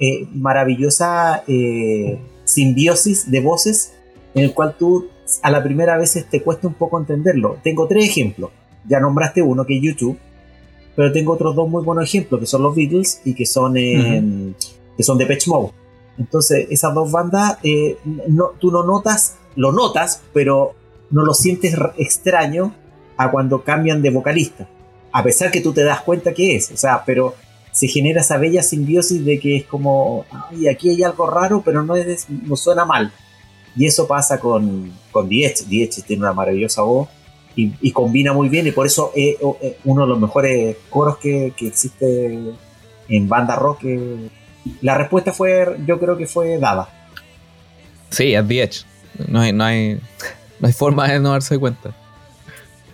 eh, maravillosa eh, simbiosis de voces en el cual tú a la primera vez te cuesta un poco entenderlo. Tengo tres ejemplos. Ya nombraste uno que es YouTube, pero tengo otros dos muy buenos ejemplos que son los Beatles y que son eh, que son Mode. Entonces esas dos bandas eh, tú no notas, lo notas, pero no lo sientes extraño a cuando cambian de vocalista. A pesar que tú te das cuenta que es, o sea, pero se genera esa bella simbiosis de que es como, ay, aquí hay algo raro, pero no, es, no suena mal. Y eso pasa con, con Diez. Diez tiene una maravillosa voz y, combina muy bien, y por eso es es uno de los mejores coros que, que existe en banda rock. eh. La respuesta fue, yo creo que fue dada. Sí, es The Edge. No hay, no hay, no hay forma de no darse cuenta.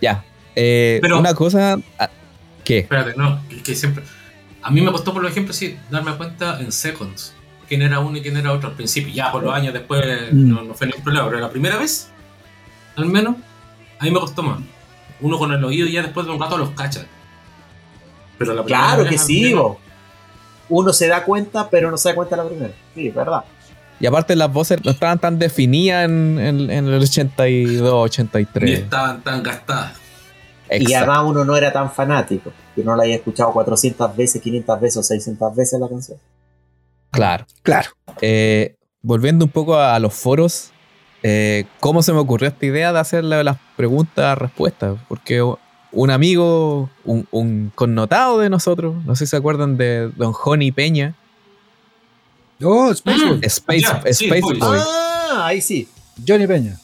Ya. eh, Pero- una cosa. ah, ¿Qué? Espérate, no, que, que siempre. A mí me costó, por ejemplo, sí, darme cuenta en seconds quién era uno y quién era otro al principio. Ya por los años después Mm. no, no fue ningún problema, pero la primera vez, al menos, a mí me costó más. Uno con el oído y ya después de un rato los cacha. Pero la primera Claro vez, que sí, menos. Uno se da cuenta, pero no se da cuenta la primera. Sí, es verdad. Y aparte las voces no estaban tan definidas en, en- en el 82, Ni 83. estaban tan gastadas. Y además uno no era tan fanático, que no la haya escuchado 400 veces, 500 veces o 600 veces la canción. Claro. Claro. Eh, volviendo un poco a, a los foros, eh, ¿cómo se me ocurrió esta idea de hacer la- las preguntas-respuestas? Porque un amigo, un, un connotado de nosotros, no sé si se acuerdan de Don Honey Peña, Oh, Space Mm. Boy. Space, sí, Space Boy. Boy, Ah, ahí sí. Johnny Peña.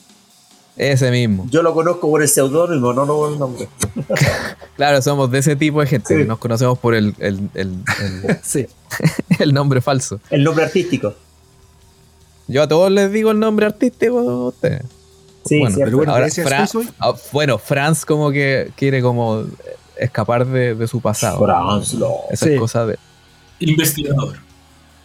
ese mismo. Yo lo conozco por el seudónimo, no por el nombre. Claro, somos de ese tipo de gente, Sí. que nos conocemos por el, el- el- el- Sí. el nombre falso. El nombre artístico. Yo a todos les digo el nombre artístico de ustedes. Sí, bueno. Pero ah, bueno, Franz como que quiere como escapar de, de su pasado. Franz Lo. Esa Sí. es cosa de... Investigador.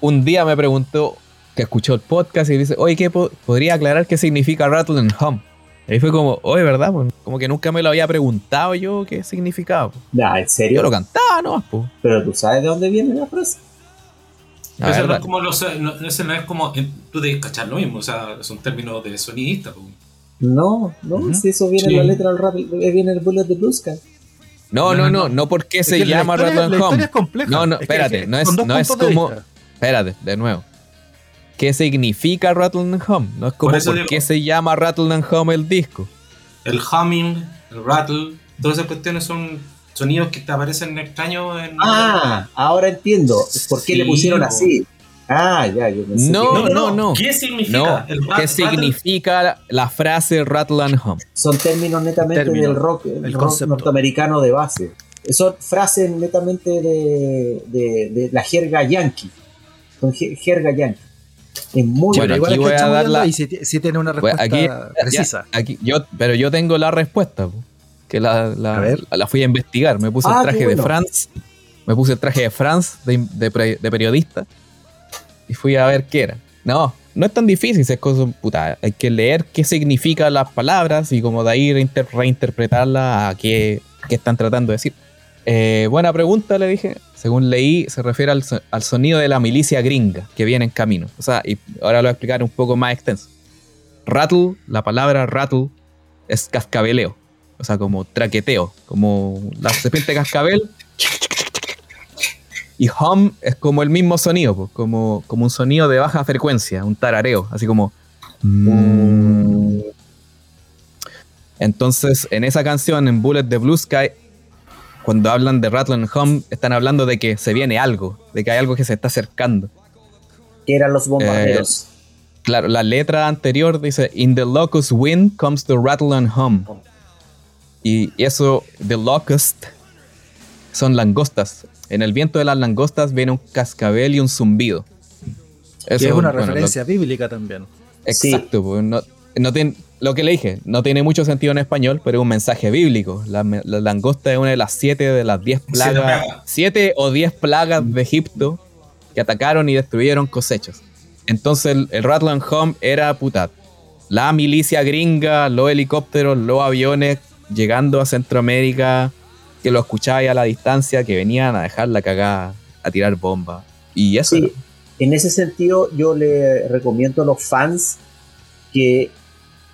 Un día me preguntó que escuchó el podcast y dice, oye, ¿qué po- podría aclarar qué significa rattle and hum? Y ahí fue como, oye, ¿verdad? Como que nunca me lo había preguntado yo qué significaba. Nah, ¿en Yo serio? lo cantaba nomás, pues. Pero tú sabes de dónde viene la frase. Ese no es como los, no, ese no es como eh, tú debes cachar lo mismo, o sea, son términos de sonidista. po. No, no, si eso viene Sí. en la letra del rap, eh, viene el bullet de Blue Sky. No, no, no, no porque Es se llama historia- rattle and La historia hum. es compleja. No, no, Es que- espérate, que no es- no es como- vista. Espérate, de nuevo. ¿Qué significa Rattle and Hum? No es como Por qué se llama Rattle and Hum el disco. El humming, el rattle, todas esas cuestiones son sonidos que te aparecen extraños en. Ah, ahora entiendo. ¿Por qué Sí, le pusieron así? Ah, ya, yo pensé No, que no, no. ¿Qué significa? No, el ¿qué rat- significa la, la frase Rattle and Hum? son términos netamente Término, del rock, el rock concepto. norteamericano de base. Son frases netamente de, de, de la jerga yankee. Son je- jerga yankee. Es muy Bueno, igual aquí voy a dar la- y tiene una Pues respuesta aquí, precisa. ya, aquí yo, pero yo tengo la respuesta, que la, la- A ver. la fui a investigar. Me puse Ah, el qué traje bueno. de Franz, me puse el traje de Franz de, de pre- de periodista y fui a ver qué era. No, no es tan difícil, es cosa, puta, hay que leer qué significan las palabras y como de ahí reinter- reinterpretarlas a qué, qué están tratando de decir. Eh, buena pregunta, le dije. Según leí, se refiere al, al sonido de la milicia gringa que viene en camino. O sea, y ahora lo voy a explicar un poco más extenso. Rattle, la palabra rattle es cascabeleo. O sea, como traqueteo. Como la serpiente cascabel. Y hum es como el mismo sonido, pues, como, como un sonido de baja frecuencia, un tarareo, así como. mm. Entonces, en esa canción, en Bullet de Blue Sky, cuando hablan de Rattle and Hum, están hablando de que se viene algo, de que hay algo que se está acercando. que eran los bombarderos. Claro, la letra anterior dice: In the locust wind comes the rattle and hum. Y eso, the locust, son langostas. En el viento de las langostas viene un cascabel y un zumbido. que Eso, es una bueno, lo- referencia bíblica también. Sí. Exacto, pues, no, no tiene, lo que le dije, no tiene mucho sentido en español, pero es un mensaje bíblico. La, langosta es una de las siete de las diez plagas, siete o diez plagas de Egipto que atacaron y destruyeron cosechas. Entonces el, el Rattle and Hum era puta, la milicia gringa, los helicópteros, los aviones llegando a Centroamérica, que lo escucháis a la distancia, que venían a dejar la cagada, a tirar bombas. Y eso Sí, en ese sentido yo le recomiendo a los fans que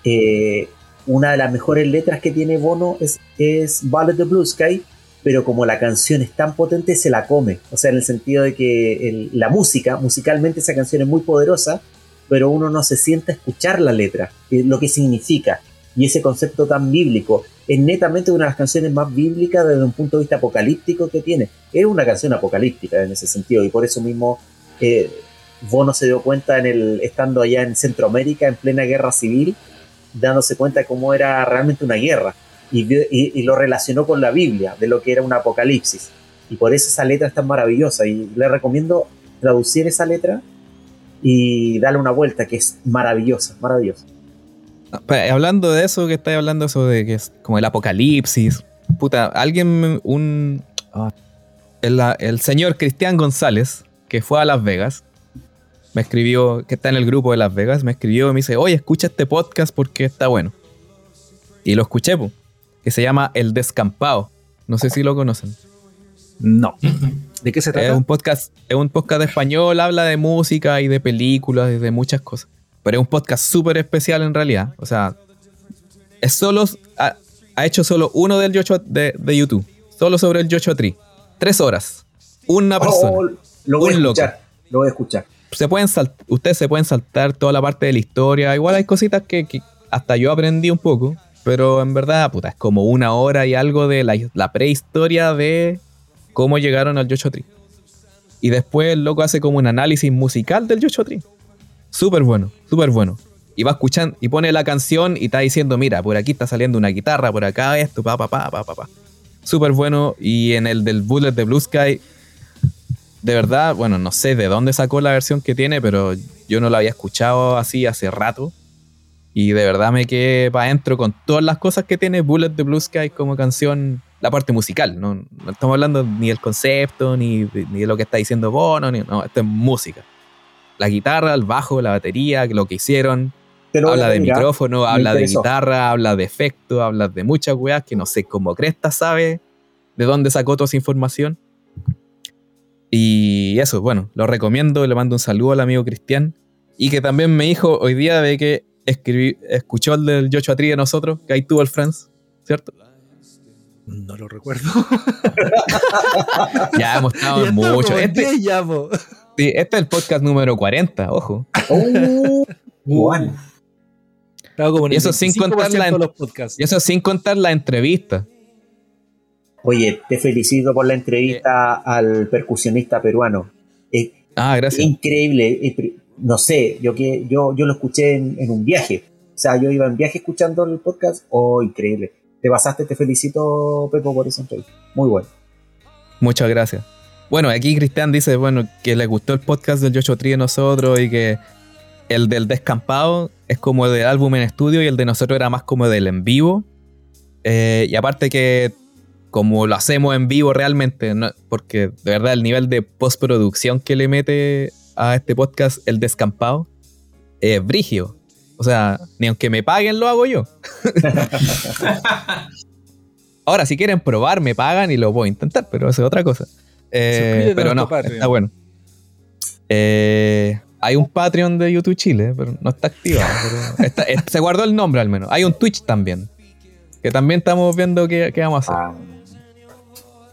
eh, una de las mejores letras que tiene Bono es, es Ballet de Blue Sky, pero como la canción es tan potente se la come. O sea, en el sentido de que el- la música, musicalmente esa canción es muy poderosa, pero uno no se siente a escuchar la letra, eh, lo que significa. Y ese concepto tan bíblico es netamente una de las canciones más bíblicas desde un punto de vista apocalíptico que tiene. Es una canción apocalíptica en ese sentido y por eso mismo eh, Bono se dio cuenta en el, estando allá en Centroamérica en plena guerra civil, dándose cuenta de cómo era realmente una guerra y- y lo relacionó con la Biblia, de lo que era un apocalipsis. Y por eso esa letra es tan maravillosa y le recomiendo traducir esa letra y darle una vuelta que es maravillosa, maravillosa. Espera, hablando de eso, que estáis hablando eso de que es como el apocalipsis. Puta, alguien, un. ah, el, el señor Cristian González, que fue a Las Vegas, me escribió, que está en el grupo de Las Vegas, me escribió y me dice, oye, escucha este podcast porque está bueno. Y lo escuché, po, que se llama El Descampado. No sé si lo conocen. No. ¿De qué se trata? Es un podcast, es un podcast de español, habla de música y de películas y de muchas cosas. Pero es un podcast súper especial en realidad. O sea, es solo. Ha, ha hecho solo uno del Joshua de, de YouTube. Solo sobre el Joshua Tree. Tres horas. Una persona. Oh, lo voy a Un loco. escuchar, lo voy a escuchar. Se pueden ustedes se pueden saltar toda la parte de la historia. Igual hay cositas que, que hasta yo aprendí un poco. Pero en verdad, puta, es como una hora y algo de la, la prehistoria de cómo llegaron al Joshua Tree. Y después el loco hace como un análisis musical del Joshua Tree. Súper bueno, súper bueno. Y va escuchando y pone la canción y está diciendo, mira, por aquí está saliendo una guitarra, por acá esto, pa, pa, pa, pa, pa, pa. Súper bueno. Y en el del Bullet de Blue Sky, de verdad, bueno, no sé de dónde sacó la versión que tiene, pero yo no la había escuchado así hace rato. Y de verdad me quedé para adentro con todas las cosas que tiene Bullet the Blue Sky como canción, la parte musical. No, no estamos hablando ni del concepto, ni de, ni de lo que está diciendo Bono, ni, no, esto es música. La guitarra, el bajo, la batería, lo que hicieron. Habla de micrófono, habla de guitarra, habla de efectos, habla de muchas weas que no sé cómo Cresta sabe de dónde sacó toda esa información. Y eso, bueno, lo recomiendo, le mando un saludo al amigo Cristian. Y que también me dijo hoy día de que escribí, escuchó el del Joshua Tree de nosotros, que ahí tuvo el Friends, ¿cierto? No lo recuerdo. Ya hemos estado Ya en estamos mucho. Este, 10 ya. Sí, este es el podcast número 40, ojo. Como en Y eso sin 25% contar la en- los podcasts. Y eso sin contar la entrevista. Oye, te felicito por la entrevista al percusionista peruano. Es Ah, gracias. increíble. pri- No sé, yo que yo, yo lo escuché en, en un viaje. O sea, yo iba en viaje escuchando el podcast. Oh, increíble. Te pasaste, te felicito, Pepo, por esa entrevista. Muy bueno. Muchas gracias. Bueno, aquí Cristian dice, bueno, que le gustó el podcast del Yocho Tri de nosotros y que el del descampado es como el del álbum en estudio y el de nosotros era más como del en vivo. Eh, y aparte que como lo hacemos en vivo realmente, no- porque de verdad el nivel de postproducción que le mete a este podcast el descampado es brigio. O sea, ni aunque me paguen lo hago yo. Ahora, si quieren probar, me pagan y lo puedo intentar, pero eso es otra cosa. Eh, pero no, está bueno. Eh, hay un Patreon de YouTube Chile, pero no está activado. pero está- se guardó el nombre al menos. Hay un Twitch también. Que también estamos viendo qué, qué vamos a hacer. Ah,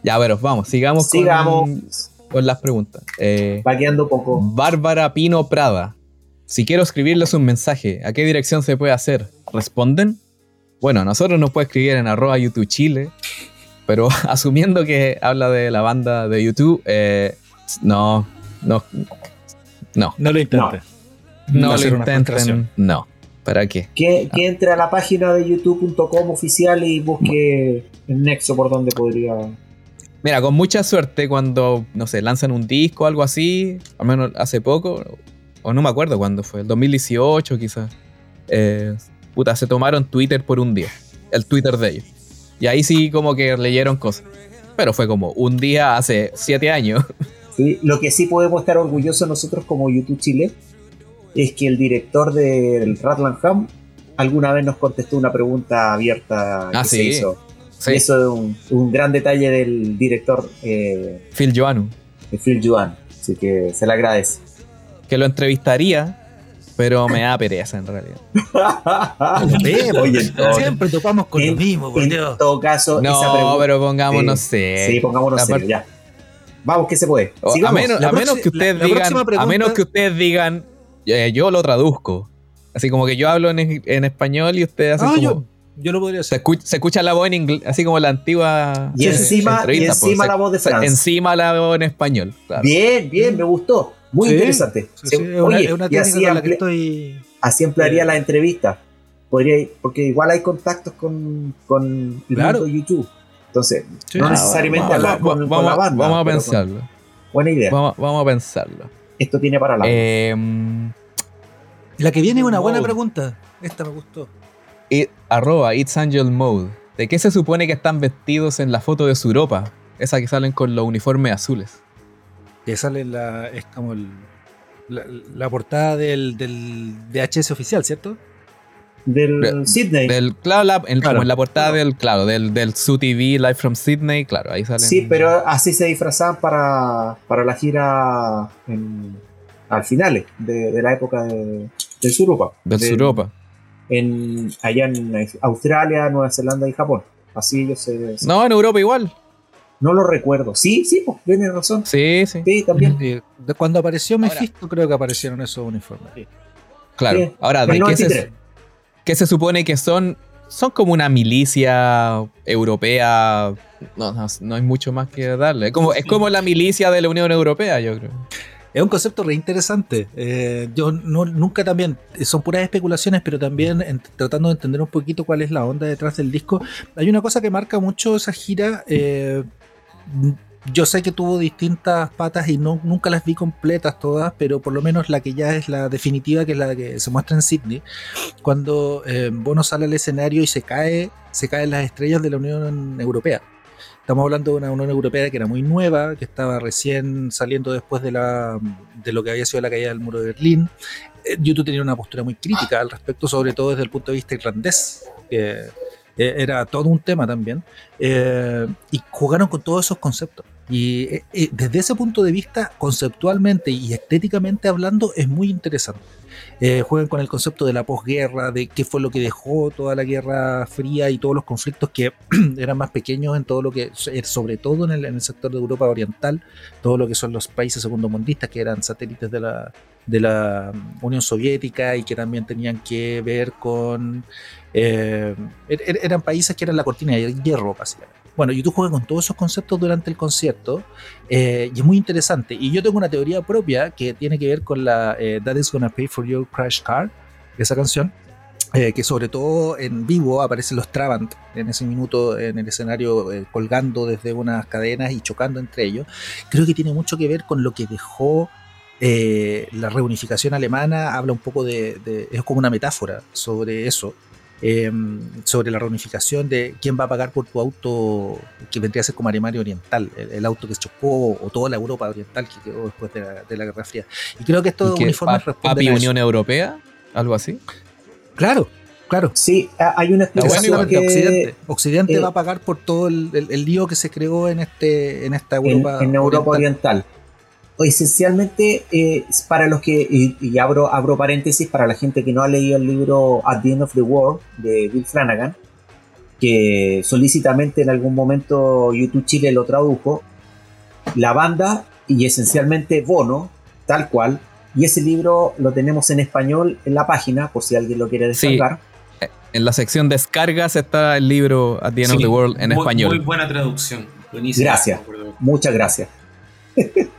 Ya, pero vamos, sigamos, con- sigamos. Con, las preguntas. Eh, Va quedando poco. Bárbara Pino Prada. Si quiero escribirles un mensaje, ¿a qué dirección se puede hacer? ¿Responden? Bueno, a nosotros nos puede escribir en arroba YouTube Chile, pero asumiendo que habla de la banda de YouTube, eh, no, no, no, No lo intentes. no a lo intenten, no. ¿Para qué? Que, que entre a la página de youtube.com oficial y busque el nexo por donde podría. Mira, con mucha suerte cuando, no sé, lanzan un disco o algo así, al menos hace poco, o no me acuerdo cuándo fue, el 2018 quizás, eh, puta, se tomaron Twitter por un día, el Twitter de ellos. Y ahí sí como que leyeron cosas. Pero fue como un día hace siete años. ¿sí? Lo que sí podemos estar orgullosos nosotros como YouTube Chile es que el director del Ratlanham alguna vez nos contestó una pregunta abierta que Ah, se sí. hizo. Sí, eso es un, un gran detalle del director eh, Phil Joanu, de Phil Joan. Así que se le agradece. que lo entrevistaría, pero me da pereza en realidad. Oye, Siempre topamos con lo en- mismo, por en Dios. todo caso, esa No, pregunta. pero pongamos, Sí. no sé. Sí, pongámonos La serio, ya. Vamos, que se puede. O- a menos, a que ustedes la- digan, pregunta- a menos que ustedes digan, eh, yo lo traduzco. Así como que yo hablo en, en español y ustedes hacen Ah, como, yo, yo lo podría se, hacer. se escucha la voz en inglés, así como la antigua Y encima, y pues, encima se- la voz de Franz. encima la voz en español. claro. Bien, bien, me gustó. Muy Sí, interesante. Sí, es una, Oye, es una y así, la estoy. así ampliaría Eh. la entrevista. Podría, porque igual hay contactos con, con el Claro. mundo de YouTube. Entonces, Sí, no necesariamente Vamos, hablar con, vamos, con la vamos- banda. vamos a con- pensarlo. Buena idea. Vamos, vamos a pensarlo. Esto tiene para la. Eh, La que viene es una buena pregunta. Esta me gustó. it- arroba It's Angel Mode. ¿De qué se supone que están vestidos en la foto de su Europa? Esa que salen con los uniformes azules. Que sale la. Es como el- la, la portada del, del VHS oficial, ¿cierto? del de- Sydney. Del, claro, la- Claro. como en la portada del, claro, del, del Su TV Live from Sydney, claro, ahí salen. Sí, pero así se disfrazaban para, para la gira en- al final de, de la época de, del Surupa. Del De- Suropa. En, allá en Australia, Nueva Zelanda y Japón. Así ellos se. se- No, en Europa igual. No lo recuerdo. Sí, sí, pues, tienes razón. Sí, sí, Sí, también. Sí, de cuando apareció Ahora- Mephisto, creo que aparecieron esos uniformes. claro. Sí. Ahora, ¿de qué 93. se, qué se supone que son? Son como una milicia europea. No, no, no hay mucho más que darle. Es como, es como la milicia de la Unión Europea, yo creo. Es un concepto re interesante. Eh, yo no- nunca también, eh, son puras especulaciones, pero también en- tratando de entender un poquito cuál es la onda detrás del disco. Hay una cosa que marca mucho esa gira. eh, yo sé que tuvo distintas patas y nunca las vi completas todas, pero por lo menos la que ya es la definitiva, que es la que se muestra en Sydney, cuando eh, Bono sale al escenario y se cae, se caen las estrellas de la Unión Europea. Estamos hablando de una Unión Europea que era muy nueva, que estaba recién saliendo después de, la, de lo que había sido la caída del muro de Berlín. Eh, YouTube tenía una postura muy crítica al respecto, sobre todo desde el punto de vista irlandés, eh, era todo un tema también, eh, y jugaron con todos esos conceptos. Y eh, desde ese punto de vista, conceptualmente y estéticamente hablando, es muy interesante. juegan con el concepto de la posguerra, de qué fue lo que dejó toda la guerra fría y todos los conflictos que eran más pequeños en todo lo que, sobre todo en el, sector de Europa Oriental, todo lo que son los países segundomundistas que eran satélites de la, de la Unión Soviética y que también tenían que ver con eh, er, er, eran países que eran la cortina de hierro, básicamente. Bueno, YouTube juega con todos esos conceptos durante el concierto eh, y es muy interesante. Y yo tengo una teoría propia que tiene que ver con la eh, That is Gonna Pay for Your Crash Car, esa canción, que sobre todo en vivo aparecen los Trabant en ese minuto en el escenario colgando desde unas cadenas y chocando entre ellos. Creo que tiene mucho que ver con lo que dejó la reunificación alemana, habla un poco de, de, es como una metáfora sobre eso Em, sobre la reunificación de quién va a pagar por tu auto que vendría a ser como Alemania Oriental, el, auto que se chocó o toda la Europa Oriental que quedó después de la, Guerra Fría. Y creo que estos uniformes responden a Unión Europea? ¿Algo así? Claro, claro. Sí, hay una explicación que Occidente, Occidente va a pagar por todo el, lío que se creó en este en esta Europa en, Europa oriental esencialmente eh, para los que, y, abro, abro paréntesis, para la gente que no ha leído el libro At the End of the World de Bill Flanagan, que solícitamente en algún momento YouTube Chile lo tradujo, la banda y esencialmente Bono, tal cual, y ese libro lo tenemos en español en la página, por si alguien lo quiere descargar. Eh, en la sección descargas está el libro At the End of the World en español. Muy buena traducción. Buenísimo. Gracias. Muchas gracias.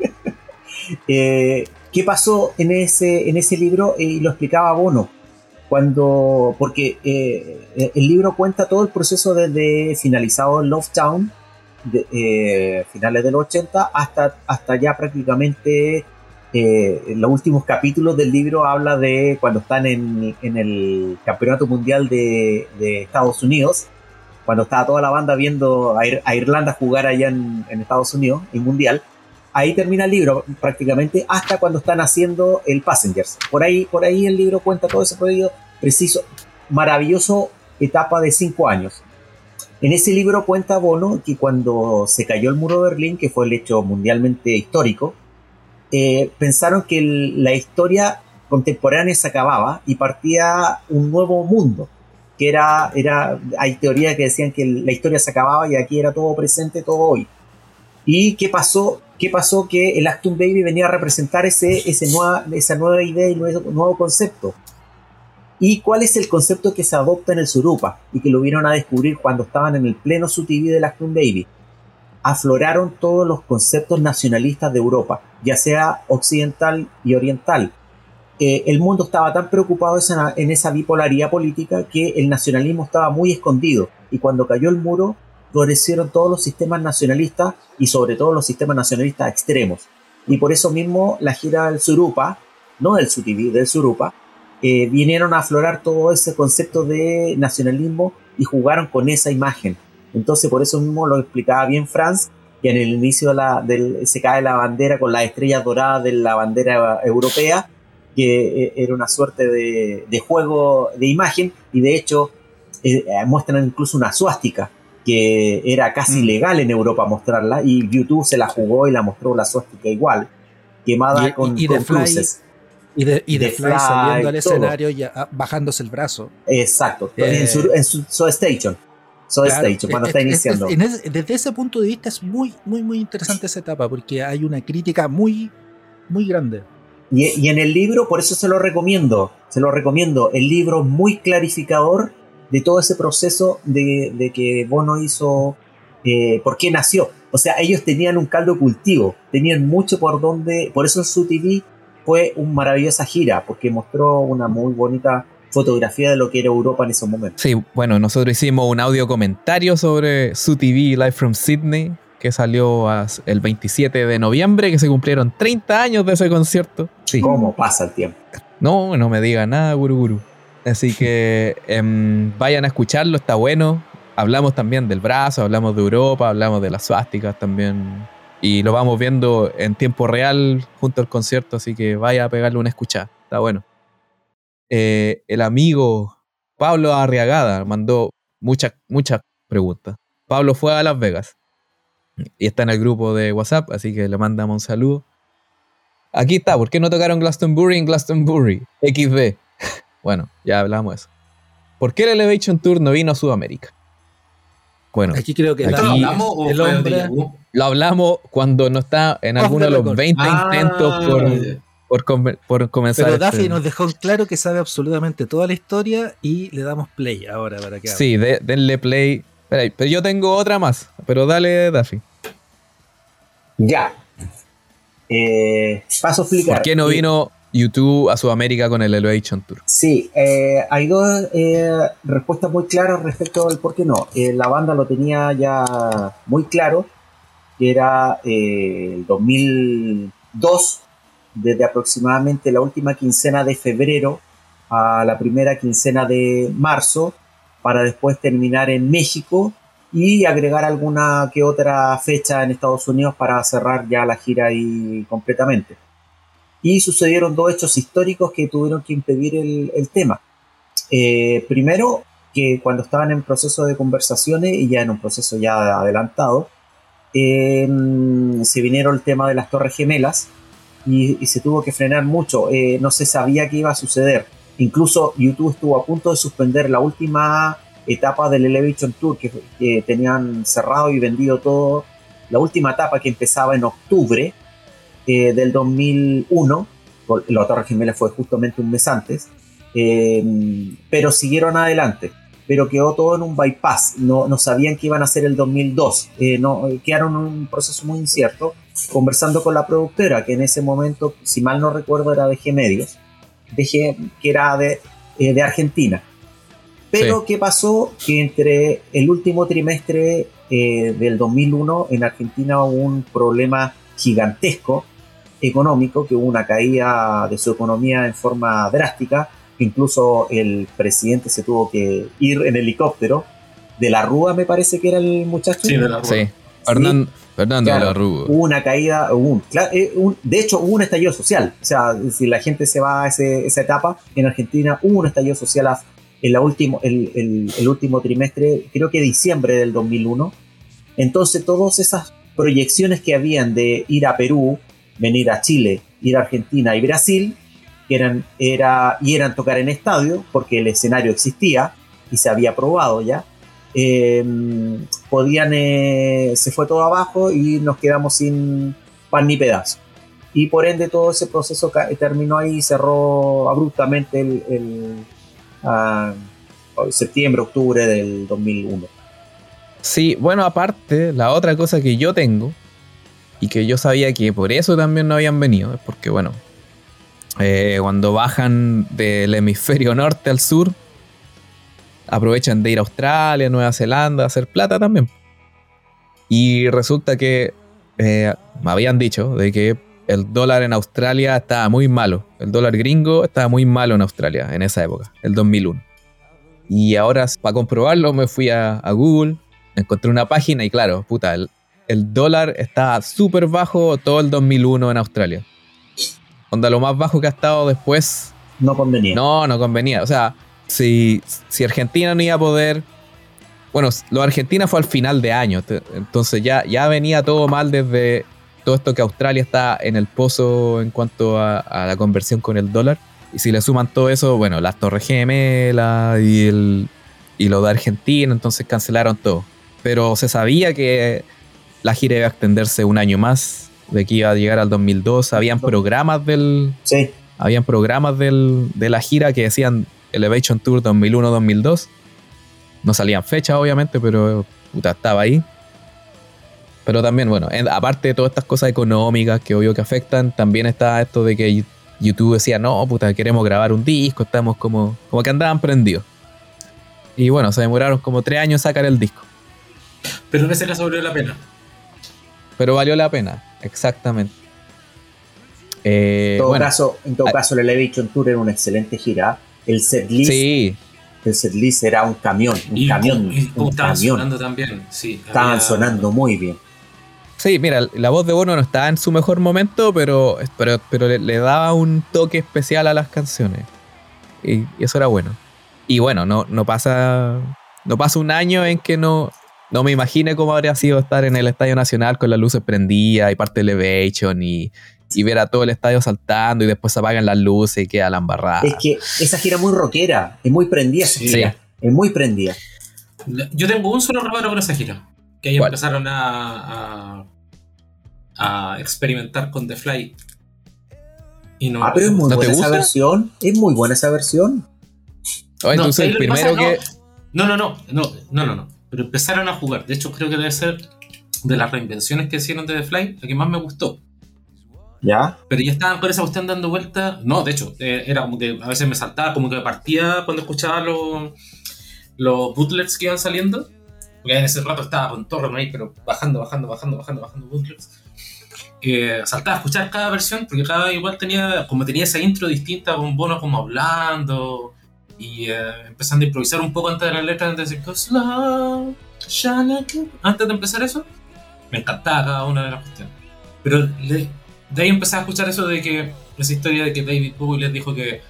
Eh, ¿Qué pasó en ese, en ese libro? Eh, y lo explicaba Bono. Cuando, porque eh, el libro cuenta todo el proceso desde finalizado Love Town, de, finales de los 80, hasta, hasta ya prácticamente en los últimos capítulos del libro habla de cuando están en, en el Campeonato Mundial de, Estados Unidos, cuando estaba toda la banda viendo a, Irlanda jugar allá en Estados Unidos, en Mundial, ahí termina el libro prácticamente hasta cuando están haciendo el Passengers. Por ahí, por ahí el libro cuenta todo ese periodo preciso, maravilloso etapa de cinco años. En ese libro cuenta Bono que cuando se cayó el muro de Berlín, que fue el hecho mundialmente histórico, eh, pensaron que la historia contemporánea se acababa y partía un nuevo mundo, que era, era, hay teorías que decían que la historia se acababa y aquí era todo presente, todo hoy. ¿Y qué pasó? ¿Qué pasó? Que el Actum Baby venía a representar ese, esa nueva idea y nuevo, nuevo concepto. ¿Y cuál es el concepto que se adopta en el Surupa? Y que lo vieron a descubrir cuando estaban en el pleno SUTV del Actum Baby. Afloraron todos los conceptos nacionalistas de Europa, ya sea occidental y oriental. Eh, el mundo estaba tan preocupado en esa bipolaridad política que el nacionalismo estaba muy escondido. Y cuando cayó el muro, florecieron todos los sistemas nacionalistas y sobre todo los sistemas nacionalistas extremos. Y por eso mismo la gira del Surupa, no del SUTV, del Surupa, eh, vinieron a aflorar todo ese concepto de nacionalismo y jugaron con esa imagen. Entonces por eso mismo lo explicaba bien Franz, que en el inicio de la, del, se cae la bandera con las estrellas doradas de la bandera europea, que eh, era una suerte de, de, juego de imagen y de hecho eh, muestran incluso una suástica que era casi mm. legal en Europa mostrarla y YouTube se la jugó y la mostró la suástica igual, quemada con, y con Y de, y de, Fly, saliendo al escenario y bajándose el brazo. Exacto, en, su, en su Station. Station, cuando está iniciando. desde ese punto de vista es muy, muy, muy interesante esa etapa porque hay una crítica muy, muy grande. Y, y en el libro, por eso se lo recomiendo, se lo recomiendo. El libro muy clarificador de todo ese proceso de, que Bono hizo, eh, por qué nació. O sea, ellos tenían un caldo cultivo, tenían mucho por donde, por eso su TV fue una maravillosa gira, porque mostró una muy bonita fotografía de lo que era Europa en esos momentos. Sí, bueno, nosotros hicimos un audio comentario sobre su TV Live from Sydney, que salió el 27 de noviembre, que se cumplieron 30 años de ese concierto. Sí. ¿Cómo pasa el tiempo? No, no me diga nada, Guru Guru. Así que em, vayan a escucharlo, está bueno. Hablamos también del brazo, hablamos de Europa, hablamos de las suásticas también. Y lo vamos viendo en tiempo real junto al concierto, así que vaya a pegarle una escuchada, está bueno. Eh, el amigo Pablo Arriagada mandó muchas, muchas preguntas. Pablo fue a Las Vegas y está en el grupo de WhatsApp, así que le mandamos un saludo. Aquí está, ¿por qué no tocaron Glastonbury en Glastonbury? XB. Bueno, ya hablamos de eso. ¿Por qué el Elevation Tour no vino a Sudamérica? Bueno, Aquí creo que Aquí- ¿Esto lo hablamos el hombre- lo hablamos cuando no está en alguno de los record. 20 Ah, intentos por, por, por comenzar. Pero este- Daffy nos dejó claro que sabe absolutamente toda la historia y le damos play ahora para que. Sí, de- denle play. Espera pero yo tengo otra más, pero dale, Daffy. Ya. Eh, paso a explicar. ¿Por qué no Eh, vino YouTube a Sudamérica con el Elevation Tour? Sí, eh, hay dos eh, respuestas muy claras respecto al por qué no. Eh, la banda lo tenía ya muy claro, que era eh, el 2002, desde aproximadamente la última quincena de febrero a la primera quincena de marzo, para después terminar en México y agregar alguna que otra fecha en Estados Unidos para cerrar ya la gira ahí completamente y sucedieron dos hechos históricos que tuvieron que impedir el, tema. Eh, primero, que cuando estaban en proceso de conversaciones y ya en un proceso ya adelantado, eh, se vinieron el tema de las Torres Gemelas y, se tuvo que frenar mucho. Eh, no se sabía qué iba a suceder. Incluso YouTube estuvo a punto de suspender la última etapa del Elevation Tour que tenían cerrado y vendido todo. La última etapa que empezaba en octubre eh, del 2001, por- la Torre Gemela fue justamente un mes antes, eh, pero siguieron adelante. Pero quedó todo en un bypass, no, no sabían qué iban a hacer el 2002, eh, no, eh, quedaron en un proceso muy incierto. Conversando con la productora, que en ese momento, si mal no recuerdo, era de Medios, que era de, eh, de Argentina. Pero Sí. ¿qué pasó? Que entre el último trimestre eh, del 2001 en Argentina hubo un problema gigantesco económico, que hubo una caída de su economía en forma drástica, incluso el presidente se tuvo que ir en helicóptero, de la Rúa me parece que era el muchacho. Sí, de la Sí, Fernan- Fernando Claro. Larrugo. Hubo una caída, un, eh, un- de hecho hubo un estallido social. O sea, si la gente se va a ese- esa etapa, en Argentina hubo un estallido social a- en la último, el, el- el último trimestre, creo que diciembre del 2001. Entonces todas esas proyecciones que habían de ir a Perú, venir a Chile, ir a Argentina y Brasil, que eran, era, y eran tocar en estadio, porque el escenario existía y se había probado ya, eh, podían, eh, se fue todo abajo y nos quedamos sin pan ni pedazo. Y por ende todo ese proceso ca- terminó ahí cerró abruptamente el, ah, septiembre, octubre del 2001. Sí, bueno, aparte, la otra cosa que yo tengo y que yo sabía que por eso también no habían venido, porque, bueno, eh, cuando bajan del hemisferio norte al sur, aprovechan de ir a Australia, Nueva Zelanda, a hacer plata también. Y resulta que eh, me habían dicho de que el dólar en Australia estaba muy malo. El dólar gringo estaba muy malo en Australia en esa época, el 2001. Y ahora, para comprobarlo, me fui a, a Google, encontré una página y claro, puta, el dólar estaba súper bajo todo el 2001 en Australia. Onda, lo más bajo que ha estado después No convenía. no, no convenía. O sea, si, si Argentina no iba a poder. Bueno, lo de Argentina fue al final de año. Entonces ya, ya venía todo mal desde todo esto que Australia está en el pozo en cuanto a, a la conversión con el dólar. Y si le suman todo eso, bueno, las Torres Gemelas y, el, y lo de Argentina, entonces cancelaron todo. Pero se sabía que la gira iba a extenderse un año más, de que iba a llegar al 2002. Habían programas del, Sí, habían programas del- de la gira que decían Elevation Tour 2001-2002. No salían fechas, obviamente, pero puta, estaba ahí. Pero también, bueno, en- aparte de todas estas cosas económicas que obvio que afectan, también está esto de que YouTube decía, no, puta, queremos grabar un disco, estamos como, como que andaban prendidos. Y bueno, se demoraron como tres años sacar el disco. Pero en ese caso valió la pena. Pero valió la pena, exactamente. Eh, En todo, bueno, caso, en todo ah. caso, el Elevation Tour era una excelente gira. El setlist, sí, el setlist era un camión, un Y, camión, y un estaban camión. sonando también, sí. Estaban había- sonando muy bien. sí, mira, la voz de Bono no estaba en su mejor momento, pero, pero, pero le, le daba un toque especial a las canciones. Y, y eso era bueno. Y bueno, no, no pasa. No pasa un año en que no. No me imagine cómo habría sido estar en el Estadio Nacional con las luces prendidas y parte de Elevation y, y ver a todo el estadio saltando y después se apagan las luces y queda la embarrada. Es que esa gira es muy rockera, es muy prendida esa Sí. gira, es muy prendida. Yo tengo un solo reparo con esa gira. Que ahí ¿Cuál? empezaron a, a, a experimentar con The Fly. Y no, Ah, pero es muy ¿No buena esa versión, es muy buena esa versión. Oh, entonces ahí el primero pasa, que. No, no, no, no, no, no, no. Pero empezaron a jugar. De hecho, creo que debe ser de las reinvenciones que hicieron de The Fly la que más me gustó. ¿Ya? Pero ya estaban con esa cuestión dando vueltas. No, de hecho, eh, era como que a veces me saltaba, como que partía cuando escuchaba los, los bootlets que iban saliendo. Porque en ese rato estaba con Torrent ahí, pero bajando, bajando, bajando, bajando, bajando bootlets. Eh, saltaba a escuchar cada versión, porque cada igual tenía, como tenía esa intro distinta, con Bono como hablando, y eh, empezando a improvisar un poco antes de la letra, antes de decir, "Cause love shall not give-" antes de empezar eso, me encantaba cada una de las cuestiones. Pero le- de ahí empecé a escuchar eso de que, esa historia de que David Bowie les dijo que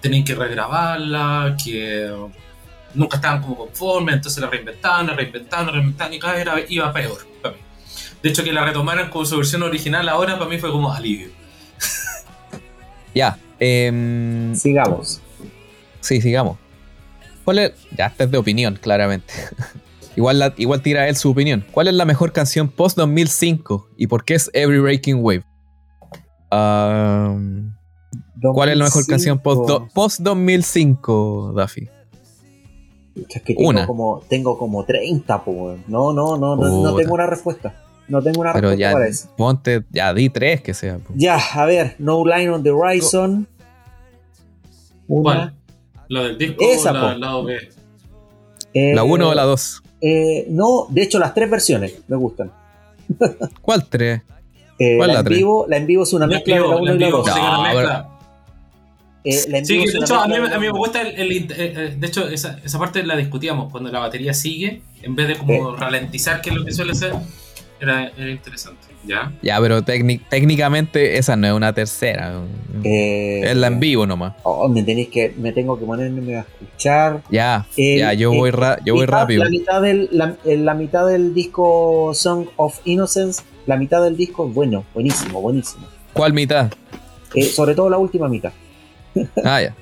tenían que regrabarla, que nunca estaban como conformes, entonces la reinventaban, la reinventaban, la reinventaban y cada vez era- iba peor para mí. De hecho, que la retomaran como su versión original ahora para mí fue como alivio. Ya. em, Sigamos. Sí, sigamos. ¿Cuál es? Ya, esta es de opinión, claramente. igual, la- igual tira él su opinión. ¿Cuál es la mejor canción post 2005 y por qué es Every Breaking Wave? Um, ¿Cuál es la mejor canción post, do- post 2005, Duffy? Es que tengo Una. como, tengo como 30, po, weón. No, no, no, no, no tengo una respuesta. No tengo una Pero respuesta ya, para eso. ponte, ya di tres que sea. po. Ya, a ver, No Line on the Horizon. Una. ¿Cuál? ¿La del disco Esa, o la po. del lado B? Eh, ¿La 1 o la 2? eh, no, de hecho, las tres versiones me gustan. ¿Cuál tres? Eh, ¿Cuál la, la en tres? vivo, la en vivo es una La en mezcla de la vivo, 1 la y en la vivo, 2. sí, que la No, mezcla. Eh, la Sí, de hecho a mí, a mí me la- gusta el, el int- eh, eh, de hecho esa, esa parte la discutíamos cuando la batería sigue, en vez de como ralentizar que es lo que suele ser, era, era interesante, ¿ya? Ya, pero técnic- técnicamente esa no es una tercera. Eh, Es la en vivo nomás. oh, me tenéis que, me tengo que ponerme a escuchar. Ya, El- ya, yo el- voy, ra- yo voy rápido. La mitad, del, la, eh, la mitad del disco Song of Innocence, la mitad del disco es bueno, buenísimo, buenísimo. ¿Cuál mitad? Eh, sobre todo la última mitad. Ah, ya.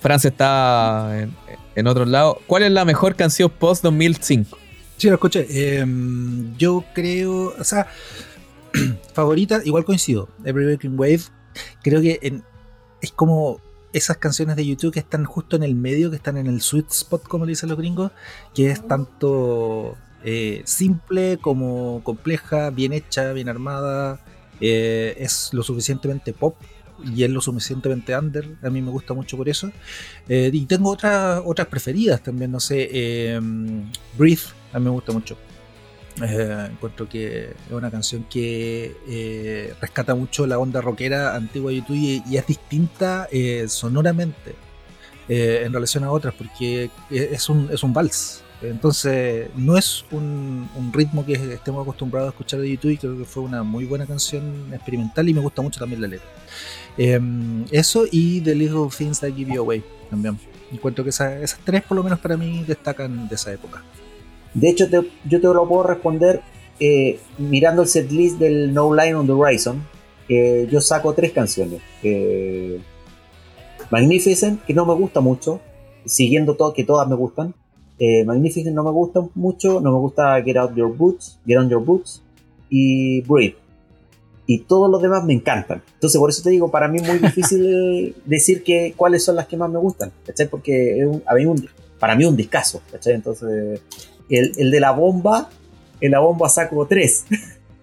Francia está en, en otro lado. ¿Cuál es la mejor canción post 2005? Sí, lo escuché. Eh, yo creo, o sea, favorita, igual coincido. Every Breaking Wave. Creo que en- es como esas canciones de YouTube que están justo en el medio, que están en el sweet spot, como le dicen los gringos, que es tanto eh, simple como compleja, bien hecha, bien armada. eh, es lo suficientemente pop y es lo suficientemente under. A mí me gusta mucho por eso. Eh, y tengo otras otras preferidas también, no sé. eh, Breathe, a mí me gusta mucho. Eh, encuentro que es una canción que eh, rescata mucho la onda rockera antigua de YouTube y, es distinta eh, sonoramente eh, en relación a otras porque es un, es un vals. Entonces no es un, ritmo que estemos acostumbrados a escuchar de YouTube y creo que fue una muy buena canción experimental y me gusta mucho también la letra. Eh, eso y The Little Things That Give You Away también. Encuentro que esa- esas tres por lo menos para mí destacan de esa época. De hecho, te- yo te lo puedo responder eh, mirando el setlist del No Line on the Horizon. eh, yo saco tres canciones. Eh, Magnificent, que no me gusta mucho, siguiendo todo, que todas me gustan. Eh, Magnificent no me gusta mucho, no me gusta Get Out Your Boots, Get On Your Boots y Breathe. Y todos los demás me encantan. Entonces, por eso te digo, para mí es muy difícil decir que cuáles son las que más me gustan, ¿cachai? Porque es un- a mí un- para mí es un discazo, ¿cachai? Entonces, el, el de la bomba, en la bomba saco tres.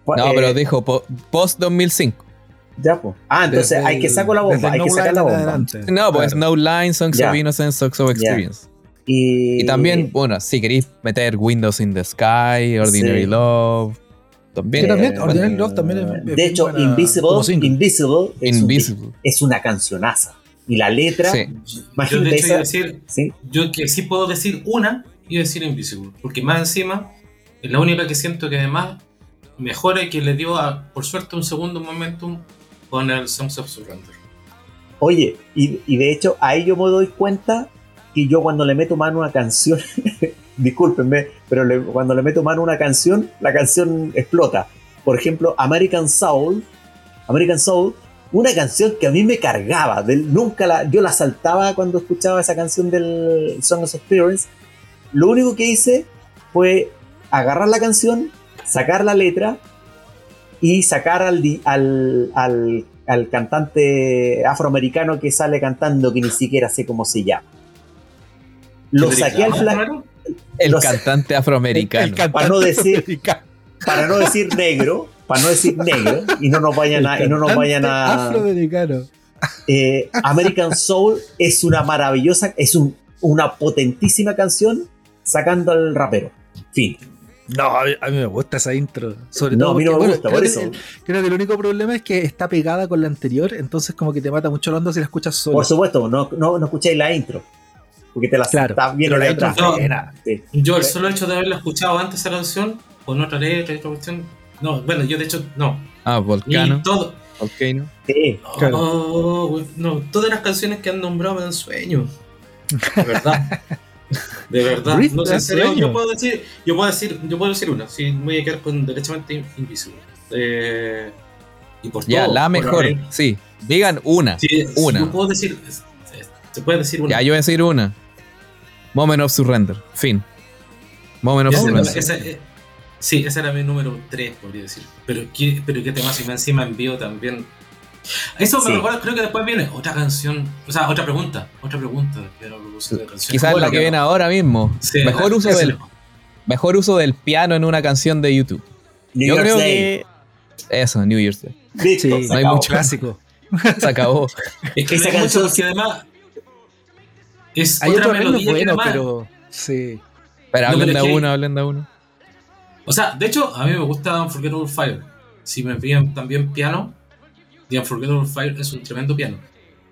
No, Eh, pero dijo po- post 2005. Ya, pues. Ah, entonces Desde hay que saco la bomba, hay No que sacar la bomba. adelante. No, pues Claro. No Line, Songs Ya. of Innocence, Songs of. Experience. Y, Y también, bueno, si queréis meter Windows in the Sky, Ordinary Sí. Love, también. Eh, Ordinary Love también es- De hecho, buena Invisible. Invisible, es, un- Invisible. es una cancionaza. Y la letra, Sí. Yo imagínate de hecho esa- decir, ¿sí? yo que sí puedo decir una y decir Invisible. Porque más encima, es la única que siento que además mejora y que le dio a, por suerte un segundo momentum con el Songs of Surrender. Oye, y, de hecho ahí yo me doy cuenta que yo cuando le meto mano a una canción, discúlpenme, pero cuando le meto mano a una canción, la canción explota. Por ejemplo, American Soul, American Soul, una canción que a mí me cargaba, nunca yo la saltaba cuando escuchaba esa canción del Song of Experience. Lo único que hice fue agarrar la canción, sacar la letra y sacar al, al, al, al cantante afroamericano que sale cantando que ni siquiera sé cómo se llama. Lo saqué al claro. El Los- cantante afroamericano. El cantante Para no decir- para no decir negro, para no decir negro y no nos vayan a, y no nos vayan a Afroamericano. eh, American Soul es una maravillosa, es un- una potentísima canción sacando al rapero. Fin. No, a mí, a mí me gusta esa intro. Sobre No, todo a mí no porque, me gusta, por eso. el- creo que el único problema es que está pegada con la anterior, entonces como que te mata mucho la onda si la escuchas solo. Por supuesto, no, no, no escucháis la intro. Porque te la Claro, está bien pero la intro. No. Sí. Yo el solo hecho de haberla escuchado antes esa canción, con otra letra y otra cuestión. No, bueno, yo de hecho, no. Ah, Volcano. todo. Volcano. Sí. Claro. Oh, no, todas las canciones que han nombrado me dan sueño. De verdad. De verdad. No sé, serio, yo puedo decir, yo puedo decir, yo puedo decir una, sí, me voy a quedar con derechamente invisible. Eh, y por Ya, todo, la mejor. Sí. Digan una. Sí, Una. Yo puedo decir, es- es- se puede decir una. Ya, yo voy a decir una. Moment of Surrender. Fin. Moment of Esa- Surrender. esa- eh, sí, ese era mi número 3, podría decir. Pero qué, pero qué tema, si me encima envío también. Eso Sí. me recuerda, creo que después viene otra canción, o sea, otra pregunta, otra pregunta que era de. Quizás Bueno, la que viene ahora mismo. Sí, mejor, uso del, mejor uso del piano en una canción de YouTube. New Yo creo Day. que. Eso, New Year's Day. Listo, Sí, se no hay acabó. mucho. Clásico. Se acabó. Es que Esa canción canción- porque además es Hay otra melodía que buenos, además- pero sí. Pero No, hablen pero de que- uno, hablen de uno. O sea, de hecho, a mí me gusta Unforgettable Fire. Si me envían también piano, The Unforgettable Fire es un tremendo piano.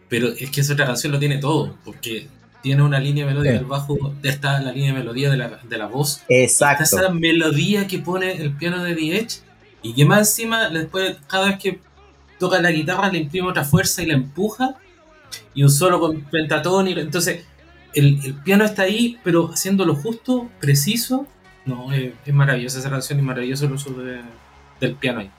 Pero es que esa otra canción lo tiene todo, porque tiene una línea de melodía Sí. del bajo, está la línea de melodía de la, de la voz, está Exacto. esa melodía que pone el piano de The Edge, y que más encima, después, cada vez que toca la guitarra, le imprime otra fuerza y la empuja, y un solo con pentatónico. Entonces, el, el piano está ahí, pero haciéndolo justo, preciso. No, es, es maravillosa esa canción y maravilloso el uso de- del piano ahí.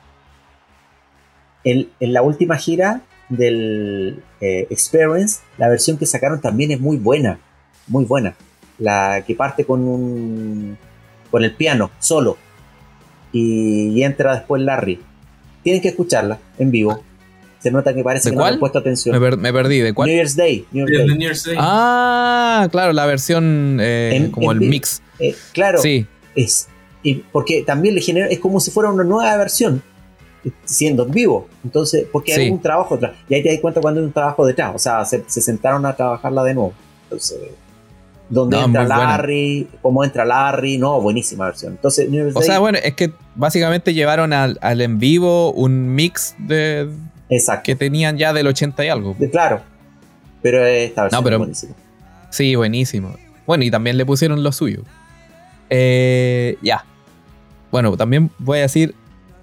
En, en la última gira del eh, Experience, la versión que sacaron también es muy buena. Muy buena. La que parte con un. con el piano, solo. Y, y entra después Larry. Tienen que escucharla en vivo. Se nota que parece ¿De que no le cuál? han puesto atención. Me, per- me perdí. ¿De New cuál? Year's Day. New Year's Day. New Year's Day. Ah, claro, la versión eh, En- como en el mix. Eh, claro, Sí, es. y porque también le genera. Es como si fuera una nueva versión. Siendo en vivo. Entonces, porque hay Sí. un trabajo detrás. Y ahí te das cuenta cuando hay un trabajo detrás. O sea, se, se sentaron a trabajarla de nuevo. Entonces. Donde No, entra buena. Larry, cómo entra Larry, no, buenísima versión. Entonces, O Day, sea, bueno, es que básicamente llevaron al, al en vivo un mix de exacto. que tenían ya del 80 y algo. De- claro. Pero esta versión No, pero- es buenísima. Sí, buenísimo. Bueno, y también le pusieron lo suyo. Eh, ya. Bueno, también voy a decir,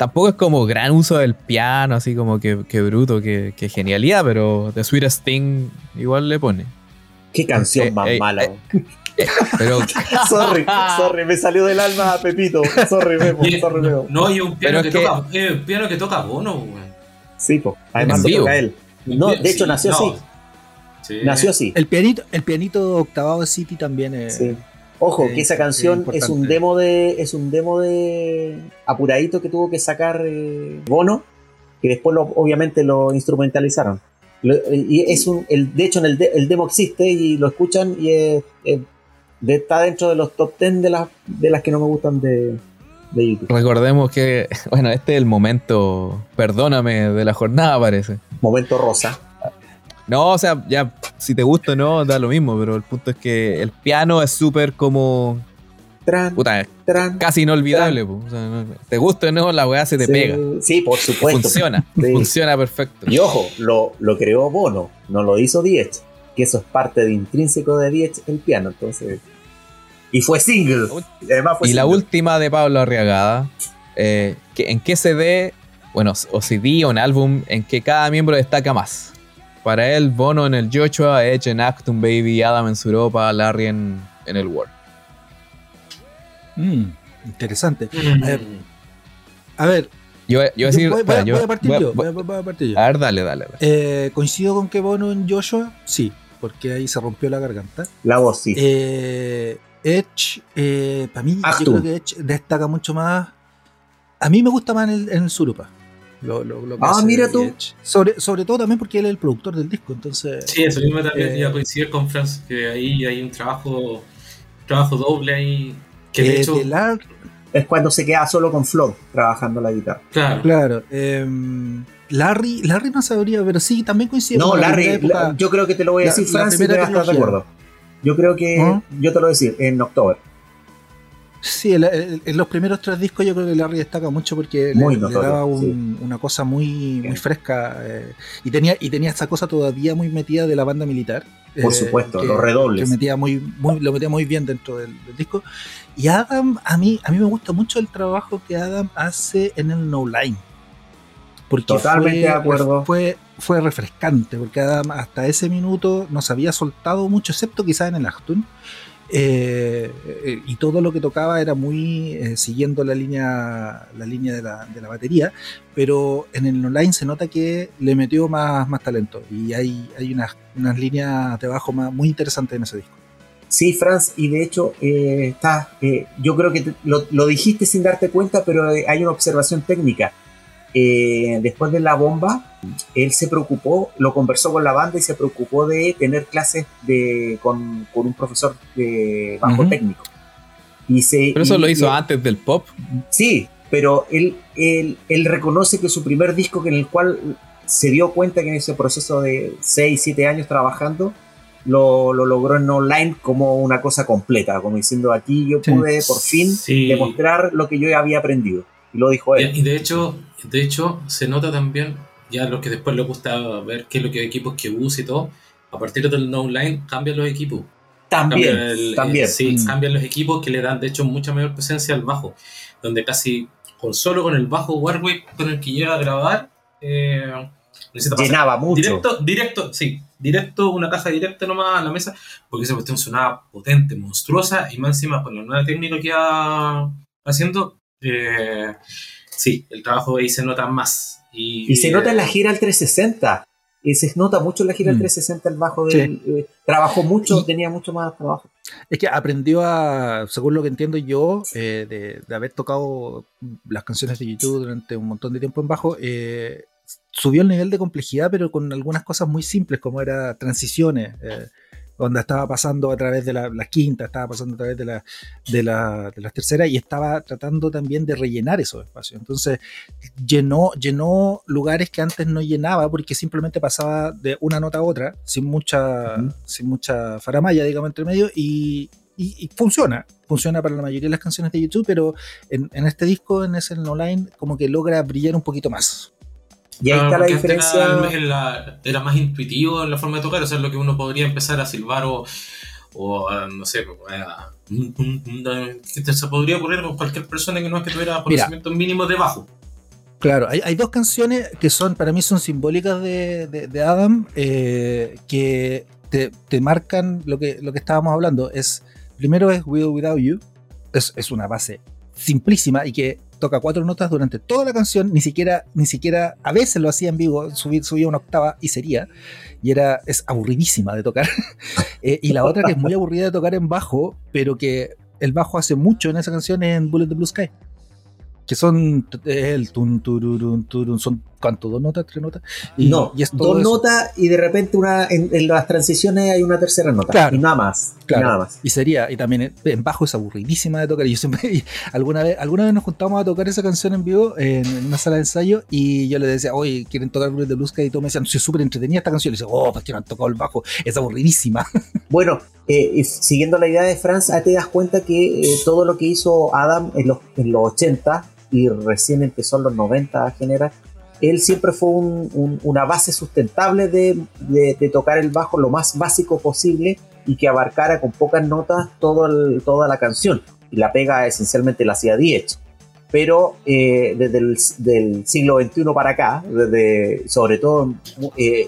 tampoco es como gran uso del piano, así como que, que bruto, que, que genialidad, pero The Sweetest Thing igual le pone. Qué canción eh, más eh, mala. eh. Pero, sorry, sorry, me salió del alma Pepito. Sorry, Memo, Y- sorry, Memo. no, y un piano que, es que- toca, eh, un piano que toca Bono, weón. Sí, po. Además lo toca él. No, de hecho, nació así. Sí. Nació así. El pianito, el pianito octavado de City también es. Sí. Ojo, Eh, que esa es canción es un demo de. es un demo de. apuradito que tuvo que sacar eh, Bono, que después lo, obviamente lo instrumentalizaron. Lo- y es un. El, de hecho, en el, de- el demo existe y lo escuchan y es- es- de- está dentro de los top 10 de las, de las que no me gustan de, de YouTube. recordemos que, bueno, este es el momento, perdóname, de la jornada, parece. Momento rosa. No, o sea, ya, si te gusta o no, da lo mismo, pero el punto es que el piano es súper como tran, Puta, tran. casi inolvidable. po. O sea, no- te gusta o no, la weá se te Sí, pega. Sí, por supuesto. Funciona, Sí. funciona perfecto. Y ojo, lo, lo creó Bono, no lo hizo Diez, que eso es parte de intrínseco de Diez, el piano, entonces. Y fue single. Y además fue Y la última de Pablo Arriagada, eh, que- ¿en qué CD, bueno, o CD o un álbum en que cada miembro destaca más? Para él, Bono en el Joshua, Edge en Acton Baby, Adam en Suropa, Larry en, en el War. Mm, interesante. Mm. ver, A ver, Yo, yo voy a decir, voy, voy espera, a, yo- voy a partir voy yo. voy- a- voy a partir yo. a ver, dale, dale. dale. Eh, coincido con que Bono en Joshua, sí, porque ahí se rompió la garganta. La voz, sí. Eh, Edge, eh, para mí, Actum. yo creo que Edge destaca mucho más. A mí me gusta más en el, en el Surupa. Lo, lo- lo que Ah, hace mira tú. Edge. Sobre, sobre todo también porque él es el productor del disco, entonces. Sí, eso mismo también Eh, iba a coincidir con Franz, que ahí hay un trabajo, trabajo doble ahí, que de eh, hecho, la- Es cuando se queda solo con Flood trabajando la guitarra. claro, claro. em, Larry, Larry no sabría, pero sí, también coincide No, con Larry, primera época. la- yo creo que te lo voy a decir, la Francis, y te primera vas a estar de acuerdo. Yo creo que, ¿Ah? yo te lo voy a decir, en octubre. Sí, el- el- en los primeros tres discos yo creo que Larry destaca mucho porque le- daba un- una cosa muy, muy fresca eh, y tenía y tenía esa cosa todavía muy metida de la banda militar. Por eh, supuesto, que- los redobles. Que metía muy, muy- lo metía muy bien dentro del, del disco. Y Adam, a mí, a mí me gusta mucho el trabajo que Adam hace en el No Line. Porque Totalmente fue, de acuerdo. Fue, fue refrescante, porque Adam hasta ese minuto no se había soltado mucho, excepto quizás en el Actun. Eh, eh, y todo lo que tocaba era muy eh, siguiendo la línea la línea de la, de la batería pero en el online se nota que le metió más, más talento y hay, hay unas, unas líneas de bajo muy interesantes en ese disco Sí, Franz, y de hecho, está, yo creo que te- lo, lo dijiste sin darte cuenta, pero hay una observación técnica. Eh, después de la bomba, él se preocupó, lo conversó con la banda y se preocupó de tener clases de, con, con un profesor de bajo Ujú. técnico. Y se, Pero eso y- lo hizo y- antes del pop. Sí, pero él, él, él reconoce que su primer disco en el cual se dio cuenta que en ese proceso de 6, 7 años trabajando, lo, lo logró en online como una cosa completa, como diciendo aquí yo Sí. pude por fin Sí. demostrar lo que yo había aprendido. Y lo dijo él. y de hecho, de hecho, se nota también, ya lo que después le gusta ver qué es lo que equipos que usa y todo, a partir del no online cambian los equipos. También, Cambian el- también. sí, Mm. cambian los equipos que le dan de hecho mucha mayor presencia al bajo, donde casi con solo con el bajo Warwick con el que llega a grabar, eh, Llenaba mucho. Directo, directo, sí, directo, una caja directa nomás a la mesa, porque esa cuestión sonaba potente, monstruosa, y más encima con la nueva técnica que va haciendo, eh, sí, el trabajo ahí se nota más. Y, Y se nota en la gira al 360. Y se nota mucho en la gira al Mm. 360 el bajo Sí. del, eh, trabajó mucho, Y- tenía mucho más trabajo. es que aprendió a según lo que entiendo yo eh, de, de haber tocado las canciones de YouTube durante un montón de tiempo en bajo eh, subió el nivel de complejidad pero con algunas cosas muy simples como era transiciones eh, donde estaba pasando a través de la- las quintas, estaba pasando a través de, la, de, la- de las terceras y estaba tratando también de rellenar esos espacios. Entonces llenó, llenó lugares que antes no llenaba porque simplemente pasaba de una nota a otra sin mucha, sin mucha faramaya, digamos, entre medio y, y- y funciona. Funciona para la mayoría de las canciones de YouTube, pero en, en este disco, en ese online, como que logra brillar un poquito más. Y ahí Claro, está la diferencia. Era, era- era más intuitivo en la forma de tocar, o sea, lo que uno podría empezar a silbar o, o a, no sé, a- que te- se podría ocurrir con cualquier persona que no es que tuviera conocimientos mínimos de bajo. Claro, hay, hay dos canciones que son, para mí son simbólicas de, de- de Adam, eh, que te, te marcan lo que, lo que estábamos hablando. Es, primero es Will Without You, es, es una base simplísima y que toca cuatro notas durante toda la canción, ni siquiera, ni siquiera, a veces lo hacía en vivo, subía, subía una octava y sería, y era, es aburridísima de tocar. Eh, y la otra que es muy aburrida de tocar en bajo, pero que el bajo hace mucho en esa canción es en Bullet the Blue Sky que son eh, el tun, tururun, turun, son ¿cuánto? ¿Dos notas? ¿Tres notas? Y, no, y es dos notas y de repente una en, las transiciones hay una tercera nota. y nada más. Claro. nada más. Y sería, y también en bajo es aburridísima de tocar. Y yo siempre, alguna vez, alguna vez nos juntamos a tocar esa canción en vivo en, una sala de ensayo y yo le decía, oye, ¿quieren tocar Blues de Blues? Y todos me decían, soy súper entretenida esta canción. Y yo oh, pues que no han tocado el bajo, es aburridísima. Bueno, eh, siguiendo la idea de Franz, te das cuenta que eh, todo lo que hizo Adam en los, en los 80 y recién empezó en los 90 a generar, él siempre fue una base sustentable de, tocar el bajo lo más básico posible y que abarcara con pocas notas todo toda la canción. Y la pega esencialmente la hacía Diez. Pero eh, desde el del siglo XXI para acá, desde, sobre todo, eh,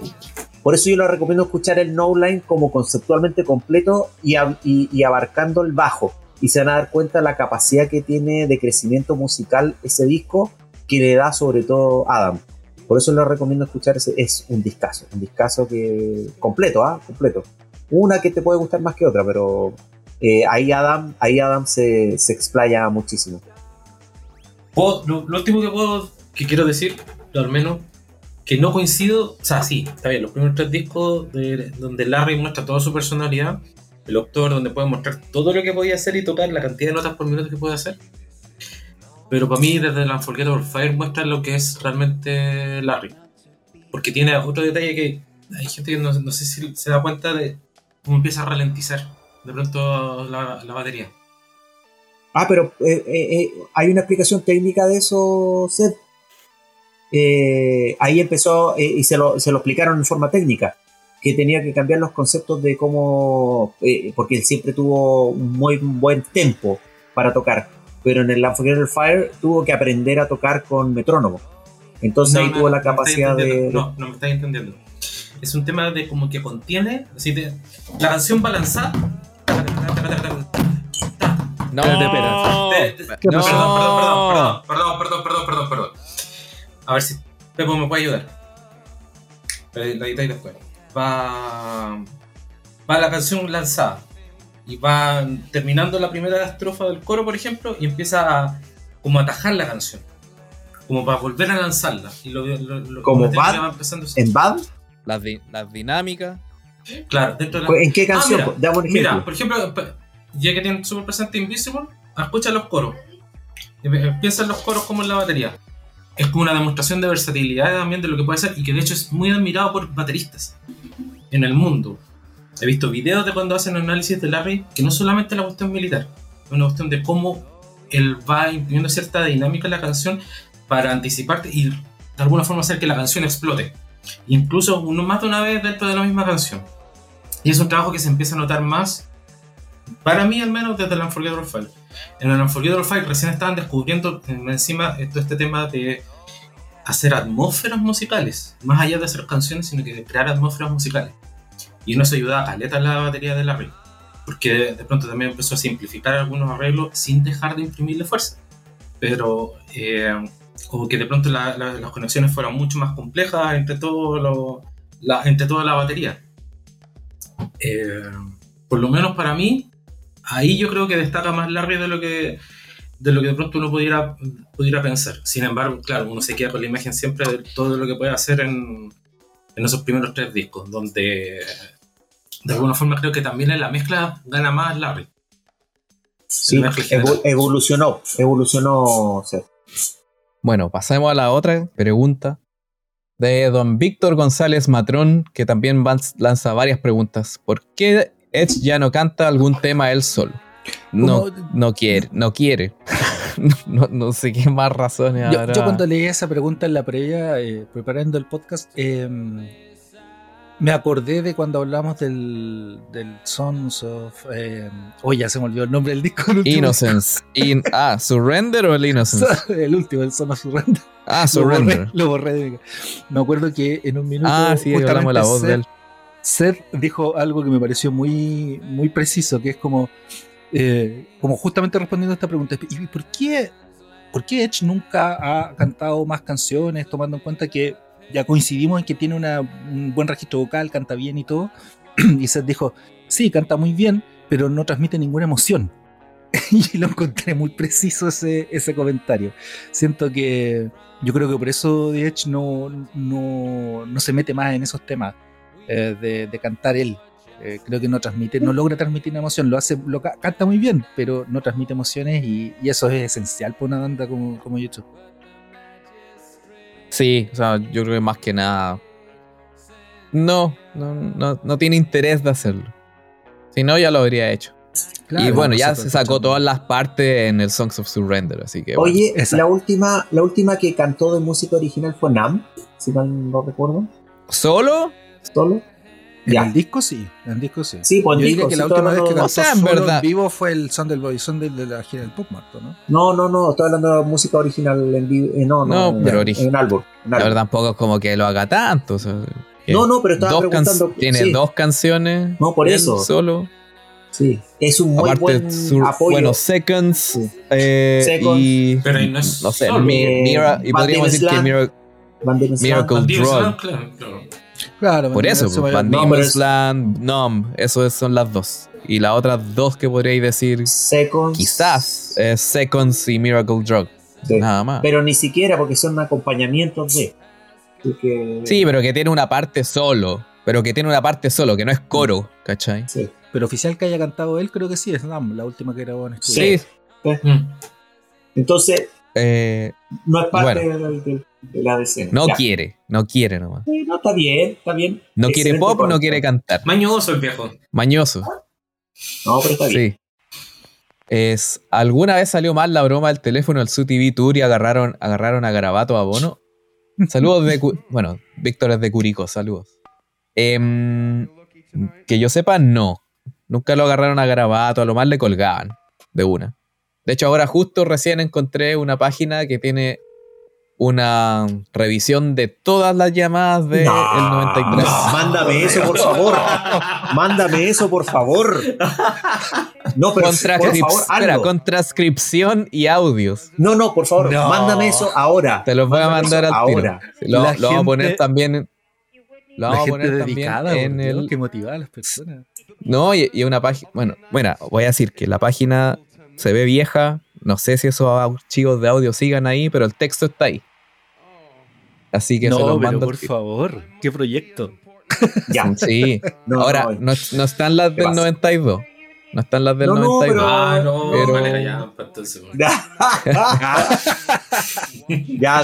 por eso yo le recomiendo escuchar el No Line como conceptualmente completo y, y abarcando el bajo y se van a dar cuenta la capacidad que tiene de crecimiento musical ese disco que le da sobre todo Adam. Por eso les recomiendo escuchar ese, es un discazo, un discazo que completo, ¿ah? Completo. Una que te puede gustar más que otra, pero eh, ahí Adam, ahí Adam se, se explaya muchísimo. Lo, último que puedo, que quiero decir, al menos, que no coincido, o sea, sí, está bien, los primeros tres discos de, donde Larry muestra toda su personalidad, el October donde puede mostrar todo lo que podía hacer y tocar, la cantidad de notas por minuto que puede hacer. Pero para mí, desde la Unforgettable Fire muestra lo que es realmente Larry. Porque tiene otro detalle que hay gente que no, sé si se da cuenta de cómo empieza a ralentizar de pronto la, batería. Ah, pero eh, eh, eh, hay una explicación técnica de eso, Seth. ahí empezó y se lo, se lo explicaron en forma técnica que tenía que cambiar los conceptos de cómo, porque él siempre tuvo un muy buen tempo para tocar, pero en el Unforgettable Fire tuvo que aprender a tocar con metrónomo. Entonces ahí tuvo la capacidad de... No, no me estás entendiendo. Es un tema de como que contiene, así de, la canción va a lanzar... No, espera. Perdón, perdón, perdón, perdón, perdón, perdón, perdón, A ver si Pepo me puede ayudar. La editáis después va, va la canción lanzada y va terminando la primera estrofa del coro, por ejemplo, y empieza a como atajar la canción, como para volver a lanzarla. Y lo, como va empezando en Bad, las, las dinámicas. Claro, dentro de la... ¿En qué canción? Ah, mira, por ejemplo, ya que tiene súper presente Invisible, escucha los coros. Piensa en los coros como en la batería. Es como una demostración de versatilidad también de lo que puede ser y que de hecho es muy admirado por bateristas en el mundo. He visto videos de cuando hacen análisis de Larry que no solamente la cuestión militar, es una cuestión de cómo él va imprimiendo cierta dinámica en la canción para anticiparte y de alguna forma hacer que la canción explote. Incluso uno más de una vez dentro de la misma canción. Y es un trabajo que se empieza a notar más, para mí al menos, desde el Unforgettable File. En el Unforgettable File recién estaban descubriendo encima todo este tema de hacer atmósferas musicales, más allá de hacer canciones, sino que de crear atmósferas musicales. Y eso ayuda a caleta la batería de la porque de pronto también empezó a simplificar algunos arreglos sin dejar de imprimirle fuerza. Pero eh, como que de pronto las conexiones fueron mucho más complejas entre, todo la, entre toda la batería. Eh, por lo menos para mí, ahí yo creo que destaca más Larry de lo que de lo que de pronto uno pudiera, pudiera pensar. Sin embargo, claro, uno se queda con la imagen siempre de todo lo que puede hacer en, en esos primeros tres discos, donde de alguna forma creo que también en la mezcla gana más Larry. Sí, evolucionó, evolucionó. Bueno, pasemos a la otra pregunta de don Víctor González Matrón, que también lanza varias preguntas. ¿Por qué Edge ya no canta algún tema él solo? No, no quiere, no quiere. no, sé qué más razones yo, Yo cuando leí esa pregunta en la previa, eh, preparando el podcast, em, me acordé de cuando hablamos del, del Sons of... Eh, oh, ya se me olvidó el nombre del disco. Innocence. ah, ¿Surrender o el Innocence? el último, el Son of Surrender. Ah, Surrender. Lo borré, de Me acuerdo que en un minuto... Ah, sí, hablamos la voz de él. Seth dijo algo que me pareció muy, muy preciso, que es como eh, como justamente respondiendo a esta pregunta, ¿y por qué, por qué Edge nunca ha cantado más canciones, tomando en cuenta que ya coincidimos en que tiene un buen registro vocal, canta bien y todo? y Seth dijo, sí, canta muy bien, pero no transmite ninguna emoción. y lo encontré muy preciso ese, ese comentario. Siento que yo creo que por eso The Edge no, no, no se mete más en esos temas eh, de, de cantar él. Eh, creo que no transmite, no logra transmitir una emoción, lo hace, lo ca- canta muy bien, pero no transmite emociones y, y eso es esencial para una banda como, como YouTube. Sí, o sea, yo creo que más que nada. No, no, no, no tiene interés de hacerlo. Si no, ya lo habría hecho. y bueno, ya se sacó todas las partes en el Songs of Surrender, así que. bueno. Oye, la última, la última que cantó de música original fue Nam, si mal no recuerdo. ¿Solo? Solo. En Ya. el disco sí, en el disco sí. Sí, pues Yo disco, diría que sí, la última vez que cantó O sea, en solo verdad- en vivo fue el Son del Boy Son de la gira del Pop Marto, ¿no? No, no, no, estoy hablando de música original en vivo. eh, no, no, No, en- pero en, álbum. en La álbum. verdad, tampoco es como que lo haga tanto. o sea, que No, no, pero estaba dos preguntando. Tiene sí, dos canciones. No, por eso. Solo. Sí, es un muy Aparte, buen sur- apoyo. bueno, Seconds. Sí. eh, Seconds. y. Pero no es No sé, Mira, y podríamos decir que. Mira-. Miracle Drug. Claro, claro. Claro, Por eso, pues, es- Land, Numb, eso son las dos. Y las otras dos que podríais decir, Seconds. quizás, es Seconds y Miracle Drug. Sí. Nada más. Pero ni siquiera porque son acompañamientos de. Que- Sí, pero que tiene una parte solo. Pero que tiene una parte solo, que no es coro, ¿cachai? sí. Pero oficial que haya cantado él, creo que sí, es Nam, la última que grabó en estudio. Sí. Mm. Entonces, eh, no es parte Bueno. de, de- de la decena. no Ya. quiere, no quiere nomás. Eh, no, está bien, está bien. No quiere pop, no quiere cantar. Mañoso el viejo. Mañoso. No, pero está bien. Sí. Es, ¿Alguna vez salió mal la broma del teléfono del SUTV Tour y agarraron, agarraron a Garabato a Bono? Saludos de... Cu- Bueno, Víctor es de Curicó, saludos. Em, que yo sepa, no. Nunca lo agarraron a Garabato, a lo más le colgaban de una. De hecho, ahora justo recién encontré una página que tiene una revisión de todas las llamadas del No, 93. no, mándame eso, por favor. Mándame eso, por favor. No, pero por favor, espera, con transcripción y audios. No, no, por favor, No. mándame eso ahora. Te los voy a mandar al ahora. Lo, vamos a poner también. en- Lo La vamos a gente poner también dedicada, en el. que motivaba a las personas. No, y, y una página. Bueno, bueno, voy a decir que la página se ve vieja. No sé si esos archivos de audio sigan ahí, pero el texto está ahí. Así que se los pero mando. al por favor, qué proyecto. Ya. Sí. No, Ahora, no, no, no están las ¿Qué del pasa? 92. No están las del No, no, 92. pero- Ah, no, Pero- vale, ya, pues, entonces, bueno. ya,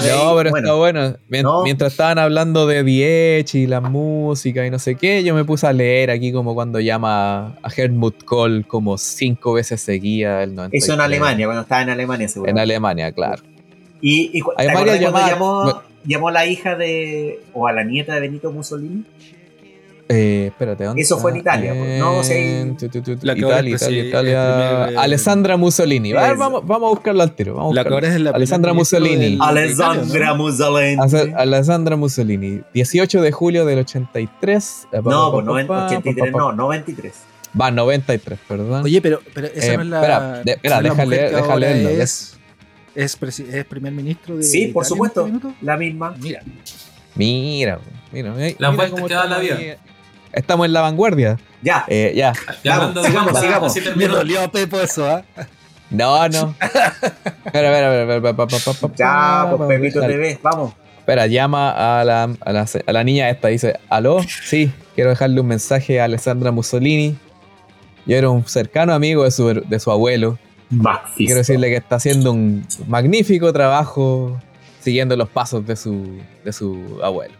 de No, pero bueno, está bueno. Mien- No. Mientras estaban hablando de Diech y la música y no sé qué, yo me puse a leer aquí como cuando llama a Helmut Kohl como cinco veces seguida el 93. Eso en Alemania, cuando estaba en Alemania, seguro. En Alemania, claro. Y, y cu- ¿te Hay acordás varias cuando llamadas- llamó, llamó a la hija de. o a la nieta de Benito Mussolini? Eh, espérate, ¿dónde Eso fue en está? Italia, pues. No, La que ahora Italia, es Italia, Italia. el primer, eh, Alessandra Mussolini. A ver, Eso. vamos, vamos a buscarlo al tiro. Vamos a La buscarlo. es la Alessandra Mussolini. Alessandra Italia, ¿no? Mussolini. Alessandra Mussolini, 18 de julio del 83. Eh, pa, No, pa, pues pa, noven- pa, 83, pa, pa, no, 93. Va, 93, perdón. Oye, pero, pero esa Eh, no es la. espera, de- espera, la ahora leerlo, Es, es, es primer ministro de. Sí, por Italia en supuesto. este. La misma. Mira, Mira, mira. mira Las mira vueltas cómo que da la estamos vida. Estamos en la vanguardia. Ya. Eh, ya. Ya Vamos, sigamos, sigamos. me dolió a Pepo eso, ¿ah? No, no. Espera, espera, espera, Ya, pues Pepito TV, vamos. Espera, llama a la, a, la, a la niña esta. Dice, ¿aló? Sí, quiero dejarle un mensaje a Alessandra Mussolini. Yo era un cercano amigo de su, de su abuelo. Quiero decirle que está haciendo un magnífico trabajo siguiendo los pasos de su, de su abuelo.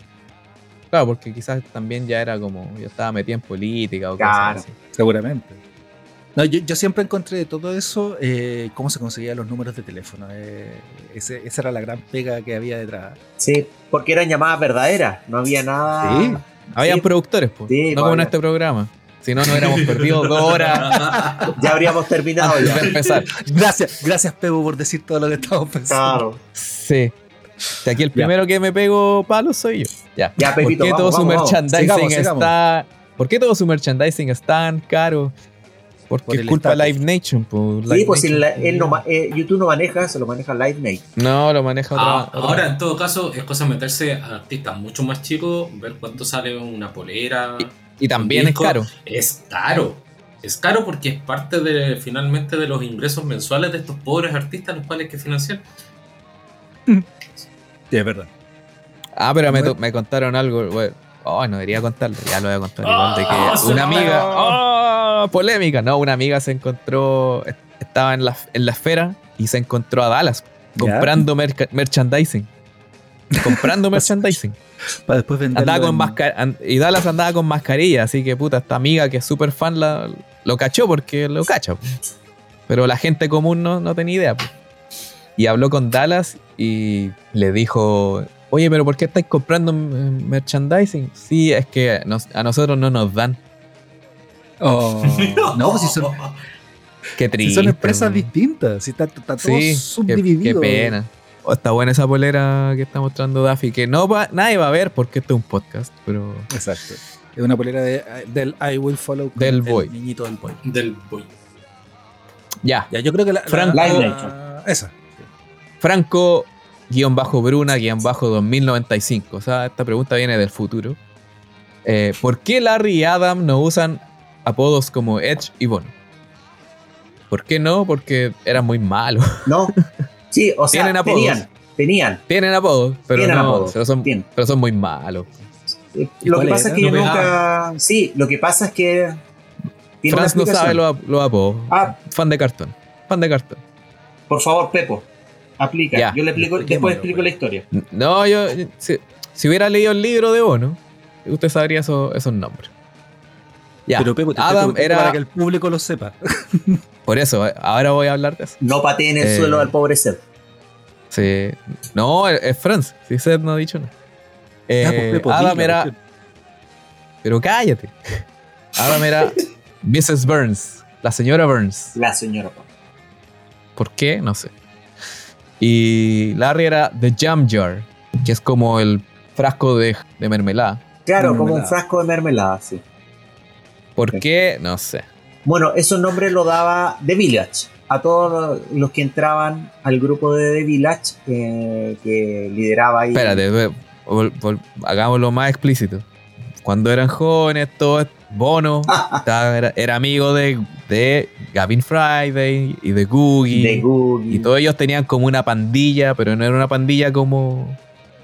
Claro, porque quizás también ya era como, ya estaba metido en política o Claro. cosas así. Seguramente. No, yo, yo siempre encontré de todo eso eh, cómo se conseguían los números de teléfono. eh, ese- esa era la gran pega que había detrás. Sí, porque eran llamadas verdaderas. No había nada. Sí. Habían Sí. productores, pues, Sí, no como en este programa. Si no, nos hubiéramos perdido dos horas Ya habríamos terminado ya. empezar. Gracias, gracias Pepo por decir todo lo que estamos pensando. Claro. Sí. Si aquí el primero que me pego palos soy yo. Ya. Ya, Pepito, ¿Por qué vamos, todo su vamos, vamos. merchandising Sigamos, sigamos. está. ¿Por qué todo su merchandising es tan caro? Porque Por es culpa de. Live Nation. Pues, Sí, Live pues si Nation, la- él no, eh, YouTube no maneja, se lo maneja LiveMate. No, lo maneja otra. Ah, otra- ahora, en todo caso, es cosa de meterse a artistas mucho más chicos, ver cuánto sale una polera. Y también es caro. Es caro. Es caro porque es parte de finalmente de los ingresos mensuales de estos pobres artistas los cuales hay que financiar. Sí, es verdad. Ah, pero me, me contaron algo. Bueno, oh, no debería contarlo. Ya lo voy a contar igual. De Ah, que suena una amiga. Oh, polémica. No, una amiga se encontró. Estaba en la, en la esfera y se encontró a Dallas comprando merca- merchandising. Comprando merchandising. Para después venderlo. Andaba con y Dallas andaba con mascarilla, así que puta, esta amiga que es súper fan la, lo cachó porque lo cacha. Pero la gente común no, no tenía idea. po. Y habló con Dallas y le dijo, oye, pero ¿por qué estáis comprando merchandising? Sí, es que nos- a nosotros no nos dan. Oh, no, si son, Qué si triste. son empresas distintas. Si está, está todo Sí, qué, subdividido. qué pena. Oh, está buena esa polera que está mostrando Daffy, que no va, nadie va a ver porque esto es un podcast, pero... Exacto. Es una polera de, del I Will Follow con Del el boy. niñito del boy. Del boy. Ya, Ya, yo creo que la. Frank- la- la- esa. Franco guion bajo Bruna guion bajo 2095. O sea, esta pregunta viene del futuro. Eh, ¿Por qué Larry y Adam no usan apodos como Edge y Bono? ¿Por qué no? Porque eran muy malos. ¿No? Sí, o sea, Tienen apodos. tenían, tenían. Tienen apodos, pero Tienen no, apodos, pero son, pero son muy malos. Eh, ¿Y Lo que pasa es que yo nunca. Sí, lo que pasa es que. Franz no sabe los, los apodos. Ah, Fan de cartón. Fan de cartón. por favor, Pepo. Aplica. Ya. Yo le explico, después explico pues. la historia. No, yo. Si, si hubiera leído el libro de Bono, usted sabría eso- esos nombres. Ya. Pero Pepo, te Adam era. para que el público lo sepa. Por eso, eh, ahora voy a hablar de eso. No pateen el Eh, suelo al pobre Seth. Sí. No, es Franz. Si Seth no ha dicho nada. Eh, Ya, pues, Pepo, Adam era. cuestión. Pero cállate. Adam era Mrs. Burns. La señora Burns. La señora. ¿Por qué? No sé. Y Larry era The Jam Jar. Que es como el frasco de, de mermelada. Claro, como un frasco de mermelada, sí. ¿Por Sí. qué? No sé. Bueno, esos nombres lo daba The Village. A todos los que entraban al grupo de The Village eh, que lideraba ahí. Espérate, ve- vol- vol- hagámoslo más explícito. Cuando eran jóvenes, todo Bono estaba- era, era amigo de, de Gavin Friday y de Googie. De Googie. y todos ellos tenían como una pandilla, pero no era una pandilla como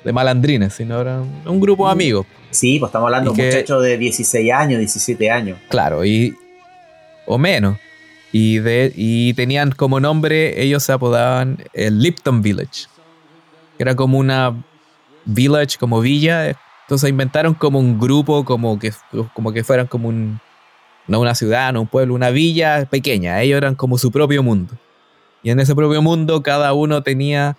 de malandrines, sino era un grupo de amigos. Sí, pues estamos hablando de un que- muchacho de 16 años, 17 años. Claro, y. O menos. Y, de, y tenían como nombre, ellos se apodaban el Lipton Village. Era como una village, como villa. Entonces inventaron como un grupo, como que, como que fueran como un. No una ciudad, no un pueblo, una villa pequeña. Ellos eran como su propio mundo. Y en ese propio mundo cada uno tenía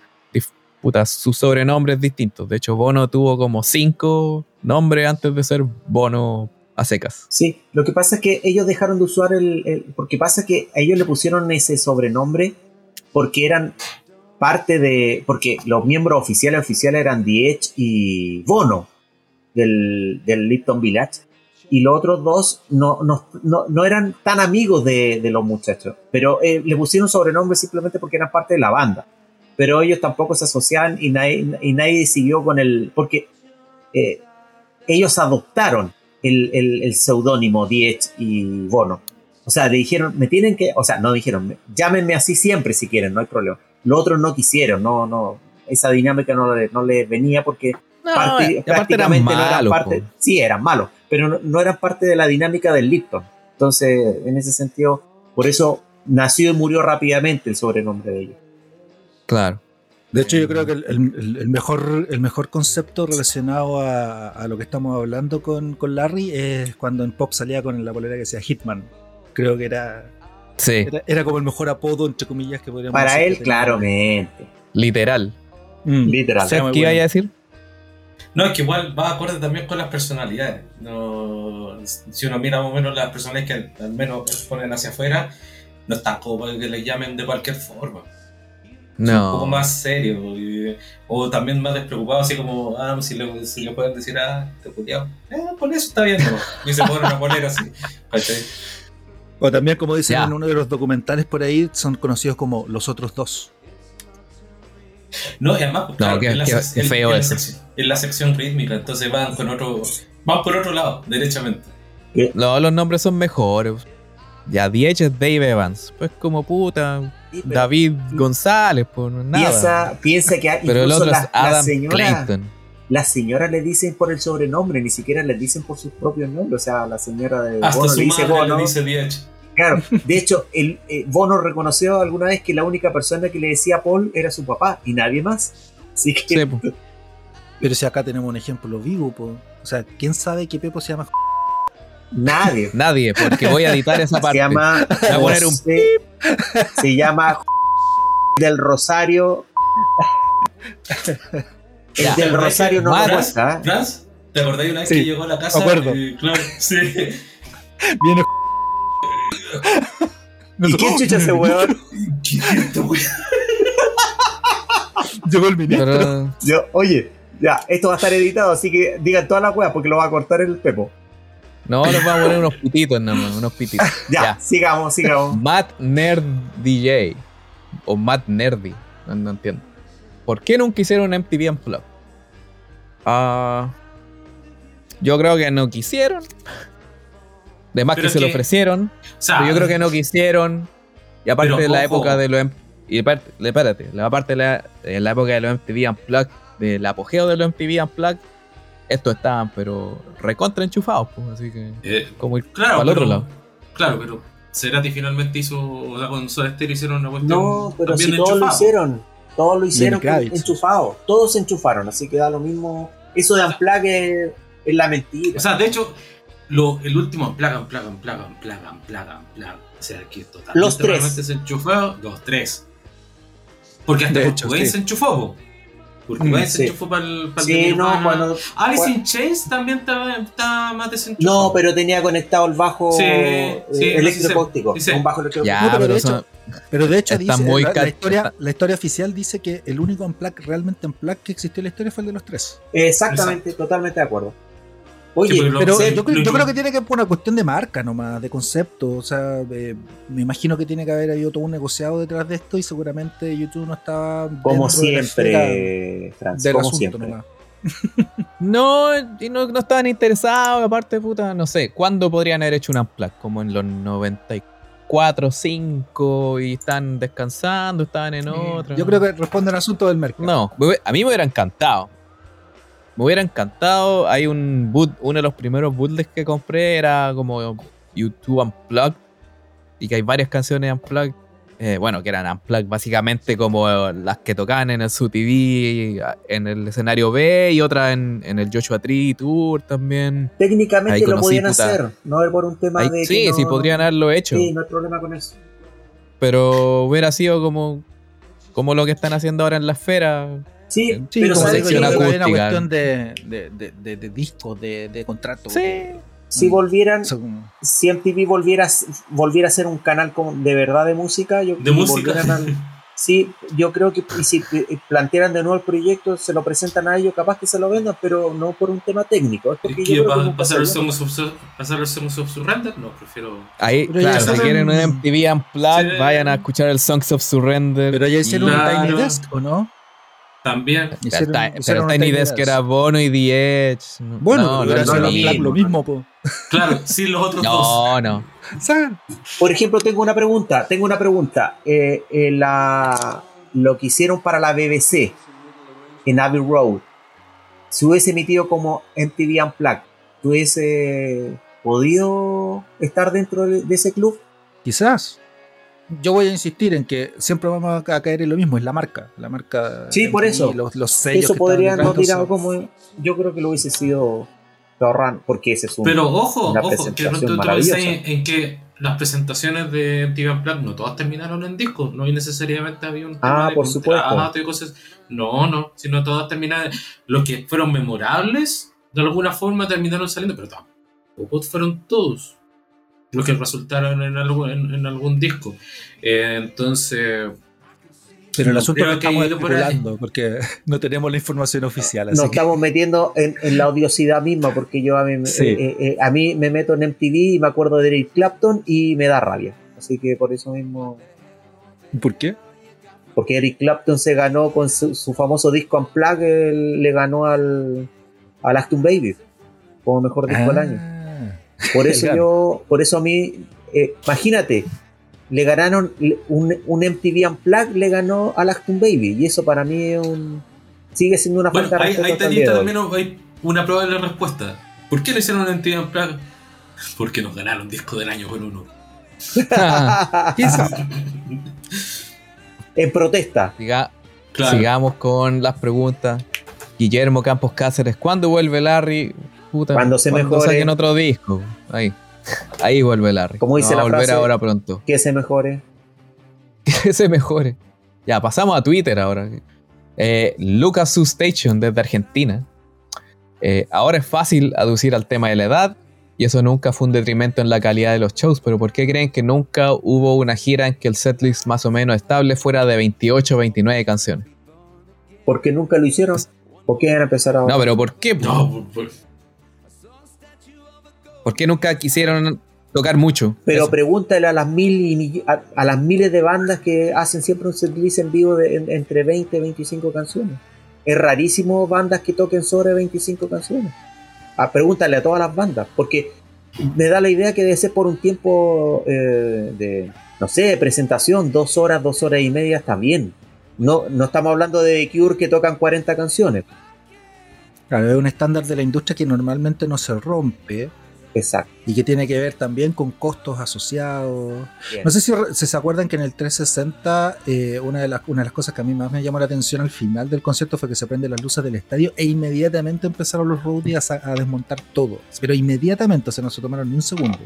puta, sus sobrenombres distintos. De hecho, Bono tuvo como cinco nombres antes de ser Bono a secas. Sí, lo que pasa es que ellos dejaron de usar el, el- Porque pasa que a ellos le pusieron ese sobrenombre porque eran parte de. Porque los miembros oficiales oficiales eran Edge y Bono del, del Lipton Village. Y los otros dos no, no, no, no eran tan amigos de, de los muchachos. Pero eh, le pusieron sobrenombre simplemente porque eran parte de la banda. Pero ellos tampoco se asociaban y nadie, y nadie siguió con el. Porque eh, ellos adoptaron el, el, el seudónimo Diech y Bono. O sea, dijeron, me tienen que, o sea, no dijeron, llámenme así siempre si quieren, no hay problema. Los otros no quisieron, no, no, esa dinámica no no le venía porque No, parti- y aparte eran prácticamente no eran parte, po. sí, eran malos, pero no, no eran parte de la dinámica del Lipton. Entonces, en ese sentido, por eso nació y murió rápidamente el sobrenombre de ellos. Claro. De hecho, yo creo que el, el- el mejor, el mejor concepto relacionado a, a lo que estamos hablando con, con Larry es cuando en Pop salía con la polera que decía Hitman. Creo que era, Sí, era, era como el mejor apodo, entre comillas, que podríamos Para decir él, claramente, literal. Mm. literal. Muy ¿Qué iba a decir? No, es que igual va acorde también con las personalidades. No, si uno mira más o menos las personas que al menos exponen hacia afuera, no están como para que les llamen de cualquier forma. Son un poco No. más serio. y- o también más despreocupado, así como, ah, si le, si le pueden decir, ah, te puteado. Eh, por eso está bien, ¿no? Y se pone una polera así. O también, como dicen Ya. en uno de los documentales por ahí, son conocidos como los otros dos. No, y además, pues, No, claro, qué- en, la en- feo en la eso. sección, en la sección rítmica, entonces van con otro, van por otro lado, derechamente. No, los nombres son mejores. Ya, Diech es Dave Evans. Pues como puta. Sí, pero David González, pues nada. Piensa, piensa que hay- Pero el incluso otro es las, señoras, Clayton. las señoras le dicen por el sobrenombre, ni siquiera les dicen por sus propios nombres. O sea, la señora de Hasta Bono su le dice madre Bono. le dice Diech. Claro, de hecho, el, eh, Bono reconoció alguna vez que la única persona que le decía Paul era su papá y nadie más. Así que Sí. Pero si acá tenemos un ejemplo vivo, po. o sea, ¿quién sabe que Pepo se llama nadie. Nadie, porque voy a editar esa Se parte. llama Voy a poner un José- se llama del Rosario. El Ya. del Rosario no lo. ¿eh? ¿te acordáis una vez Sí, que llegó a la casa? me acuerdo. Y, claro, sí. Viene ¿Y qué chucha ese weón? ¿Qué es esto, güey? Llegó el ministro. Yo, oye, ya, esto va a estar editado, así que digan todas las weas porque lo va a cortar el Pepo. no, nos vamos a poner unos pititos, nomás, unos pititos. Ya, Ya. sigamos, sigamos. Matt Nerd DJ. O Matt Nerdy. No, no entiendo. ¿Por qué nunca hicieron MTV Unplugged? Ah, yo creo que no quisieron. De más Pero que se lo ofrecieron. O sea, Pero yo creo que no quisieron. Y aparte Pero, de la ojo. época de los. Y aparte, espérate, la aparte de la, de la época de los MTV Unplugged, del apogeo de los MTV Unplugged, estos estaban, pero recontra enchufados, pues, así que. eh, Como ir claro, pero, otro lado. Claro, pero Cerati finalmente hizo, o sea, con Soda Stereo hicieron una cuestión No, pero también si todos lo hicieron. Todos lo hicieron enchufados. Todos se enchufaron, así que da lo mismo. Eso de Unplug es, es la mentira. O sea, de hecho, lo, el último plagan, plagan, plagan, plagan, plagan, plagan. O sea, que totalmente Los tres. se enchufó, los tres. Porque hasta hecho, Cobain sí. se enchufó, po. Kurt Mm, se sí. enchufó para el, para sí, no, cuando. Alice cua- in Chains también estaba, estaba más desenchufado. No, pero tenía conectado el bajo Sí, eh, sí, electroacústico. sí, sí. Un bajo No, pero pero, eso- Pero de hecho Está dice, muy la, historia, está- la historia oficial dice que el único unplug realmente unplug que existió en la historia fue el de los tres. Exactamente, totalmente de acuerdo. Oye, Sí, Pero yo, creo- lo- yo creo que tiene que ser una cuestión de marca nomás, de concepto. O sea, eh, me imagino que tiene que haber habido todo un negociado detrás de esto y seguramente YouTube no estaba. como de siempre, Franz, Del como asunto siempre. nomás. No, y no, no estaban interesados, aparte, puta, no sé, ¿cuándo podrían haber hecho un unplug? Como en los 94, 5 y están descansando, estaban en otra. Yo creo que responde al asunto del mercado. No, a mí me hubiera encantado. Me hubiera encantado. Hay un boot, uno de los primeros bootlegs que compré era como YouTube Unplugged. Y que hay varias canciones Unplugged. eh, bueno, que eran Unplugged básicamente como las que tocaban en el SUTV en el escenario B y otras en, en el Joshua Tree Tour también. Técnicamente Ahí lo podían puta. hacer, no es por un tema Ahí- de. que sí, no- sí, podrían haberlo hecho. Sí, no hay problema con eso. Pero hubiera sido como, como lo que están haciendo ahora en la esfera. Sí, Sí, pero como ¿sabes que una cuestión de, de, de, de- de discos, de, de contratos. Sí. si volvieran, si MTV volviera, a- volviera a ser un canal como de verdad de música, yo De música. al- sí, yo creo que y si eh, plantearan de nuevo el proyecto, se lo presentan a ellos, capaz que se lo vendan, pero no por un tema técnico. Es ¿Y porque yo creo que pasar pasar el Songs of Surrender? No, prefiero. Ahí, claro, si quieren un MTV Unplugged, Sí. vayan a escuchar el Songs of Surrender. Pero ya hicieron un Tiny Desk, ¿o no? También. Ya Hicieron- pero Tiny Desk era Bono y The Edge. No, Bueno, no, pero no, sido lo mismo. lo mismo, po. Claro, sí, los otros dos. No, no. ¿Saben? Por ejemplo, tengo una pregunta, tengo una pregunta. Eh, eh, la, lo que hicieron para la BBC en Abbey Road, si hubiese emitido como MTV Unplugged, ¿tú hubiese podido estar dentro de, de ese club? Quizás. Yo voy a insistir en que siempre vamos a ca- caer en lo mismo, es la marca. La marca. Sí, por eso. Los, los sellos. Eso que podría no tirado como... Yo creo que lo hubiese sido ahorran porque ese es un... Pero ojo, una ojo, que pronto tú maravillosa. en, en que las presentaciones de MTV Unplugged no todas terminaron en disco, no necesariamente había un tema Ah, de por supuesto. y cosas. No, no, sino todas terminaron. Los que fueron memorables, de alguna forma terminaron saliendo, pero tampoco fueron todos los que resultaron en algún, en, en algún disco. Eh, entonces, Pero el asunto es creo que que estamos por porque no tenemos la información oficial. Así Nos que- estamos metiendo en, en la odiosidad misma porque yo a mí, Sí. eh, eh, a mí me meto en MTV y me acuerdo de Eric Clapton y me da rabia. Así que por eso mismo... ¿Por qué? Porque Eric Clapton se ganó con su, su famoso disco Unplugged, le ganó al, al Acton Baby como mejor disco del año. Por eso yo, por eso a mí eh, imagínate, le ganaron un, un MTV Unplugged, le ganó a Lactum Baby. Y eso para mí es un, sigue siendo una Bueno, falta de ahí respeto también hay una probable respuesta. ¿Por qué le hicieron entidad en plan? Porque nos ganaron disco del año con uno. En protesta. Siga- Claro. Sigamos con las preguntas. Guillermo Campos Cáceres, ¿cuándo vuelve Larry? Puta, Cuando se mejore. saquen otro disco. Ahí. Ahí vuelve Larry. Como dice No va la a volver frase- ahora pronto. Que se mejore. que se mejore. Ya, pasamos a Twitter ahora. Eh, Lucas Station desde Argentina. Eh, ahora es fácil aducir al tema de la edad y eso nunca fue un detrimento en la calidad de los shows, pero ¿por qué creen que nunca hubo una gira en que el setlist más o menos estable fuera de 28 o 29 canciones? Porque nunca lo hicieron. ¿Por qué van a empezar ahora? No, pero ¿por qué? No, por- por- ¿Por qué nunca quisieron tocar mucho? Pero Eso. pregúntale a las mil y a, a las miles de bandas que hacen siempre un setlist en vivo de en- entre 20 y 25 canciones. Es rarísimo bandas que toquen sobre 25 canciones. Ah, pregúntale a todas las bandas, porque me da la idea que debe ser por un tiempo eh, de, no sé, de presentación, dos horas, dos horas y media está bien. No, no estamos hablando de The Cure que tocan 40 canciones. Claro, es un estándar de la industria que normalmente no se rompe Exacto. y que tiene que ver también con costos asociados. Bien. No sé si, se acuerdan que en el 360 eh, una, de las, una de las cosas que a mí más me llamó la atención al final del concierto fue que se prenden las luces del estadio e inmediatamente empezaron los roadies a, a desmontar todo. Pero inmediatamente, o sea, no se tomaron ni un segundo.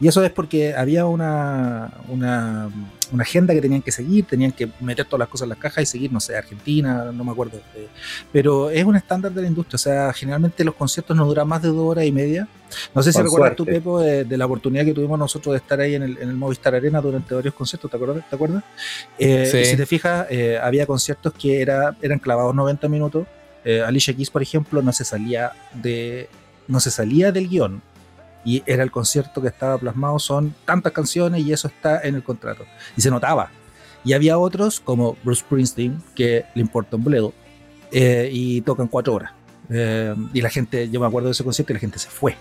Y eso es porque había una, una, una agenda que tenían que seguir, tenían que meter todas las cosas en las cajas y seguir, no sé, Argentina, no me acuerdo. eh, pero es un estándar de la industria, o sea, generalmente los conciertos no duran más de dos horas y media. No sé si Con recuerdas tú. Pepo, de, de la oportunidad que tuvimos nosotros de estar ahí en el, en el Movistar Arena durante varios conciertos, ¿te acuerdas? ¿Te acuerdas? Eh, Sí. si te fijas, eh, había conciertos que era, eran clavados 90 minutos. Eh, Alicia Keys, por ejemplo, no se salía de no se salía del guion y era el concierto que estaba plasmado, son tantas canciones y eso está en el contrato. Y se notaba. Y había otros, como Bruce Springsteen, que le importa un bledo, eh, y tocan cuatro horas. Eh, y la gente, yo me acuerdo de ese concierto y la gente se fue.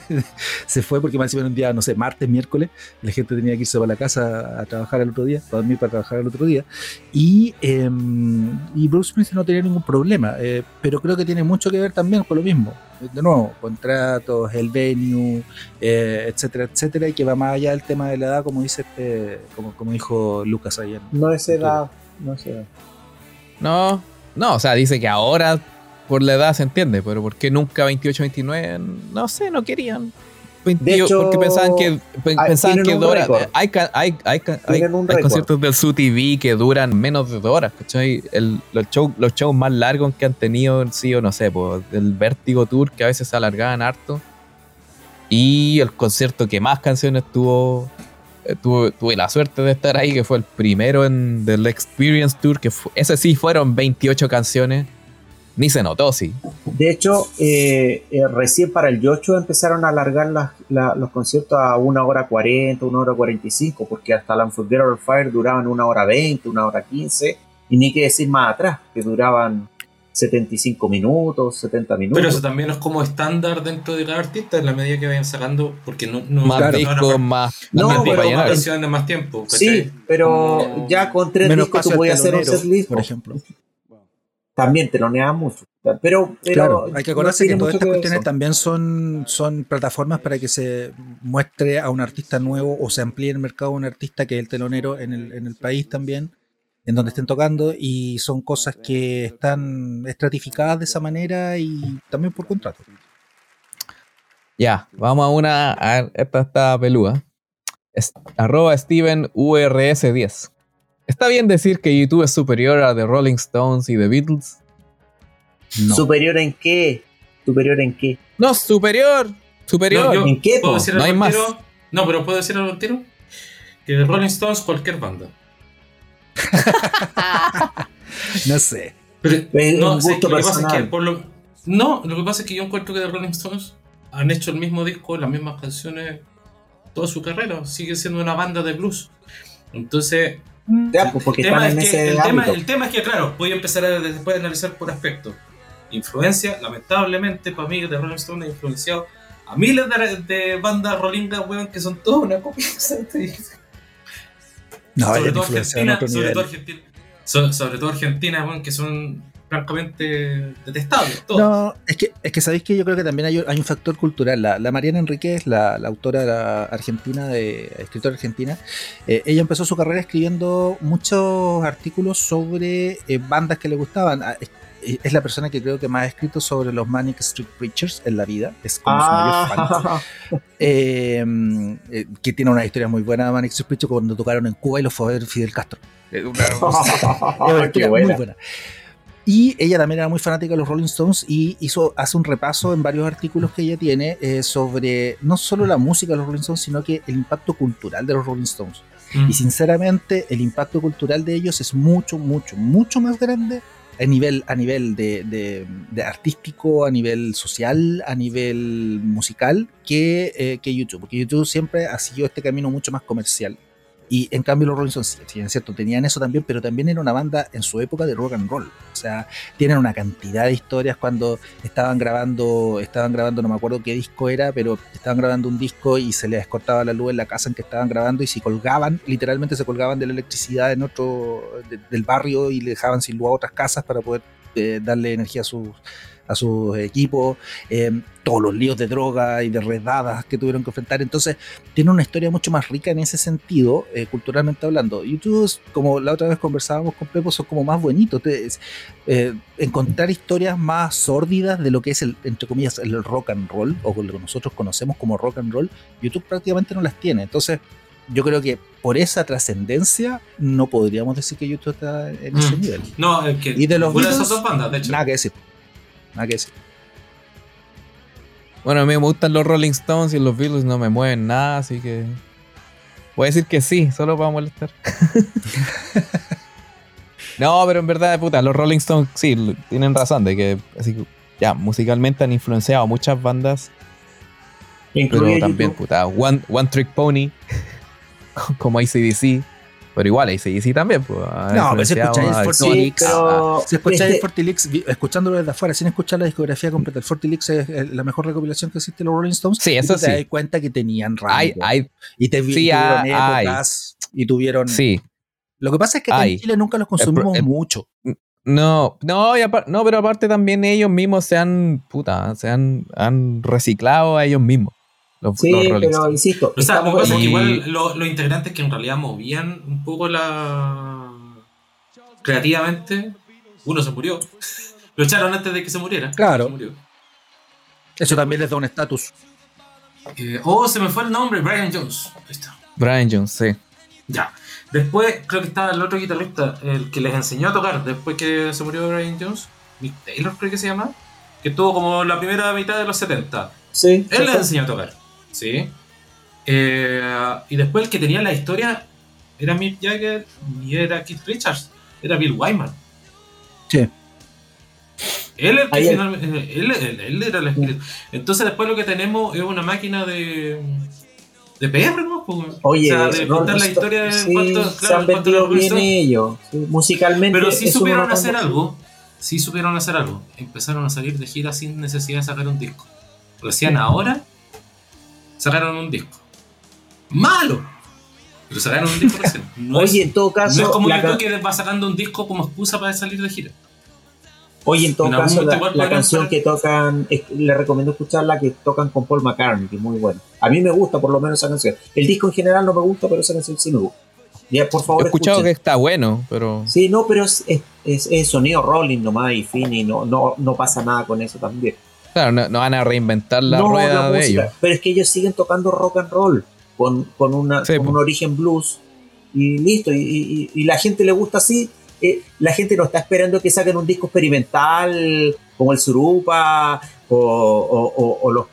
se fue porque más encima un día, no sé, martes, miércoles, la gente tenía que irse para la casa a trabajar el otro día, para dormir para trabajar el otro día. Y, eh, y Bruce Springsteen no tenía ningún problema, eh, pero creo que tiene mucho que ver también con lo mismo. De nuevo, contratos, el venue, eh, etcétera, etcétera, y que va más allá del tema de la edad, como dice este, como, como dijo Lucas ayer. No es edad. No es edad. No, no, o sea, dice que ahora por la edad se entiende, pero ¿por qué nunca 28, 29? No sé, no querían. 20 De hecho, porque pensaban que, ah, pensaban que dura- récord. hay, hay, hay, hay- conciertos del Su TV que duran menos de dos horas, ¿cachai? El- los, shows, los shows más largos que han tenido han sido, no sé, pues, el Vértigo Tour, que a veces se alargaban harto. Y el concierto que más canciones tuvo, eh, tuve, tuve la suerte de estar ahí, que fue el primero en del Experience Tour, que fu- ese sí fueron 28 canciones. Ni se notó, sí. De hecho, eh, eh, recién para el Yocho empezaron a alargar las- la- los conciertos a una hora 40, una hora 45, porque hasta la Unforgettable Fire duraban una hora 20, una hora 15, y ni que decir más atrás, que duraban 75 minutos, 70 minutos. Pero eso también es como estándar dentro de cada artista en la medida que vayan sacando, porque no, no Más discos, no, más. No, más pero- más canciones, más tiempo. sí, ¿cachai? pero Como- ya con tres discos tú podías hacer un telonero, setlist, por po. ejemplo. También te lo negan mucho. Pero, pero Claro, hay que acordarse que todas estas cuestiones eso. también son, son plataformas para que se muestre a un artista nuevo o se amplíe el mercado de un artista que es el telonero en el, en el país también, en donde estén tocando, y son cosas que están estratificadas de esa manera y también por contrato. Ya, vamos a una. A ver, esta está peluda. Es, arroba Steven URS10. ¿Está bien decir que YouTube es superior a The Rolling Stones y The Beatles? No. ¿Superior en qué? ¿Superior en qué? No, superior. Superior. No, ¿En qué? ¿Puedo decir No algo hay al más. tiro? No, pero puedo decir algo al tiro. Que de Rolling Stones cualquier banda. No sé. Pero, no, un sé gusto que lo que pasa es que personal. por lo, no, lo que pasa es que yo encuentro que de Rolling Stones han hecho el mismo disco, las mismas canciones, toda su carrera. Sigue siendo una banda de blues. Entonces, Ya, pues, porque el, tema están es en que, ese el, tema, ámbito. el tema es que, claro, voy a empezar a después a analizar por aspecto. Influencia, lamentablemente, para mí, de Rolling Stones ha influenciado a miles de, de bandas rolingas, weón, que son todas una copia. No, sobre, todo Argentina, sobre todo Argentina, so- sobre todo Argentina, weón, que son francamente. Todos. No, es que, es que sabéis que yo creo que también hay, hay un factor cultural. La, la Mariana Enríquez, la, la autora la argentina, de, escritora argentina, eh, ella empezó su carrera escribiendo muchos artículos sobre eh, bandas que le gustaban. Ah, Es, la persona que creo que más ha escrito sobre los Manic Street Preachers en la vida. Es como su mayor fan. Ah, Eh, eh, que tiene una historia muy buena de Manic Street Preachers cuando tocaron en Cuba y los fue a ver Fidel Castro. Una- una muy buena. buena. Y ella también era muy fanática de los Rolling Stones y hizo, hace un repaso en varios artículos que ella tiene eh, sobre no solo la música de los Rolling Stones, sino que el impacto cultural de los Rolling Stones. Mm. Y sinceramente, el impacto cultural de ellos es mucho, mucho, mucho más grande a nivel, a nivel de, de- de artístico, a nivel social, a nivel musical, que, eh, que YouTube. Porque YouTube siempre ha seguido este camino mucho más comercial. Y en cambio los Rolling Stones, es cierto, tenían eso también, pero también era una banda en su época de rock and roll. O sea, tienen una cantidad de historias cuando estaban grabando, estaban grabando, no me acuerdo qué disco era, pero estaban grabando un disco y se les cortaba la luz en la casa en que estaban grabando y se colgaban, literalmente se colgaban de la electricidad en otro, de- del barrio y le dejaban sin luz a otras casas para poder eh, darle energía a sus a sus equipos, eh, todos los líos de droga y de redadas que tuvieron que enfrentar. Entonces, tiene una historia mucho más rica en ese sentido, eh, culturalmente hablando. YouTube, como la otra vez conversábamos con Pepo, son como más bonitos. Eh, encontrar historias más sórdidas de lo que es el, entre comillas, el rock and roll, o lo que nosotros conocemos como rock and roll, YouTube prácticamente no las tiene. Entonces, yo creo que por esa trascendencia no podríamos decir que YouTube está en ese Mm. nivel. No, es que Y de los Beatles, esas dos bandas, de hecho. Nada que decir. Nada que decir. Bueno, a mí me gustan los Rolling Stones y los Beatles no me mueven nada, así que. Voy a decir que sí, solo para molestar. no, pero en verdad, puta, los Rolling Stones sí, tienen razón de que así que, ya, musicalmente han influenciado muchas bandas, pero Incluye también, YouTube. puta, One, One Trick Pony, como ACDC, pero igual ACDC también, pues. No, pero si escucháis a- el Sí, pero Si escucháis este- el Fortilix, escuchándolo desde afuera, sin escuchar la discografía completa, el Fortilix es la mejor recopilación que existe de los Rolling Stones. Sí, y eso tú te sí. das cuenta que tenían rango. Y te sí, tuvieron épocas y tuvieron. sí. Lo que pasa es que acá en. Chile nunca los consumimos el- mucho. No, no, y no, pero aparte también ellos mismos se han, puta, se han, han reciclado a ellos mismos. Los, Sí, los Rolling pero Stones. insisto, O sea, estamos- que igual lo- los integrantes que en realidad movían un poco la. creativamente, uno se murió. Lo echaron antes de que se muriera. Claro. Se murió. Eso también les da un estatus. Eh, oh, se me fue el nombre, Brian Jones. Ahí está. Brian Jones, sí. Ya. Después creo que estaba el otro guitarrista, el que les enseñó a tocar después que se murió Brian Jones. Mick Taylor creo que se llama. Que estuvo como la primera mitad de los 70. sí, Él les sí, enseñó a tocar. ¿Sí? Eh, y después el que tenía la historia era Mick Jagger y era Keith Richards. Era Bill Wyman. Sí. Él, el que finalmente- él, él- él era el escritor. Entonces después lo que tenemos es una máquina de... De PR, ¿no? Pues, Oye, o sea, de contar la historia de sí, cuánto- se claro, han vendido bien Stones- ellos. sí, musicalmente. Pero sí supieron hacer algo. Sí supieron hacer algo. Empezaron a salir de gira sin necesidad de sacar un disco. Recién ahora sacaron un disco. Malo. Pero sacaron un disco recién. No Oye, es, en todo no caso, es como YouTube que va sacando un disco como excusa para salir de gira. Oye, en todo En caso, la, canción que tocan, es- le recomiendo escucharla que tocan con Paul McCartney, que es muy buena. A mí me gusta por lo menos esa canción. El disco en general no me gusta, pero esa canción sí me gusta. Ya, por favor, He escuchado que está bueno, pero. Sí, no, pero es, es, es- es sonido rolling nomás y fin y no, no, no pasa nada con eso también. Claro, no, no van a reinventar la no, rueda la de música, ellos. Pero es que ellos siguen tocando rock and roll con, con, una, Sí, con un origen blues y listo. Y, y- y la gente le gusta así. eh, la gente no está esperando que saquen un disco experimental como el Surupa o, o- o- o los-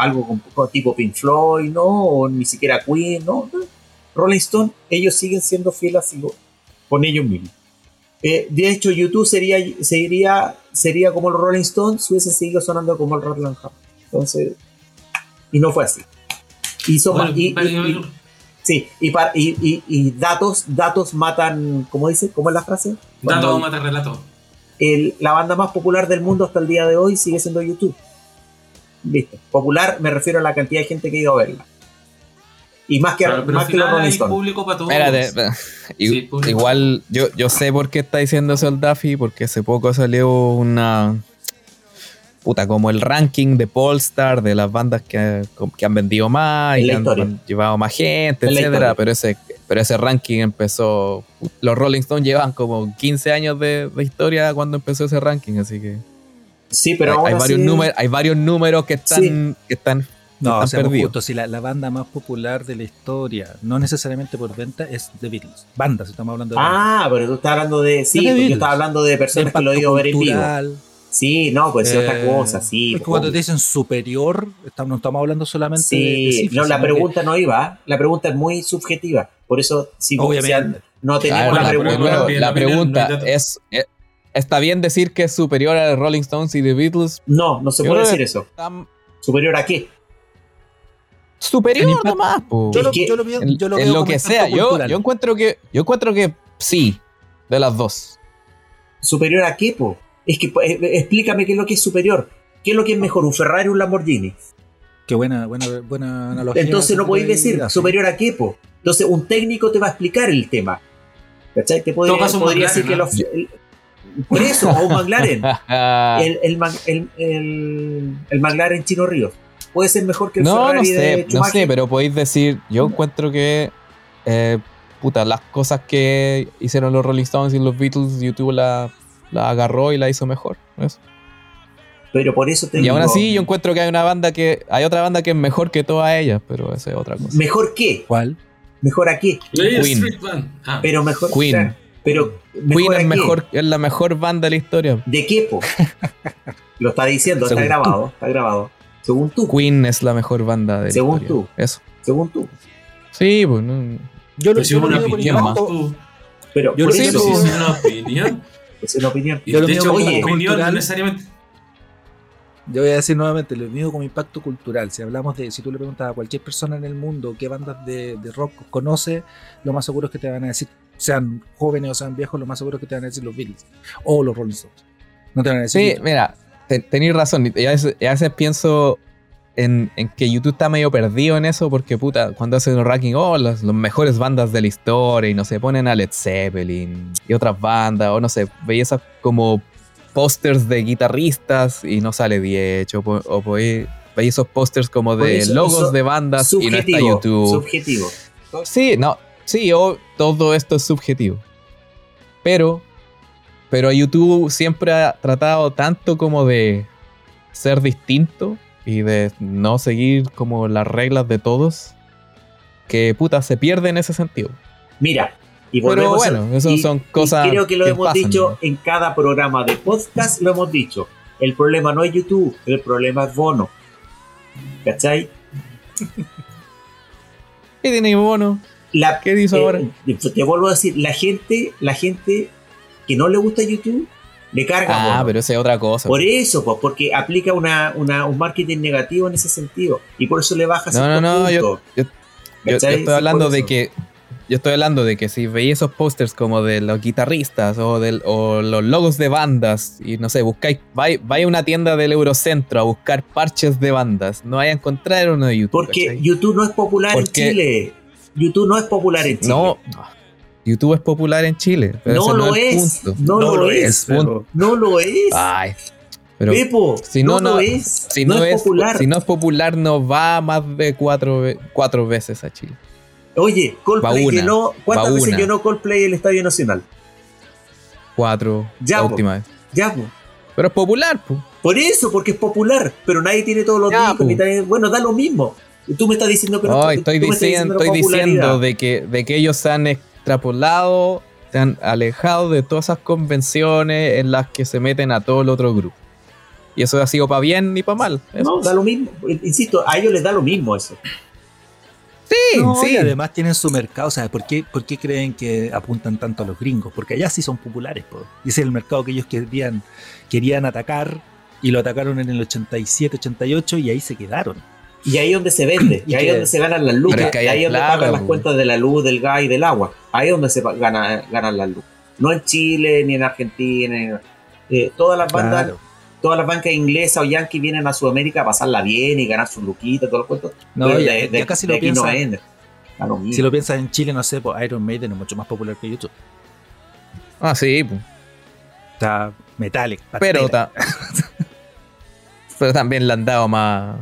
algo con- con tipo Pink Floyd, ¿no? O ni siquiera Queen, ¿no? Rolling Stone, ellos siguen siendo fieles con ellos mismos. Eh, de hecho, YouTube sería, sería, sería como los Rolling Stones si hubiesen seguido sonando como el Rattle and Hum. Entonces, y no fue así. Y, son- Bueno, y- y- y- sí, datos, datos matan, ¿cómo dice? ¿Cómo es la frase? Dato Cuando mata relato. el- la banda más popular del mundo hasta el día de hoy sigue siendo YouTube. Listo. Popular me refiero a la cantidad de gente que ha ido a verla. Y más que, Claro, más que los Rolling Stones. público para todos. Espérate, espérate. I- Sí, público. igual yo, yo sé por qué está diciendo eso el Duffy, porque hace poco salió una puta como el ranking de Polestar de las bandas que, que han vendido más En y que han, llevado más gente, En etcétera, pero ese pero ese ranking empezó los Rolling Stones llevan como 15 años de, de historia cuando empezó ese ranking, así que Sí, pero hay, aún hay así- varios números, hay varios números que están Sí. que están No, seamos perdidos. justos, si la, la banda más popular de la historia, no necesariamente por venta, es The Beatles. Banda, si estamos hablando de banda. Ah, pero tú estás hablando de. Sí, De porque yo estaba hablando de De personas que lo he ido a ver en vivo. Sí, no, pues es otra Eh, cosa, sí. es que cuando te dicen superior, estamos, no estamos hablando solamente de- de, Sí, cifras, no, la que- pregunta no iba. La pregunta es muy subjetiva. Por eso, si Obviamente. no tenemos Claro, la la, pregunta. la pregunta datos. es, eh, ¿está bien decir que es superior a Rolling Stones y The Beatles? No, no se puede decir eso. ¿Superior a qué? Superior nomás. Yo lo, yo lo veo, en, yo lo en veo lo como que sea. Yo, encuentro que yo encuentro que sí, de las dos. ¿Superior a qué, po? Es que eh, explícame qué es lo que es superior. ¿Qué es lo que es mejor, un Ferrari o un Lamborghini? Qué buena, buena, buena analogía. Entonces no podéis decir superior a qué, po. Entonces un técnico te va a explicar el tema. ¿Cachai? Te podría, podría McLaren, decir que los... el- por eso, o un McLaren. el, el, el, el McLaren Chino Ríos. Puede ser mejor que el no Ferrari sé, de no sé, pero podéis decir, yo encuentro que eh, puta, las cosas que hicieron los Rolling Stones y los Beatles, YouTube la, la agarró y la hizo mejor. eso. Pero por eso te Y digo, aún así yo encuentro que hay una banda que hay otra banda que es mejor que todas ellas, pero esa es otra cosa. ¿Mejor qué? ¿Cuál? ¿Mejor a qué? Ley Queen. Ah, Pero mejor... Queen. pero mejor Queen es mejor, es la mejor banda de la historia. ¿De qué, po? Lo está diciendo, está grabado, está grabado. Según tú, Queen es la mejor banda de la Según historia. tú. Eso. según tú. Sí, pues no. Yo lo, yo lo una opinión Pero Yo lo eso sí, es una opinión. es una opinión. Y Yo lo de mío hecho, una opinión no cultural- necesariamente. Yo voy a decir nuevamente, lo mido como impacto cultural. Si hablamos de, si tú le preguntas a cualquier persona en el mundo qué bandas de, de rock conoce, lo más seguro es que te van a decir, sean jóvenes o sean viejos, lo más seguro es que te van a decir los Beatles o los Rolling Stones. No te van a decir. Sí, mira, te- tenéis razón. Y a veces, y a veces pienso en, en que YouTube está medio perdido en eso porque, puta, cuando hacen los rankings, oh, las, las mejores bandas de la historia y no sé, ponen a Led Zeppelin y otras bandas, o no sé, veis esas como pósters de guitarristas y no sale 10, o, o veis esos pósters como de eso, logos eso- de bandas y no está. YouTube. Subjetivo. Sí, no, sí, o- todo esto es subjetivo. Pero, pero YouTube siempre ha tratado tanto como de ser distinto y de no seguir como las reglas de todos, que puta, se pierde en ese sentido. Mira, y Pero bueno, eso y- son y cosas creo que lo que hemos pasan, dicho ¿no? en cada programa de podcast, lo hemos dicho. El problema no es YouTube, el problema es Bono. ¿Cachai? ¿Qué tiene Bono? La, ¿Qué hizo eh, ahora? Te vuelvo a decir, la gente, la gente que no le gusta YouTube, le carga Ah, pero esa es otra cosa. Por eso, pues, porque aplica una, una- un marketing negativo en ese sentido. Y por eso le baja No, no, no, yo- yo- Yo, estoy hablando de que yo estoy hablando de que si veis esos pósters como de los guitarristas o, del, o los logos de bandas y no sé, buscáis, vais vais a una tienda del Eurocentro a buscar parches de bandas, no vais a encontrar uno de YouTube. Porque ¿cachai? YouTube no es popular Porque- en Chile. YouTube no es popular en Chile. no, YouTube es popular en Chile, pero no lo no es punto. No, No lo, es. No lo es. Ay, pero Pepo, si no, no, es. si no, es popular. si no es popular no va más de cuatro, cuatro veces a Chile. Oye, Coldplay una, llenó. ¿Cuántas veces una. llenó Coldplay el Estadio Nacional? Cuatro, Ya, la po. última vez. Ya, po. Pero es popular, pues. Por eso, porque es popular. Pero nadie tiene todos los Ya, discos. po. Bueno, da lo mismo. Tú me estás diciendo que no No, estoy, diciendo, estoy diciendo de que, de que ellos han extrapolado, se han alejado de todas esas convenciones en las que se meten a todo el otro grupo. Y eso ha sido para bien ni para mal. Eso. No, da lo mismo. Insisto, a ellos les da lo mismo eso. sí, No, sí. y además tienen su mercado. ¿sabes por qué, por qué creen que apuntan tanto a los gringos? Porque allá sí son populares. po. Y ese es el mercado que ellos querían, querían atacar y lo atacaron en el 87, 88 y ahí se quedaron. Y ahí es donde se vende. Y y ahí es donde se ganan las luces. Pero es que ahí y ahí hay es donde plata, pagan las cuentas de la luz, del gas y del agua. Ahí es donde se gana- ganan las luces. No en Chile, ni en Argentina. eh, todas las bandas Claro. todas las bancas inglesas o yankees vienen a Sudamérica a pasarla bien y ganar sus luquitas, todo el cuento. No, ya, de- de- ya casi de lo aquí no si lo piensas en Chile, no sé, pues Iron Maiden es mucho más popular que YouTube. Ah, sí, pues. O sea, Metallic. pero, ta- pero también le han dado más.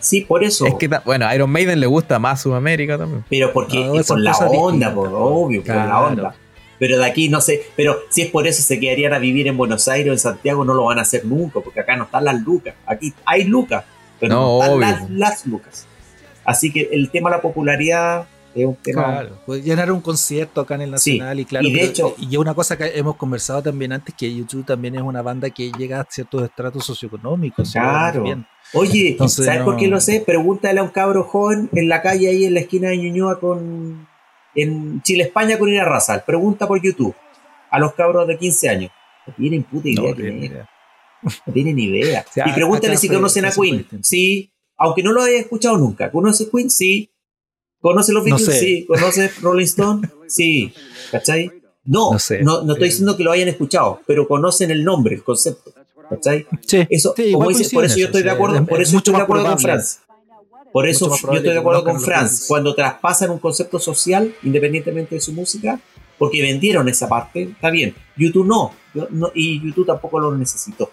Sí, por eso. Es que, bueno, a Iron Maiden le gusta más Sudamérica también. Pero porque No, es por la onda, por po. obvio, por la Claro. onda. Pero de aquí no sé, pero si es por eso se quedarían a vivir en Buenos Aires o en Santiago, no lo van a hacer nunca, porque acá no están las lucas. Aquí hay lucas, pero no, No, están obvio. las, las lucas. Así que el tema de la popularidad es un tema. Claro, pues llenar un concierto acá en el Sí, Nacional y claro, y de pero- hecho- y es una cosa que hemos conversado también antes, que YouTube también es una banda que llega a ciertos estratos socioeconómicos. Claro. Oye, Entonces, ¿sabes no- por qué lo sé? Pregúntale a un cabro joven en la calle ahí en la esquina de Ñuñoa con. en Chile, España con Ira Razal. Pregunta por YouTube a los cabros de 15 años. No tienen puta idea No, quién tiene es. idea. No tienen idea. O sea, y pregúntale si fue- conocen a Queen. Sí, aunque no lo haya escuchado nunca. ¿Conoce Queen? Sí. ¿Conoce los No Beatles? sé. Sí. ¿Conoce Rolling Stone? Sí. ¿Cachai? No, No no, sé. no, estoy Eh. diciendo que lo hayan escuchado, pero conocen el nombre, el concepto. ¿Cachai? Sí, Eso, sí, como igual dice, por eso yo estoy de acuerdo, es- por es eso estoy de acuerdo con. Franz. Por eso yo estoy de acuerdo con Franz. Cuando traspasan un concepto social, independientemente de su música, porque vendieron esa parte, está bien. YouTube no, yo no- y YouTube tampoco lo necesitó.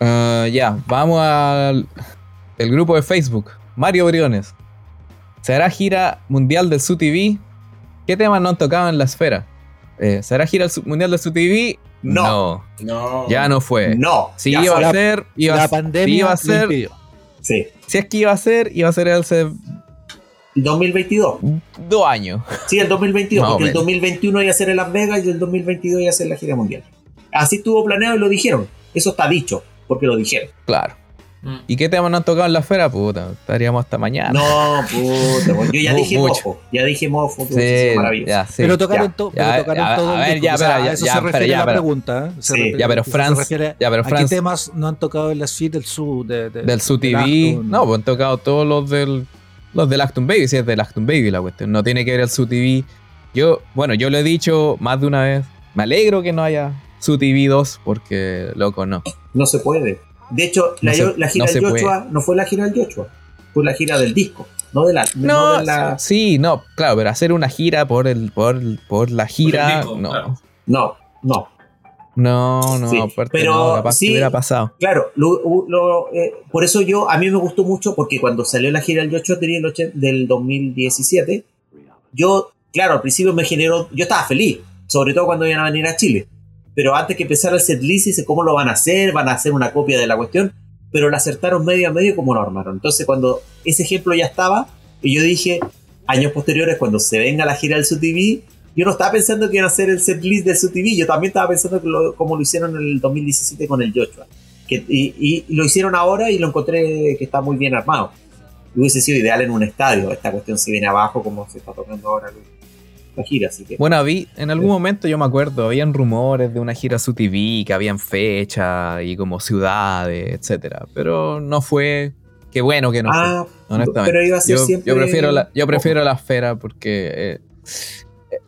Ah, ya, vamos al el grupo de Facebook. Mario Briones. ¿Será gira mundial del SUTV? ¿Qué temas no han tocado en la esfera? Eh, ¿Será gira mundial del SUTV? No. No. Ya no fue. No. Si ya iba a ser, iba, la a- pandemia si iba a ser. Sí. si es que iba a ser, iba a ser hace 2022. dos años. Sí, el 2022, Más o porque el menos. 2021 iba a ser en Las Vegas y el 2022 iba a ser la gira mundial. Así estuvo planeado y lo dijeron. Eso está dicho, porque lo dijeron. Claro. Mm. ¿Y qué temas no han tocado en la esfera? Puta, estaríamos hasta mañana. No, puta, pues, yo ya dije mofo. Ya dije mofo, que Sí, ya, sí. pero tocaron, ya, to- ya, pero tocaron ya, todo a el ver, ya, O sea, pero a ya, eso ya, se refiere la pero- pregunta. ¿eh? Se Sí, refiere- ya, pero se Franz- refiere ya, pero a qué temas no han tocado en la suite del su de, de- Del Su TV. No, pues han tocado todos los del. Los del Acton Baby, si es del Acton Baby la cuestión. No tiene que ver el Su TV. Yo, bueno, yo lo he dicho más de una vez. Me alegro que no haya Su TV 2, porque, loco, no. No se puede. De hecho, la, No se- la gira no del puede. Joshua no fue la gira del Joshua, fue la gira del disco, no de la. No, no de la sí, no, claro, pero hacer una gira por el, por, por la gira, disco, no. claro. no, no. No, no, Sí, aparte pero no, capaz sí- que hubiera pasado. Claro, lo- lo- eh, por eso yo, a mí me gustó mucho, porque cuando salió la gira del Joshua tenía el ochen- del 2017, yo, claro, al principio me generó, yo estaba feliz, sobre todo cuando iban a venir a Chile. Pero antes que empezara el setlist, dice cómo lo van a hacer, van a hacer una copia de la cuestión, pero la acertaron medio a medio como lo armaron. Entonces, cuando ese ejemplo ya estaba, y yo dije, años posteriores, cuando se venga la gira del SUTV, yo no estaba pensando que iban a hacer el setlist del SUTV, yo también estaba pensando que lo- como lo hicieron en el 2017 con el Joshua. Que, y, y lo hicieron ahora y lo encontré que está muy bien armado. Hubiese sido ideal en un estadio. Esta cuestión se viene abajo como se está tocando ahora la gira. Así que Bueno, vi, en algún momento yo me acuerdo, habían rumores de una gira Su TV, que habían fecha y como ciudades, etcétera. Pero no fue. Qué bueno que no fue. ah, honestamente. pero iba a ser Yo, siempre. yo prefiero la, yo prefiero la esfera porque eh,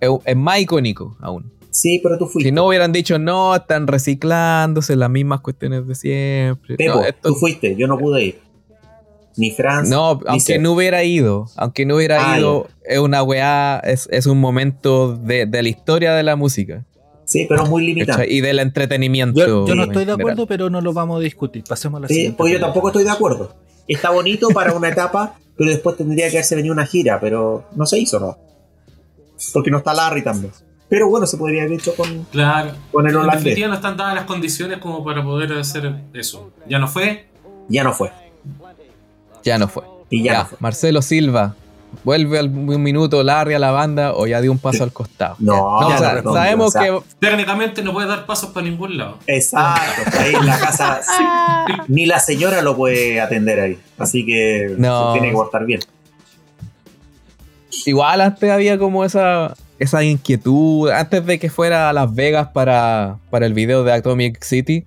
es, es más icónico aún. Sí, pero tú fuiste. Si no hubieran dicho no, están reciclándose las mismas cuestiones de siempre. Pepo, no, esto- tú fuiste, yo no pude ir. Ni Franz. no, ni aunque no hubiera ido, aunque no hubiera Ah, ido, es una weá, es, es un momento de, de la historia de la música Sí, pero muy limitado. y del entretenimiento. Yo, yo no en estoy de general. acuerdo, pero no lo vamos a discutir. Pasemos a la Sí, siguiente. pues yo tampoco estoy de acuerdo. Está bonito para una etapa, pero después tendría que haberse venido una gira, pero no se hizo, ¿no? Porque no está Larry también. Pero bueno, se podría haber hecho con, Claro. con el En holandés. definitiva no están dadas las condiciones como para poder hacer eso. Ya no fue. Ya no fue. Ya no fue. Y ya, Ya, no fue. Marcelo Silva, ¿vuelve al un minuto Larry a la banda o ya dio un paso al costado? No, Ya. ya o sea, no, sabemos o sea, que Técnicamente no puede dar pasos para ningún lado. Exacto, está ahí en la casa. sí. Ni la señora lo puede atender ahí. Así que No. se tiene que portar bien. igual antes había como esa, esa inquietud, antes de que fuera a Las Vegas para, para el video de Atomic City,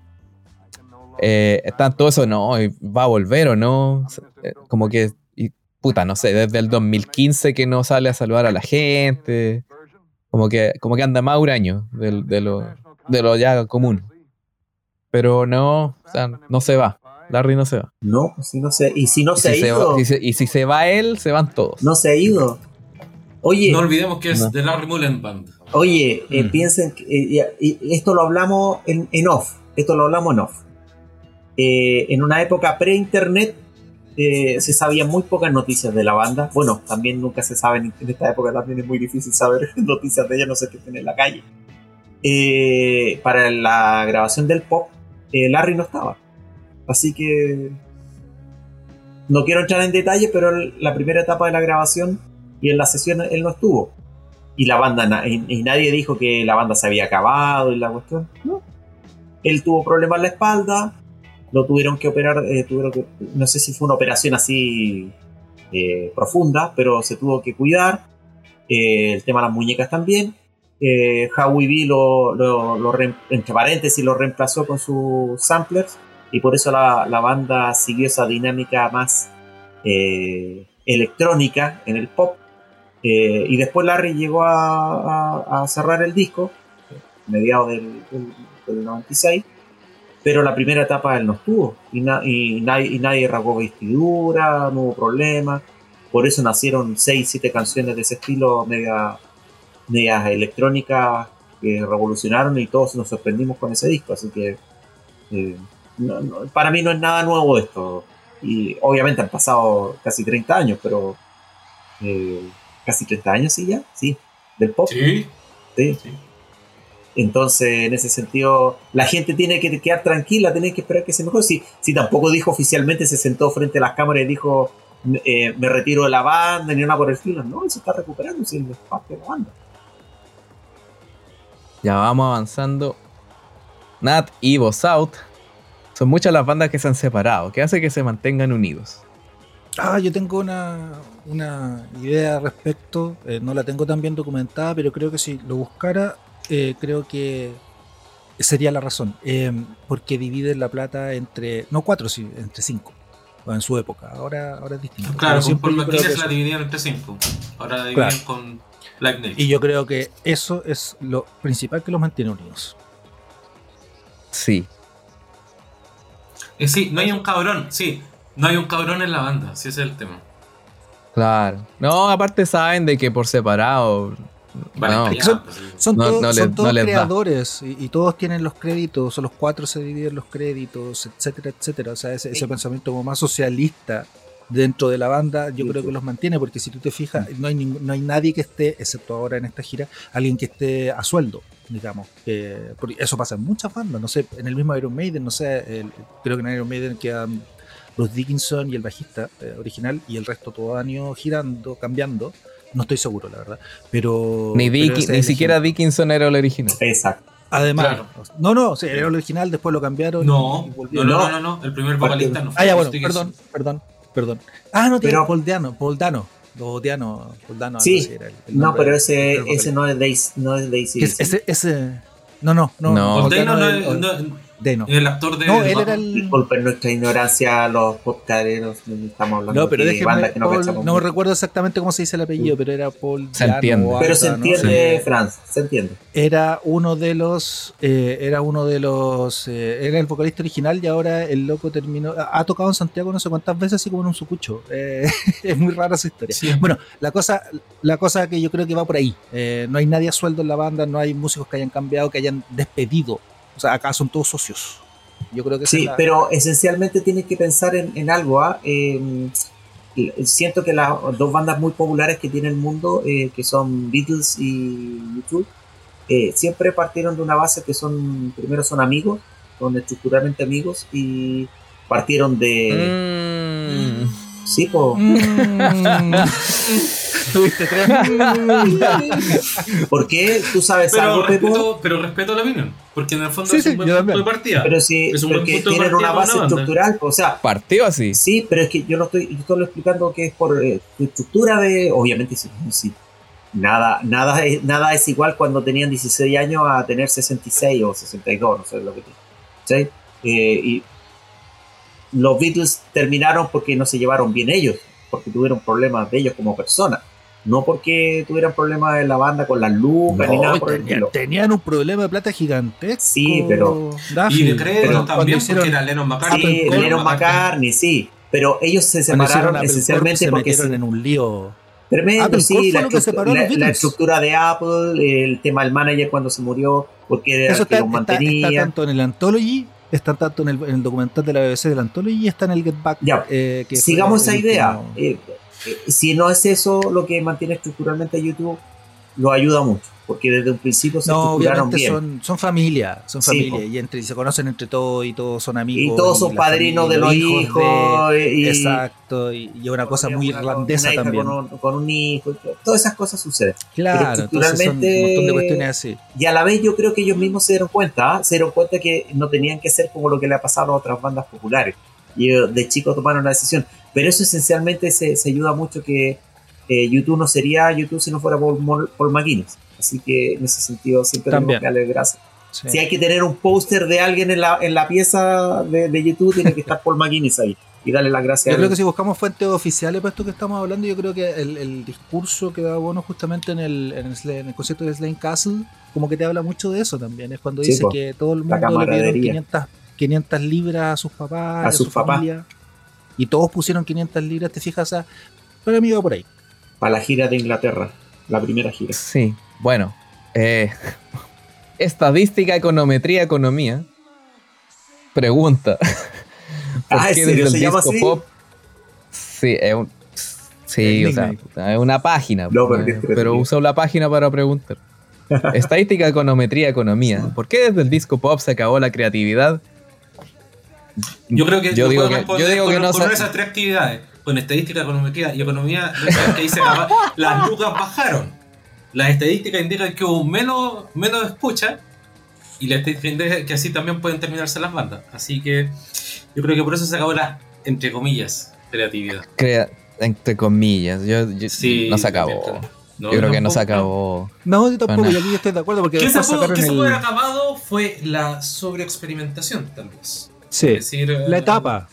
eh, están todo eso, no, va a volver o no, Eh, como que, y, puta, no sé, desde el 2015 que no sale a saludar a la gente, como que, como que anda más huraño de, de lo, de lo ya común. pero no, o sea, no se va. Larry no se va. No, si no se, y si no Y se ha se, ido, va, y si- y si se va él, se van todos. no se ha ido. Oye, No olvidemos que es No. The Larry Mullen Band. oye, eh, Mm. piensen, que, eh, y- y esto lo hablamos en, en off, esto lo hablamos en off. Eh, en una época pre-internet eh, se sabían muy pocas noticias de la banda. Bueno, también nunca se saben, en esta época también es muy difícil saber noticias de ella, no sé qué estén en la calle. Eh, para la grabación del pop, eh, Larry no estaba. Así que no quiero entrar en detalle, pero la primera etapa de la grabación y en la sesión él no estuvo. Y la banda, y, y nadie dijo que la banda se había acabado y la cuestión. No. Él tuvo problemas en la espalda, lo tuvieron que operar, eh, tuvieron que, no sé si fue una operación así eh, profunda, pero se tuvo que cuidar. Eh, el tema de las muñecas también. Howie B lo, lo, lo re- entre paréntesis lo reemplazó con sus samplers y por eso la, la banda siguió esa dinámica más electrónica en el pop. Y después Larry llegó a, a- a cerrar el disco, mediados del, del- del 96, pero la primera etapa él no estuvo y, na- y nadie, y nadie rasgó vestidura, no hubo problema. Por eso nacieron 6, 7 canciones de ese estilo, media, medias electrónicas que revolucionaron y todos nos sorprendimos con ese disco. Así que eh, no- no- para mí no es nada nuevo esto. Y obviamente han pasado casi 30 años, pero eh, casi 30 años, sí, ya, sí, del pop. Sí. sí. Sí. Entonces, en ese sentido, la gente tiene que quedar tranquila, tiene que esperar que se mejore. Si, si tampoco dijo oficialmente, se sentó frente a las cámaras y dijo, eh, me retiro de la banda, ni nada por el estilo. No, él se está recuperando, si es parte de la banda. Ya vamos avanzando. Nat y Voz Out. Son muchas las bandas que se han separado. ¿Qué hace que se mantengan unidos? Ah, yo tengo una, una idea al respecto. eh, no la tengo tan bien documentada, pero creo que si lo buscara, eh, creo que sería la razón. Eh, porque dividen la plata entre, no cuatro, sí, entre cinco. o En su época. Ahora, ahora es distinto. Claro, McGuinness que la dividían entre cinco. Ahora la dividen Claro. con Live Nation. y yo creo que eso es lo principal que los mantiene unidos. Sí. Eh, sí, no hay un cabrón, sí. No hay un cabrón en la banda, sí ese es el tema. Claro. No, aparte saben de que por separado. No. Son- sí. Son No- todos, no son creadores y, y todos tienen los créditos, o los cuatro se dividen los créditos, etcétera, etcétera. O sea, ese, ese pensamiento como más socialista dentro de la banda, yo Sí, creo sí. que los mantiene, porque si tú te fijas, no hay, no hay nadie que esté, excepto ahora en esta gira, alguien que esté a sueldo, digamos. que- porque eso pasa en muchas bandas, no sé, en el mismo Iron Maiden, no sé, el- creo que en Iron Maiden quedan Bruce Dickinson y el bajista eh, original, y el resto todo año girando, cambiando. No estoy seguro, la verdad. Pero. Ni, pero ni siquiera. Dickinson era el original. Exacto. Además, Claro. no, no, sí, era el original, después lo cambiaron. No, y no, no, No. no, no, el primer vocalista no fue Ah, ya, bueno, perdón, perdón, perdón. Ah, no, tiene Paul Dano, Paul Dano, o Diano, Paul Dano, algo Sí. así era el- el No, pero ese, ese no es Daisy. No es Daisy. Ese, ese, no, no, no, No. Paul Paul Dano no es- no- Dano. el actor de. No, él era el. Disculpen nuestra ignorancia, los podcasteros, no estamos hablando No, pero de bandas que no Paul- no mucho. recuerdo exactamente cómo se dice el apellido, pero era Paul Se entiende. Pero se ¿no? entiende, Sí. Franz, se entiende. era uno de los eh, era uno de los eh, era el vocalista original y ahora el loco terminó ha ha tocado en Santiago no sé cuántas veces así como en un sucucho Eh, es muy rara esa historia Sí. bueno la cosa la cosa que yo creo que va por ahí Eh, no hay nadie a sueldo en la banda no hay músicos que hayan cambiado que hayan despedido o sea acá son todos socios yo creo que Sí, es la- pero esencialmente tienes que pensar en, en algo. ¿ah? Eh, siento que las dos bandas muy populares que tiene el mundo, eh, que son Beatles y YouTube, eh, siempre partieron de una base que son, primero son amigos, son estructuralmente amigos, y partieron de... Mm. Sí, po, Mm. Tuviste tres. ¿por qué? ¿Tú sabes Pero algo, Pepo? respeto, pero respeto la opinión. Porque en el fondo Sí, es sí, un buen punto también. de partida. Pero sí, Es un buen punto tienen una base una estructural, o sea, Partió así. Sí, pero es que yo no estoy, yo estoy explicando que es por eh, estructura de, obviamente, sí, sí. Nada, nada, es, nada es igual cuando tenían 16 años a tener 66 o 62, no sé lo que tiene. ¿sí? Eh, y los Beatles terminaron porque no se llevaron bien ellos, porque tuvieron problemas de ellos como personas. No porque tuvieran problemas en la banda con las lucas ni nada por el tenían, estilo. tenían un problema de plata gigantesco. Sí, pero- Y de crédito también, hicieron- porque era Lennon McCartney. Sí, Lennon McCartney, sí. Pero ellos se separaron esencialmente se porque metieron se- en un lío. Tremendo, Apple sí, la, lo que separó la- estructura de Apple, el tema del manager cuando se murió, porque era Eso el que está, los está- mantenía. está tanto en el Anthology, está tanto en el, en el documental de la BBC del Anthology y está en el Get Back. Ya, eh, que Sigamos el esa idea. último- eh, si no es eso lo que mantiene estructuralmente a YouTube, lo ayuda mucho, porque desde un principio se No, estructuraron obviamente bien. son, son familia, son Sí, familia po. y entre y se conocen entre todos y todos son amigos. y todos son la padrinos de los hijos. de- y, exacto, y, y una cosa muy una- irlandesa una también. Con un, con un hijo, todas esas cosas suceden. Claro, entonces son un montón de cuestiones así. Y a la vez yo creo que ellos mismos se dieron cuenta, ¿ah? se dieron cuenta que no tenían que ser como lo que le ha pasado a otras bandas populares. Y ellos de chicos tomaron la decisión. Pero eso esencialmente se, se ayuda mucho que eh, YouTube no sería YouTube si no fuera por Paul McGuinness. Así que en ese sentido siempre También. tenemos que darle gracias. Sí. Si hay que tener un póster de alguien en la, en la pieza de, de YouTube, tiene que estar Paul McGuinness ahí. Y darle las gracias Yo a creo que si buscamos fuentes oficiales para esto que estamos hablando, yo creo que el, el discurso que da Bono justamente en el, en el, en el concierto de Slane Castle, como que te habla mucho de eso también. Es cuando dice que todo el mundo le dieron camaradería. 500, 500 libras a sus papás, A a, sus su papás. familia, y todos pusieron 500 libras, te fijas, o sea, para mí va por ahí. Para la gira de Inglaterra, la primera gira. Sí, bueno. eh, estadística, econometría, economía. Pregunta. ¿Por Ah, ¿en qué serio desde se el llama disco así? pop? Sí, es un. Sí, o sea, es una página. No, pero eh, pero uso la página para preguntar. Estadística, econometría, economía. ¿Por qué desde el disco pop se acabó la creatividad? Yo creo que Yo digo puedo que- responder yo digo con, que no con sa- esas tres actividades, con estadística, econometría y economía, que dice las lucas bajaron. Las estadísticas indican que hubo menos, menos escucha y las estadísticas indican que así también pueden terminarse las bandas. Así que yo creo que por eso se acabó la, entre comillas, creatividad. Crea- entre comillas. Yo, yo- Sí, no se acabó. también, yo creo que no se acabó. No, yo tampoco, Bueno. y aquí yo estoy de acuerdo porque ¿Qué se, después pudo, sacaron qué se el- pudo haber acabado fue la sobreexperimentación, tal vez. Sí, Es decir, la eh, etapa.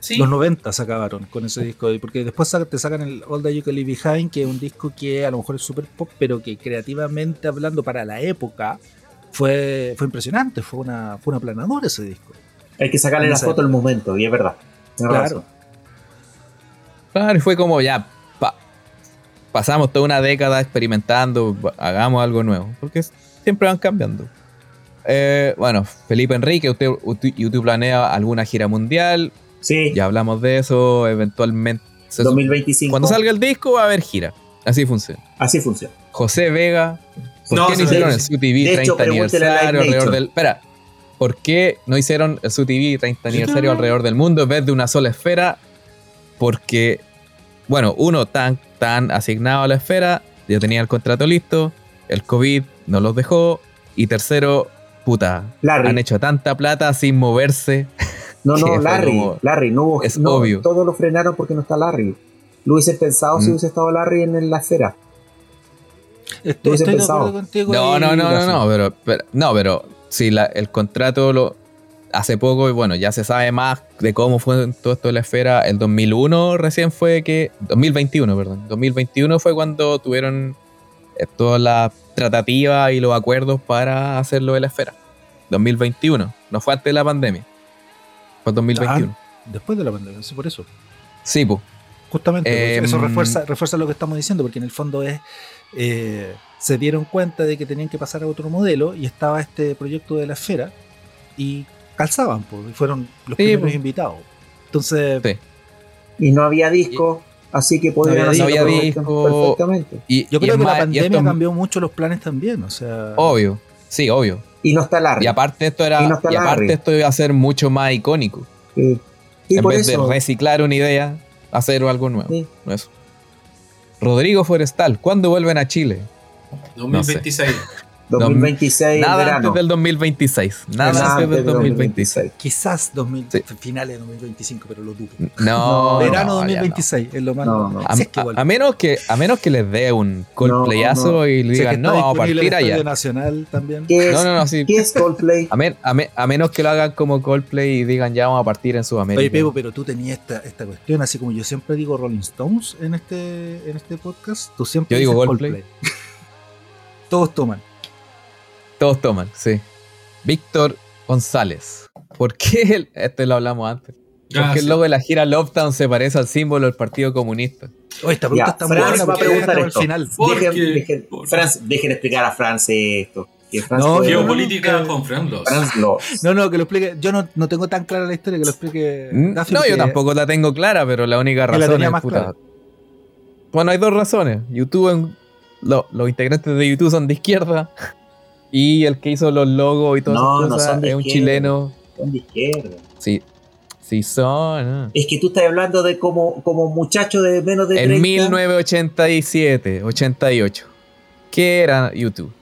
Sí, Los 90 se acabaron con ese disco, porque después te sacan el All That You Can Leave Behind, que es un disco que a lo mejor es super pop, pero que creativamente hablando para la época fue, fue impresionante, fue una, fue una planadora ese disco. Hay que sacarle la foto al momento, y es verdad. Claro. razón. Claro, y fue como ya. pa- pasamos toda una década experimentando, hagamos algo nuevo. Porque siempre van cambiando. Eh, bueno, Felipe Enrique, usted, YouTube planea alguna gira mundial. Sí, Ya hablamos de eso. Eventualmente. se- 2025. Cuando salga el disco va a haber gira. Así funciona. Así funciona. José Vega. ¿Por No, qué no hicieron el SUTV De hecho, 30 pregúntele a Live aniversario alrededor del. Espera. ¿Por qué no hicieron el SUTV 30 aniversario alrededor del mundo en vez de una sola esfera? Porque, bueno, uno tan, tan asignado a la esfera, ya tenía el contrato listo, el COVID no los dejó, y tercero, puta, Larry. han hecho tanta plata sin moverse. No, no, Larry. como- Larry, no hubo. es no, obvio. Todo lo frenaron porque no está Larry. Lo hubiesen pensado si Mm. hubiese estado Larry en la esfera. Estoy, hubiese estoy de pensado. acuerdo contigo. No, no, no, no, no, pero, pero- no, pero si la- el contrato lo hace poco y bueno, ya se sabe más de cómo fue todo esto de la esfera. El 2001 recién fue que 2021, perdón. 2021 fue cuando tuvieron todas las tratativas y los acuerdos para hacerlo de la esfera. 2021, no fue antes de la pandemia. Fue 2021. Después de la pandemia, sí, por eso. Sí, pues. Justamente, Eh, eso refuerza, refuerza lo que estamos diciendo, porque en el fondo es. eh, se dieron cuenta de que tenían que pasar a otro modelo y estaba este proyecto de la esfera y calzaban, pues, y fueron los Sí, primeros pues. invitados. Entonces, Sí. Y no había disco, así que podían había hacerlo disco. perfecta- No había disco. perfectamente. Y, yo creo que más- la pandemia cambió mucho los planes también, o sea. Obvio, sí, obvio. Y no está Larry. Y aparte esto era, Y no aparte esto iba a ser mucho más icónico. Sí. Y en por vez eso. de reciclar una idea, hacer algo nuevo. Sí. Eso. Rodrigo Forestal, ¿cuándo vuelven a Chile? 2026. 2026 Nada verano. antes del 2026. Nada, Nada antes del 2026. Quizás 2000, Sí. finales de 2025, pero lo dudo. No. Verano no, ya 2026 es lo más. No, no. A, Si es que a- a menos que, a menos que les dé un Coldplayazo No, no. y le Si es que digan, está no, vamos a partir allá. Nacional también. ¿Qué es, No, no, no, sí. ¿Qué es Coldplay? A, men- a me- a menos que lo hagan como Coldplay y digan, ya vamos a partir en Sudamérica. Oye, Pepo, pero tú tenías esta, esta cuestión, así como yo siempre digo Rolling Stones en este, en este podcast, tú siempre Yo digo dices Coldplay. Todos toman. Todos toman, sí. Víctor González. ¿Por qué el, este lo hablamos antes? ¿Por Ah, qué el sí. logo de la gira Lovedown se parece al símbolo del Partido Comunista? Oye, esta pregunta Ya, está muy buena va a porque preguntar esto. al final. ¿Por Dejen, qué? dejen- ¿Por- Franz- dejen explicar a Franz esto. Que Franz No, Geopolítica no, con. Franz No, no, que lo explique. Yo no, no tengo tan clara la historia, que lo explique. Mm, No, yo porque- tampoco la tengo clara, pero la única la razón es más puta. clara. Bueno, hay dos razones. YouTube, en- lo- los integrantes de YouTube son de izquierda y el que hizo los logos y todas No, esas no cosas son de es un chileno. son de izquierda. Sí, sí son. Es que tú estás hablando de como, como muchacho de menos de En 30. 1987, 88. ¿Qué era YouTube?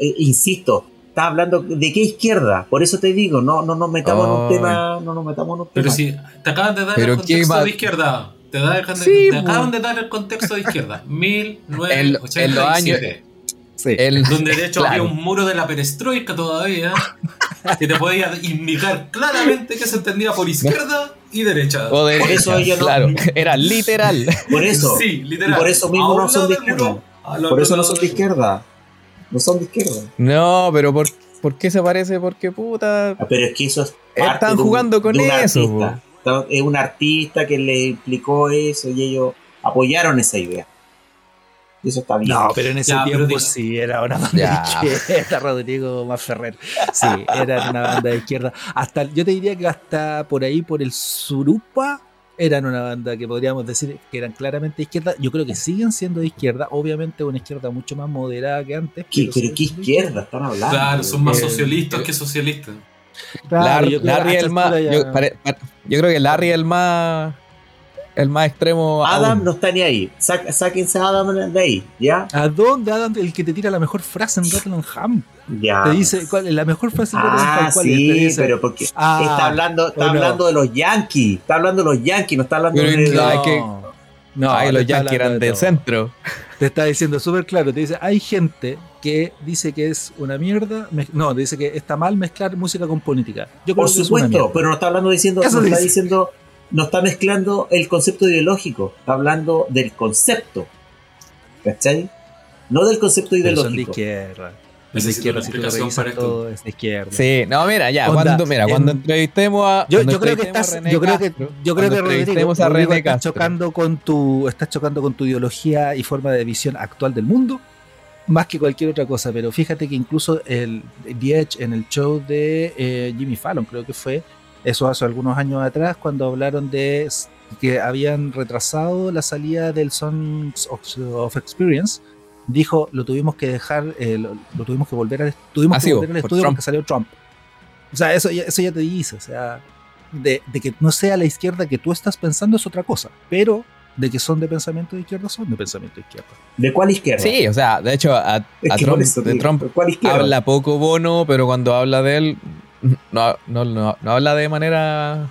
Eh, insisto, estás hablando de qué izquierda. Por eso te digo, no, no nos metamos en un tema. No nos metamos en un Pero tema. si te acaban de dar Pero el contexto de izquierda. Te, da el- Sí, te po. acaban de dar el contexto de izquierda. En- en 1987. los años- Sí. El- Donde de hecho Claro. había un muro de la perestroika todavía. que te podía indicar claramente que se entendía por izquierda y derecha. o derecha, Por eso ellos no- claro, era literal. Por eso. Sí, literal. Y por eso mismo no son de izquierda. muro, al Por eso no son de izquierda. No son de izquierda. No, pero ¿por, por qué se parece? Porque puta. Ah, Pero es que eso es. parte Están de un- jugando con de un eso, Es un artista que le implicó eso y ellos apoyaron esa idea. Y eso está bien. No, pero en ese Ya, tiempo sí era una banda Ya. de izquierda, Rodrigo Maferrer. Sí, era una banda de izquierda. Hasta, yo te diría que hasta por ahí, por el Surupa, eran una banda que podríamos decir que eran claramente de izquierda. Yo creo que siguen siendo de izquierda, obviamente una izquierda mucho más moderada que antes. ¿Qué- pero qué izquierda están hablando? Claro, son más Eh, socialistas que socialistas. Claro, Larry, yo Larry el más. yo creo que Larry el más. El más extremo. Adam aún. no está ni ahí. Sá- sáquense a Adam de ahí, ¿ya? ¿A dónde Adam, el que te tira la mejor frase en Rottenham? Ya. Te dice, ¿cuál, la mejor frase en Rottenham Ah, ¿cuál es? Sí, dice, pero porque Ah, está hablando, está no. hablando de los Yankees. Está hablando de los Yankees, no está hablando Pero de. No, hay que- no, te los Yankees eran de del centro. Te está diciendo súper claro, te dice, hay gente que dice que es una mierda, no, te dice que está mal mezclar música con política. Yo creo Por que es una supuesto, pero no está hablando diciendo, Eso no está dice. diciendo, no está mezclando el concepto ideológico, está hablando del concepto. ¿Cachai? No del concepto Pero son de ideológico. izquierda. Es de izquierda, si para todo, es de izquierda. Sí, no, mira, ya. Onda, cuando, mira, en- cuando entrevistemos a. Yo, creo que entrevistemos a estás, René yo creo que, yo creo que Rodrigo, entrevistemos a Rodrigo René estás chocando con tu, estás chocando con tu ideología y forma de visión actual del mundo, más que cualquier otra cosa. Pero fíjate que incluso el The Edge en el show de eh, Jimmy Fallon, creo que fue, eso hace algunos años atrás, cuando hablaron de que habían retrasado la salida del Songs of, of Experience, dijo lo tuvimos que dejar, eh, lo, lo tuvimos que volver al, tuvimos que volver al estudio Trump. porque salió Trump. O sea, eso ya, eso ya te dice, o sea, de, de que no sea la izquierda que tú estás pensando es otra cosa, pero de que son de pensamiento de izquierda, son de pensamiento de izquierda. ¿De cuál izquierda? Sí, o sea, de hecho, a, a Trump, de Trump ¿de ¿cuál izquierda? habla poco Bono, pero cuando habla de él, no, no, no, no habla de manera.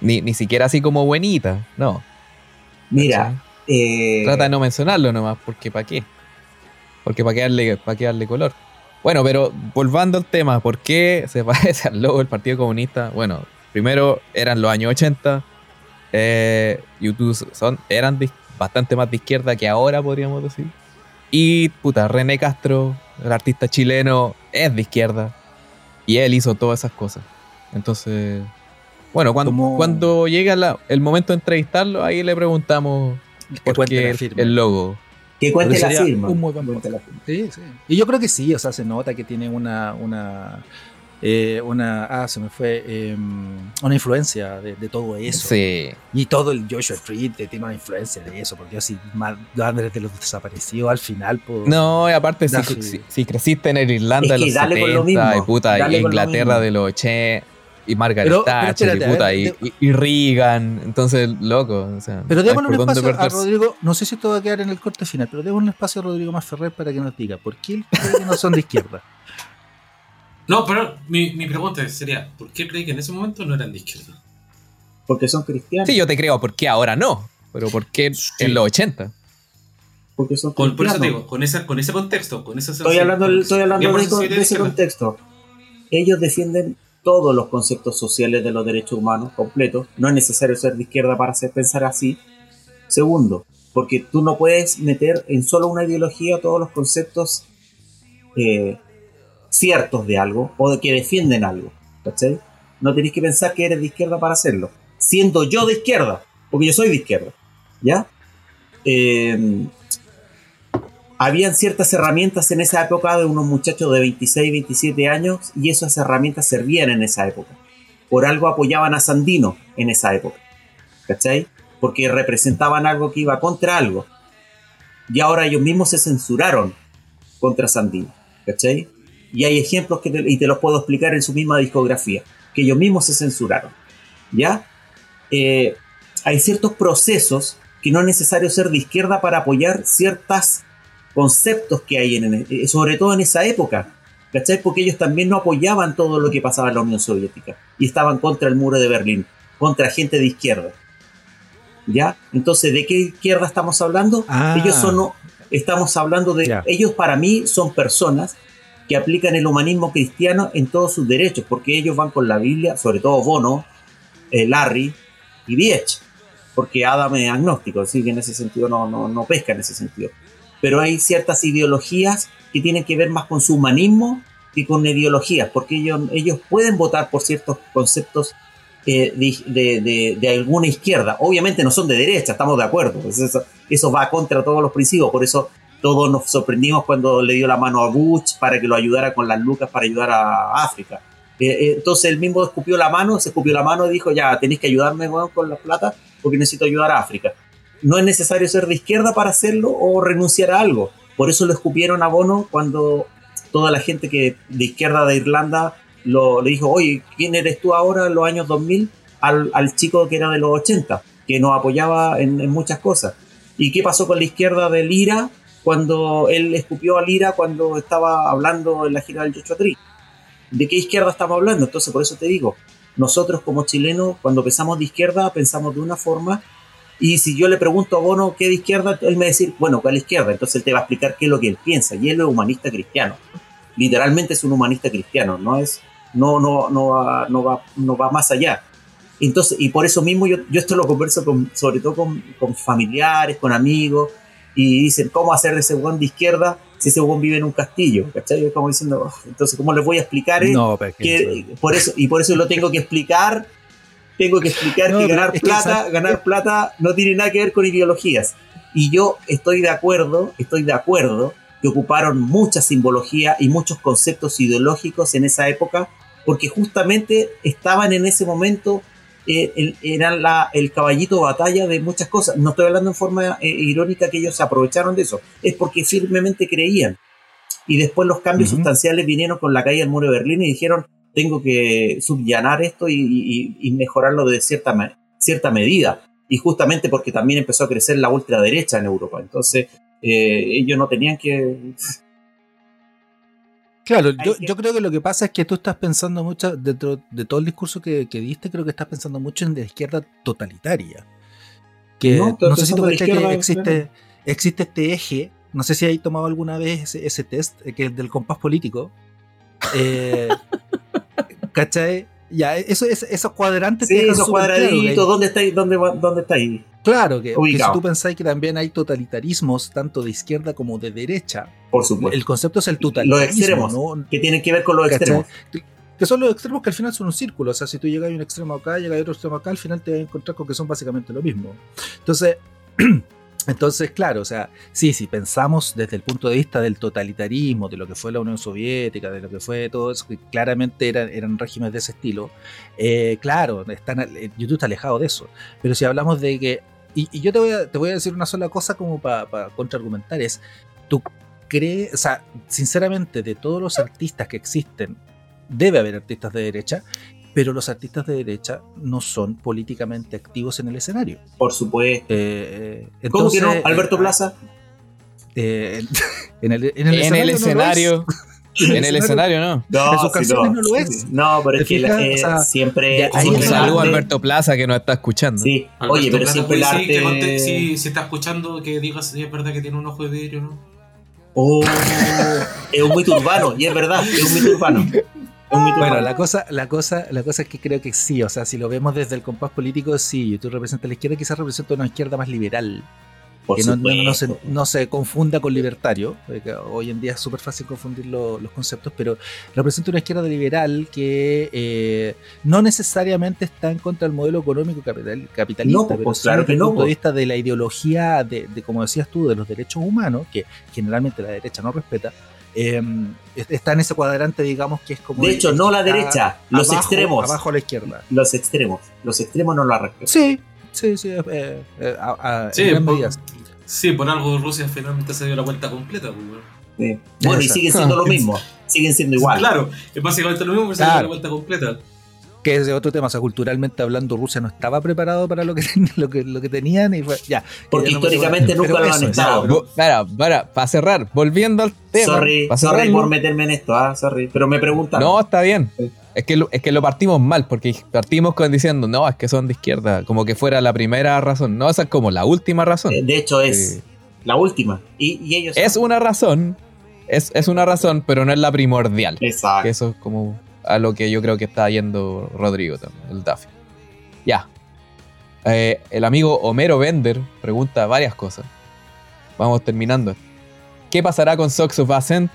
Ni, ni siquiera así como buenita, no. Mira, eh, Trata de no mencionarlo nomás, porque ¿para qué? Porque para qué, darle, para qué darle color. Bueno, pero volvando al tema, ¿por qué se parece al logo del Partido Comunista? Bueno, primero eran los años 80, eh, YouTube son, eran de- bastante más de izquierda que ahora, podríamos decir. Y, puta, René Castro, el artista chileno, es de izquierda. Y él hizo todas esas cosas. Entonces, bueno, cuando, Como- cuando llega la- el momento de entrevistarlo, ahí le preguntamos Que por cuente qué la el, firma. el logo. que cuente la firma. un muy buen Cuente la firma. Sí, sí. Y yo creo que sí, o sea, se nota que tiene una, una, eh, una, ah, se me fue, eh, una influencia de, de todo eso. Sí. Y todo el Joshua Tree tiene una influencia de eso, porque así, Andrés de los desaparecidos al final, No, y aparte, si, si- si creciste en el Irlanda Es de los dale con 70 lo mismo, y puta, y lo Inglaterra de los 80, y Margaret Pero- pero Thatcher espérate, y, puta, ver, y, y- Reagan. Entonces, loco. O sea, Pero démosle un espacio a. Rodrigo. No sé si esto va a quedar en el corte final, pero démosle un espacio a Rodrigo más Ferrer para que nos diga por qué cree que no son de izquierda. No, pero mi, mi pregunta sería, ¿por qué creí que en ese momento no eran de izquierda? Porque son cristianos. Sí, yo te creo, ¿por qué ahora no? Pero ¿por qué Sí. en los 80? Porque son Con- por eso te cristianos. digo, con, esa, con ese contexto, con esa Estoy hablando, estoy hablando de, eso- sensibilidad de ese contexto. Ellos defienden todos los conceptos sociales de los derechos humanos completos. No es necesario ser de izquierda para hacer pensar así. Segundo, porque tú no puedes meter en solo una ideología todos los conceptos eh, ciertos de algo o de que defienden algo. ¿Cachai? No tenéis que pensar que eres de izquierda para hacerlo. Siendo yo de izquierda, porque yo soy de izquierda. ¿Ya? Eh, habían ciertas herramientas en esa época de unos muchachos de 26, 27 años y esas herramientas servían en esa época. Por algo apoyaban a Sandino en esa época. ¿Cachai? Porque representaban algo que iba contra algo. Y ahora ellos mismos se censuraron contra Sandino. ¿Cachai? Y hay ejemplos que te, y te los puedo explicar en su misma discografía. Que ellos mismos se censuraron. ¿Ya? Eh, hay ciertos procesos que no es necesario ser de izquierda para apoyar ciertas conceptos que hay en, en- sobre todo en esa época. ¿Cachai? Porque ellos también no apoyaban todo lo que pasaba en la Unión Soviética y estaban contra el muro de Berlín, contra gente de izquierda. ¿Ya? Entonces, ¿de qué izquierda estamos hablando? Ah. Ellos son, no- estamos hablando de, ellos para mí son personas que aplican el humanismo cristiano en todos sus derechos, porque ellos van con la Biblia, sobre todo Bono, eh, Larry y Diech, porque Adam es agnóstico, así que en ese sentido no, no, pesca en ese sentido. Pero hay ciertas ideologías que tienen que ver más con su humanismo que con ideologías, porque ellos, ellos pueden votar por ciertos conceptos eh, de, de- de- de alguna izquierda. Obviamente no son de derecha, estamos de acuerdo. Pues Eso, eso va contra todos los principios, por eso todos nos sorprendimos cuando le dio la mano a Bush para que lo ayudara con las lucas para ayudar a África. Eh, eh, entonces él mismo escupió la mano, se escupió la mano y dijo, ya, tenéis que ayudarme weón, con la plata porque necesito ayudar a África. No es necesario ser de izquierda para hacerlo o renunciar a algo. Por eso lo escupieron a Bono cuando toda la gente que de izquierda de Irlanda lo, le dijo, oye, ¿quién eres tú ahora en los años 2000? Al, al chico que era de los 80, que nos apoyaba en, en muchas cosas. ¿Y qué pasó con la izquierda del IRA cuando él escupió al IRA cuando estaba hablando en la gira del Tree? ¿De qué izquierda estamos hablando? Entonces, por eso te digo, nosotros como chilenos, cuando pensamos de izquierda, pensamos de una forma, y si yo le pregunto a Bono qué de izquierda, él me va a decir, bueno, ¿cuál izquierda? Entonces él te va a explicar qué es lo que él piensa, y él es humanista cristiano. Literalmente es un humanista cristiano, no es, no, no, no, va, no, va, no va más allá. Entonces, y por eso mismo yo, yo esto lo converso con, sobre todo con, con familiares, con amigos, y dicen, ¿cómo hacer de ese hueón de izquierda si ese hueón vive en un castillo? ¿Cachai? Como diciendo, "Oh, entonces, ¿cómo les voy a explicar? eh? No, pero es que que por eso y por eso lo tengo que explicar tengo que explicar No, que ganar que plata esa- ganar plata no tiene nada que ver con ideologías y yo estoy de acuerdo estoy de acuerdo que ocuparon mucha simbología y muchos conceptos ideológicos en esa época porque justamente estaban en ese momento eh, la, el caballito de batalla de muchas cosas no estoy hablando en forma eh, irónica que ellos se aprovecharon de eso es porque firmemente creían y después los cambios sustanciales vinieron con la caída del muro de Berlín y dijeron, tengo que subllanar esto y, y- y mejorarlo de cierta, cierta medida. Y justamente porque también empezó a crecer la ultraderecha en Europa. Entonces, eh, ellos no tenían que... Claro, yo, yo creo que lo que pasa es que tú estás pensando mucho, dentro de todo el discurso que, que diste, creo que estás pensando mucho en la izquierda totalitaria. Que No, no, sé si tú cachai que existe, existe este eje, no sé si hay tomado alguna vez ese, ese test, eh, que es del compás político. Eh, ¿Cachai? Ya, eso, es- esos cuadrantes te Sí, esos cuadraditos, ¿dónde está ahí? ¿Dónde, dónde está ahí? Claro, que, que si tú pensáis que también hay totalitarismos, tanto de izquierda como de derecha, Por supuesto. el concepto es el totalitarismo. Los extremos, ¿no? que tienen que ver con los ¿Cachai? extremos. Que son los extremos que al final son un círculo. O sea, si tú llegas a un extremo acá, llegas a otro extremo acá, al final te vas a encontrar con que son básicamente lo mismo. Entonces, entonces claro, o sea, sí, si pensamos desde el punto de vista del totalitarismo, de lo que fue la Unión Soviética, de lo que fue todo eso, que claramente eran, eran regímenes de ese estilo, eh, claro, están, eh, YouTube está alejado de eso. Pero si hablamos de que. Y, y yo te voy, a, te voy a decir una sola cosa como para contraargumentar: es. ¿Tú crees, o sea, sinceramente, de todos los artistas que existen, debe haber artistas de derecha. pero los artistas de derecha no son políticamente activos en el escenario. Por supuesto. Eh, eh, ¿Cómo que no? entonces, Alberto eh, Plaza. eh, en el, en el En el escenario. no lo es. escenario. En el escenario no. No, en sus sí, canciones no. no lo es. No, pero ¿Te es que la- eh, O sea, siempre. como Un saludo a Alberto Plaza que nos está escuchando. Sí, Alberto oye, pero Plata siempre el arte. decir que conte- si, está escuchando, que diga si es verdad que tiene un ojo de vidrio, ¿no? Oh, es un mito urbano, y es verdad, es un mito urbano. Bueno, la cosa, la cosa, la cosa es que creo que sí, o sea, si lo vemos desde el compás político, sí, YouTube representa la izquierda, quizás representa una izquierda más liberal, Por que no, se, no se confunda con libertario, porque hoy en día es súper fácil confundir lo- los conceptos, pero representa una izquierda liberal que eh, no necesariamente está en contra del modelo económico capital- capitalista, No, pues, pero sí claro desde que el punto de pues. vista de la ideología, de, de, como decías tú, de los derechos humanos, que generalmente la derecha no respeta, eh, está en ese cuadrante, digamos, que es como... De hecho, no la derecha, los abajo- extremos. Abajo a la izquierda. Los extremos. Los extremos no la respetan. Sí, sí, sí. eh, eh, a- a- Sí, en gran por- medida. Sí, por algo Rusia finalmente se dio la vuelta completa. Sí. Bueno, y siguen siendo lo mismo. Siguen siendo igual. Claro, es básicamente lo mismo, pero se dio la vuelta completa. Que es de otro tema. O sea, culturalmente hablando, Rusia no estaba preparado para lo que, lo que, lo que tenían y fue. Ya. Porque ya históricamente nunca lo han es, estado. Para, para, para cerrar, volviendo al tema. Sorry, sorry por meterme en esto, ah, sorry. Pero me preguntan. No, está bien. Sí. Es que, lo, es que lo partimos mal, porque partimos con diciendo, no, es que son de izquierda, como que fuera la primera razón. No, esa es como la última razón. Eh, De hecho, es Sí. la última. Y, y ellos. Es una razón, es, es una razón, pero no es la primordial. Exacto. Que eso es como a lo que yo creo que está yendo Rodrigo también, el Daffy. Ya. Eh, el amigo Homero Bender pregunta varias cosas. Vamos terminando. ¿Qué pasará con Socks of Ascent?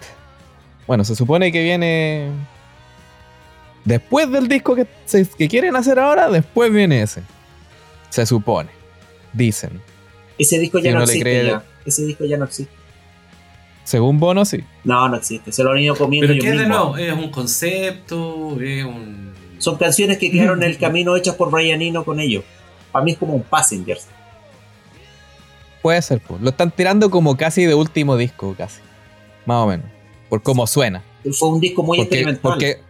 Bueno, se supone que viene. Después del disco que, se- que quieren hacer ahora, después viene ese. Se supone. Dicen. Ese disco ya Si no existe. cree- ya. Ese disco ya no existe. Según Bono, sí. No, no existe. Se lo han ido comiendo Pero ellos ¿qué es de mismos. nuevo? ¿Es un concepto? ¿Es un...? Son canciones que quedaron en el camino hechas por Brian Eno con ellos. Para mí es como un Passengers. Puede ser, pues. Lo están tirando como casi de último disco, casi. Más o menos. Por cómo suena. Fue un disco muy porque, experimental. porque,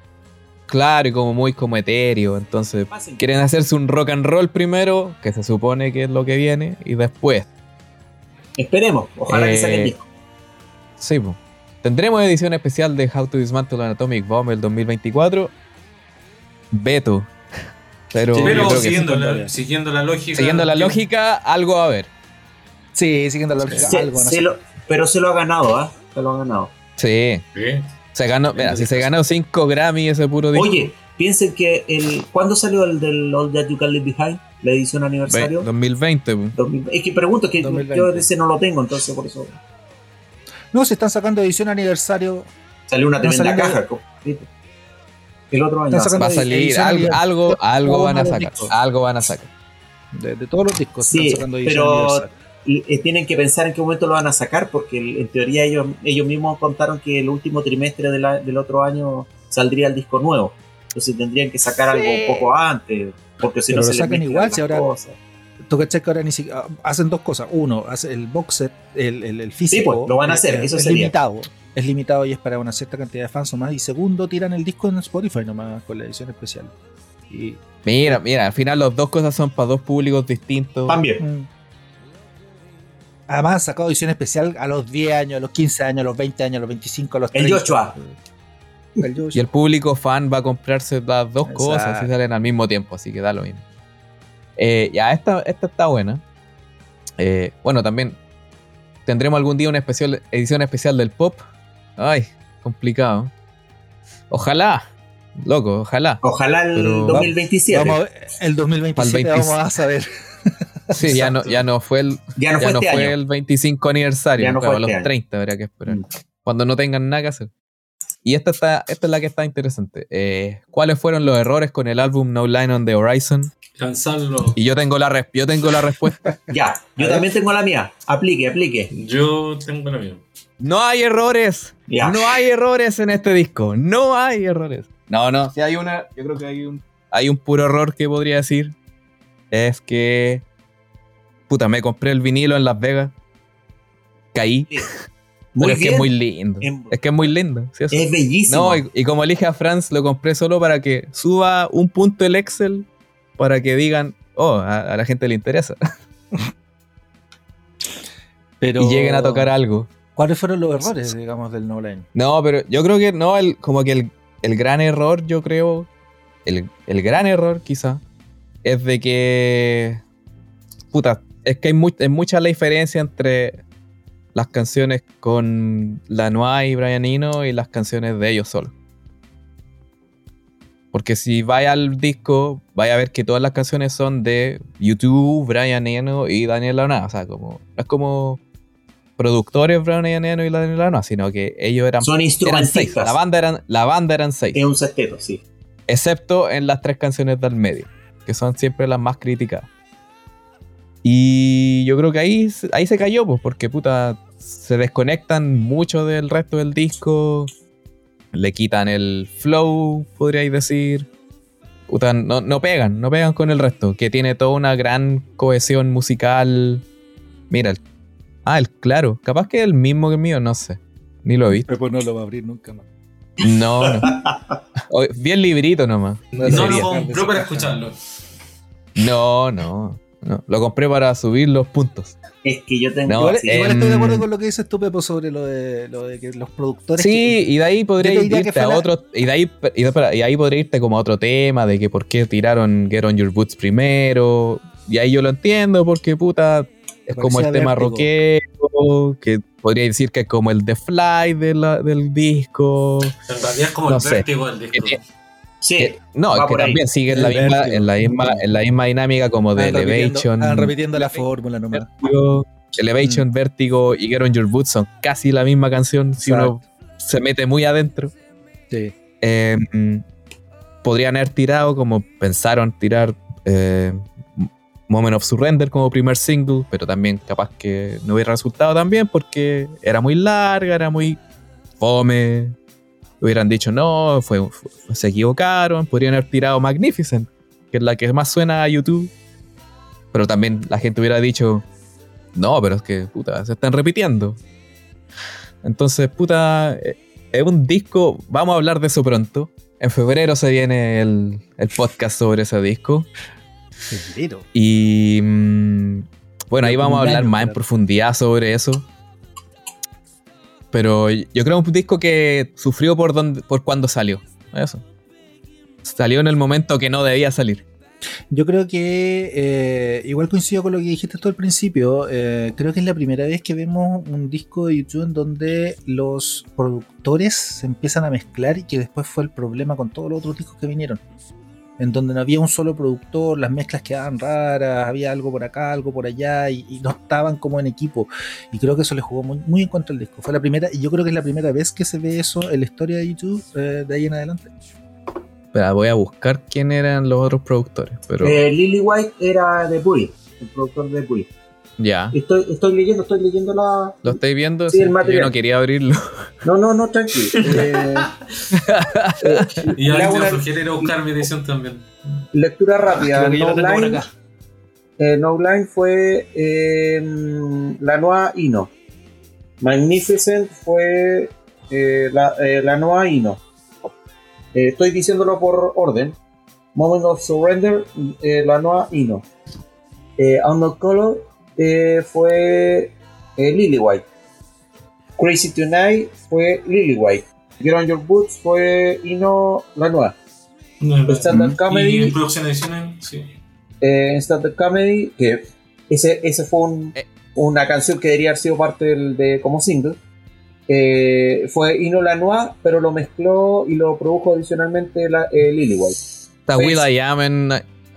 claro, y como muy como etéreo. Entonces, quieren hacerse un rock and roll primero, que se supone que es lo que viene, y después. Esperemos. Ojalá que Eh, salga el disco. Sí, pues. Tendremos edición especial de How to Dismantle an Atomic Bomb el 2024. Beto. Pero, Sí, Pero siguiendo, sí. la, siguiendo la lógica... siguiendo la lógica, algo va a haber. Sí, siguiendo la lógica. Se- algo, no se sé. lo- pero se lo ha ganado, ¿ah? Se lo ha ganado. Sí. Sí. Se ganó, mira, si se ganó 5 Grammy ese puro disco. Oye, piensen que el ¿cuándo salió el del All That You Can Leave Behind? La edición ve- aniversario. 2020, pues. 2000. Es que pregunto, que 2020. yo ese no lo tengo, entonces por eso. No, se están sacando edición aniversario. Salió una No tremenda salió- caja. El otro año. Va a salir edición algo, algo, algo van a sacar. Algo van a sacar. De, de todos los discos Sí, están sacando edición pero- aniversario. Y, eh, tienen que pensar en qué momento lo van a sacar, porque en teoría ellos, ellos mismos contaron que el último trimestre de la- del otro año saldría el disco nuevo. Entonces tendrían que sacar algo un poco antes, porque si Pero no lo se sacan igual, las si ahora- cosas. Tú que ahora ni siquiera hacen dos cosas. Uno, hace el box set, el, el, el físico. pues, lo van a hacer, eh, eso es sería. limitado. Es limitado y es para una cierta cantidad de fans o más. Y segundo, tiran el disco en Spotify nomás con la edición especial. Y, Mira, mira, al final las dos cosas son para dos públicos distintos. También. mm. Además, han sacado edición especial a los 10 años, a los 15 años, a los 20 años, a los 25, a los El 30. Joshua. El Joshua. Y el público fan va a comprarse las dos Exacto. cosas si salen al mismo tiempo, así que da lo mismo. Eh, ya, esta, esta está buena. Eh, bueno, también tendremos algún día una especial, edición especial del pop. Ay, complicado. Ojalá, loco, ojalá. Ojalá el Pero va- 2027. Vamos a ver, el 2027 Pa'l 20. vamos a saber. Sí, ya no, ya no fue el, ya no ya fue no este fue el 25 aniversario, Ya no fue fue a los este año. 30, habrá que esperar. Mm. Cuando no tengan nada que hacer. Y esta, está, esta es la que está interesante. Eh, ¿Cuáles fueron los errores con el álbum No Line on the Horizon? Lanzarlo. Y yo tengo la, res- yo tengo la respuesta. Ya, yo también tengo la mía. Aplique, aplique. Yo tengo la mía. No hay errores. Ya. No hay errores en este disco. No hay errores. No, no. Si hay una, yo creo que hay un, hay un puro error que podría decir. Es que. Puta, me compré el vinilo en Las Vegas. Caí. Sí. Muy Pero es que es muy lindo. Es que es muy lindo. sí. Es bellísimo. No, y, y como elige a Franz, lo compré solo para que suba un punto el Excel para que digan, oh, a, a la gente le interesa. Pero, Y lleguen a tocar algo. ¿Cuáles fueron los errores, digamos, del No Line? No, pero yo creo que no, el, como que el, el gran error, yo creo, el, el gran error quizá, es de que, puta, es que hay es mucha la diferencia entre las canciones con Lanois y Brian Eno y las canciones de ellos solos. Porque si vaya al disco, vaya a ver que todas las canciones son de YouTube, Brian Eno y Daniel Lanois. O sea, como, no es como productores Brian Eno y Daniel Lanois, sino que ellos eran Son eran seis. instrumentistas. La banda eran, la banda eran seis. Es un sexteto, sí. Excepto en las tres canciones del medio, que son siempre las más criticadas. Y yo creo que ahí, se- ahí se cayó, pues, porque puta, se desconectan mucho del resto del disco. Le quitan el flow, podríais decir. Puta, no, no pegan, no pegan con el resto, que tiene toda una gran cohesión musical. Mira, el- ah, el claro, capaz que es el mismo que el mío, no sé. Ni lo he visto. Pues no lo va a abrir nunca más. No, no. El librito nomás. No Y lo compró para escucharlo. No, no, no. Lo compré para subir los puntos. Es que yo tengo. No, igual, estoy de acuerdo con lo que dices tú, Pepo, sobre lo de, lo de que los productores. Sí, que- y de ahí podría irte a la- otro. Y de, ahí, y, de- y ahí podría irte como a otro tema de que por qué tiraron Get on Your Boots primero. Y ahí yo lo entiendo, porque puta. Es como el tema Vértigo. rockero, que podría decir que es como el The Fly de la- del disco. En realidad es como No el sé. vértigo del disco. Eh, sí. Que- no, que ahí. también sigue en la, misma, en, la misma, en la misma dinámica como de repitiendo- Elevation. estaban repitiendo la fórmula nomás. Vértigo, Elevation, Vértigo y Get on Your Boots son casi la misma canción si uno se mete muy adentro. Sí. Eh, podrían haber tirado como pensaron tirar eh, Moment of Surrender como primer single, pero también capaz que no hubiera resultado tan bien porque era muy larga, era muy fome. Hubieran dicho no, fue, fue- se equivocaron. Podrían haber tirado Magnificent, que es la que más suena a YouTube. Pero también la gente hubiera dicho no, pero es que puta, se están repitiendo. Entonces, puta, eh, es un disco. Vamos a hablar de eso pronto. En febrero se viene el, el podcast sobre ese disco. Febrero. Y mm, bueno, ahí vamos a hablar más en profundidad sobre eso. Pero yo creo que un disco que sufrió por, donde, por cuando salió. Eso. Salió en el momento que no debía salir. Yo creo que, eh, igual coincido con lo que dijiste tú al principio, eh, creo que es la primera vez que vemos un disco de YouTube en donde los productores se empiezan a mezclar y que después fue el problema con todos los otros discos que vinieron. En donde no había un solo productor, las mezclas quedaban raras, había algo por acá, algo por allá y, y no estaban como en equipo. Y creo que eso le jugó muy, muy en contra al disco. Fue la primera, y yo creo que es la primera vez que se ve eso en la historia de YouTube eh, de ahí en adelante. Espera, voy a buscar quién eran los otros productores. Pero Eh, Lily White era de Bully, el productor de Bully. Ya. Estoy, estoy leyendo, estoy leyendo la. ¿Lo estáis viendo? Sí, el yo material. no quería abrirlo. No, no, no, tranquilo. Eh, eh, Y te una a buscar mi edición también. lectura rápida. Que yo No Line, eh, no Line fue eh, la Noa Ino. Magnificent fue eh, la, eh, la Noa Ino. Eh, estoy diciéndolo por orden. Moment of Surrender, eh, la Noa Ino. Eh, Unknown Color eh, fue eh, Lily White. Crazy Tonight fue Lily White. Get on Your Boots fue Ino la Noa. Stand-up Mm. Comedy. Y producción adicional, sí. eh, Stand-up Comedy, que ese, ese fue un- Eh. una canción que debería haber sido parte del, de como single. Eh, fue Ino Lanois, pero lo mezcló y lo produjo adicionalmente la, eh, Lily White. Está. Will I Am en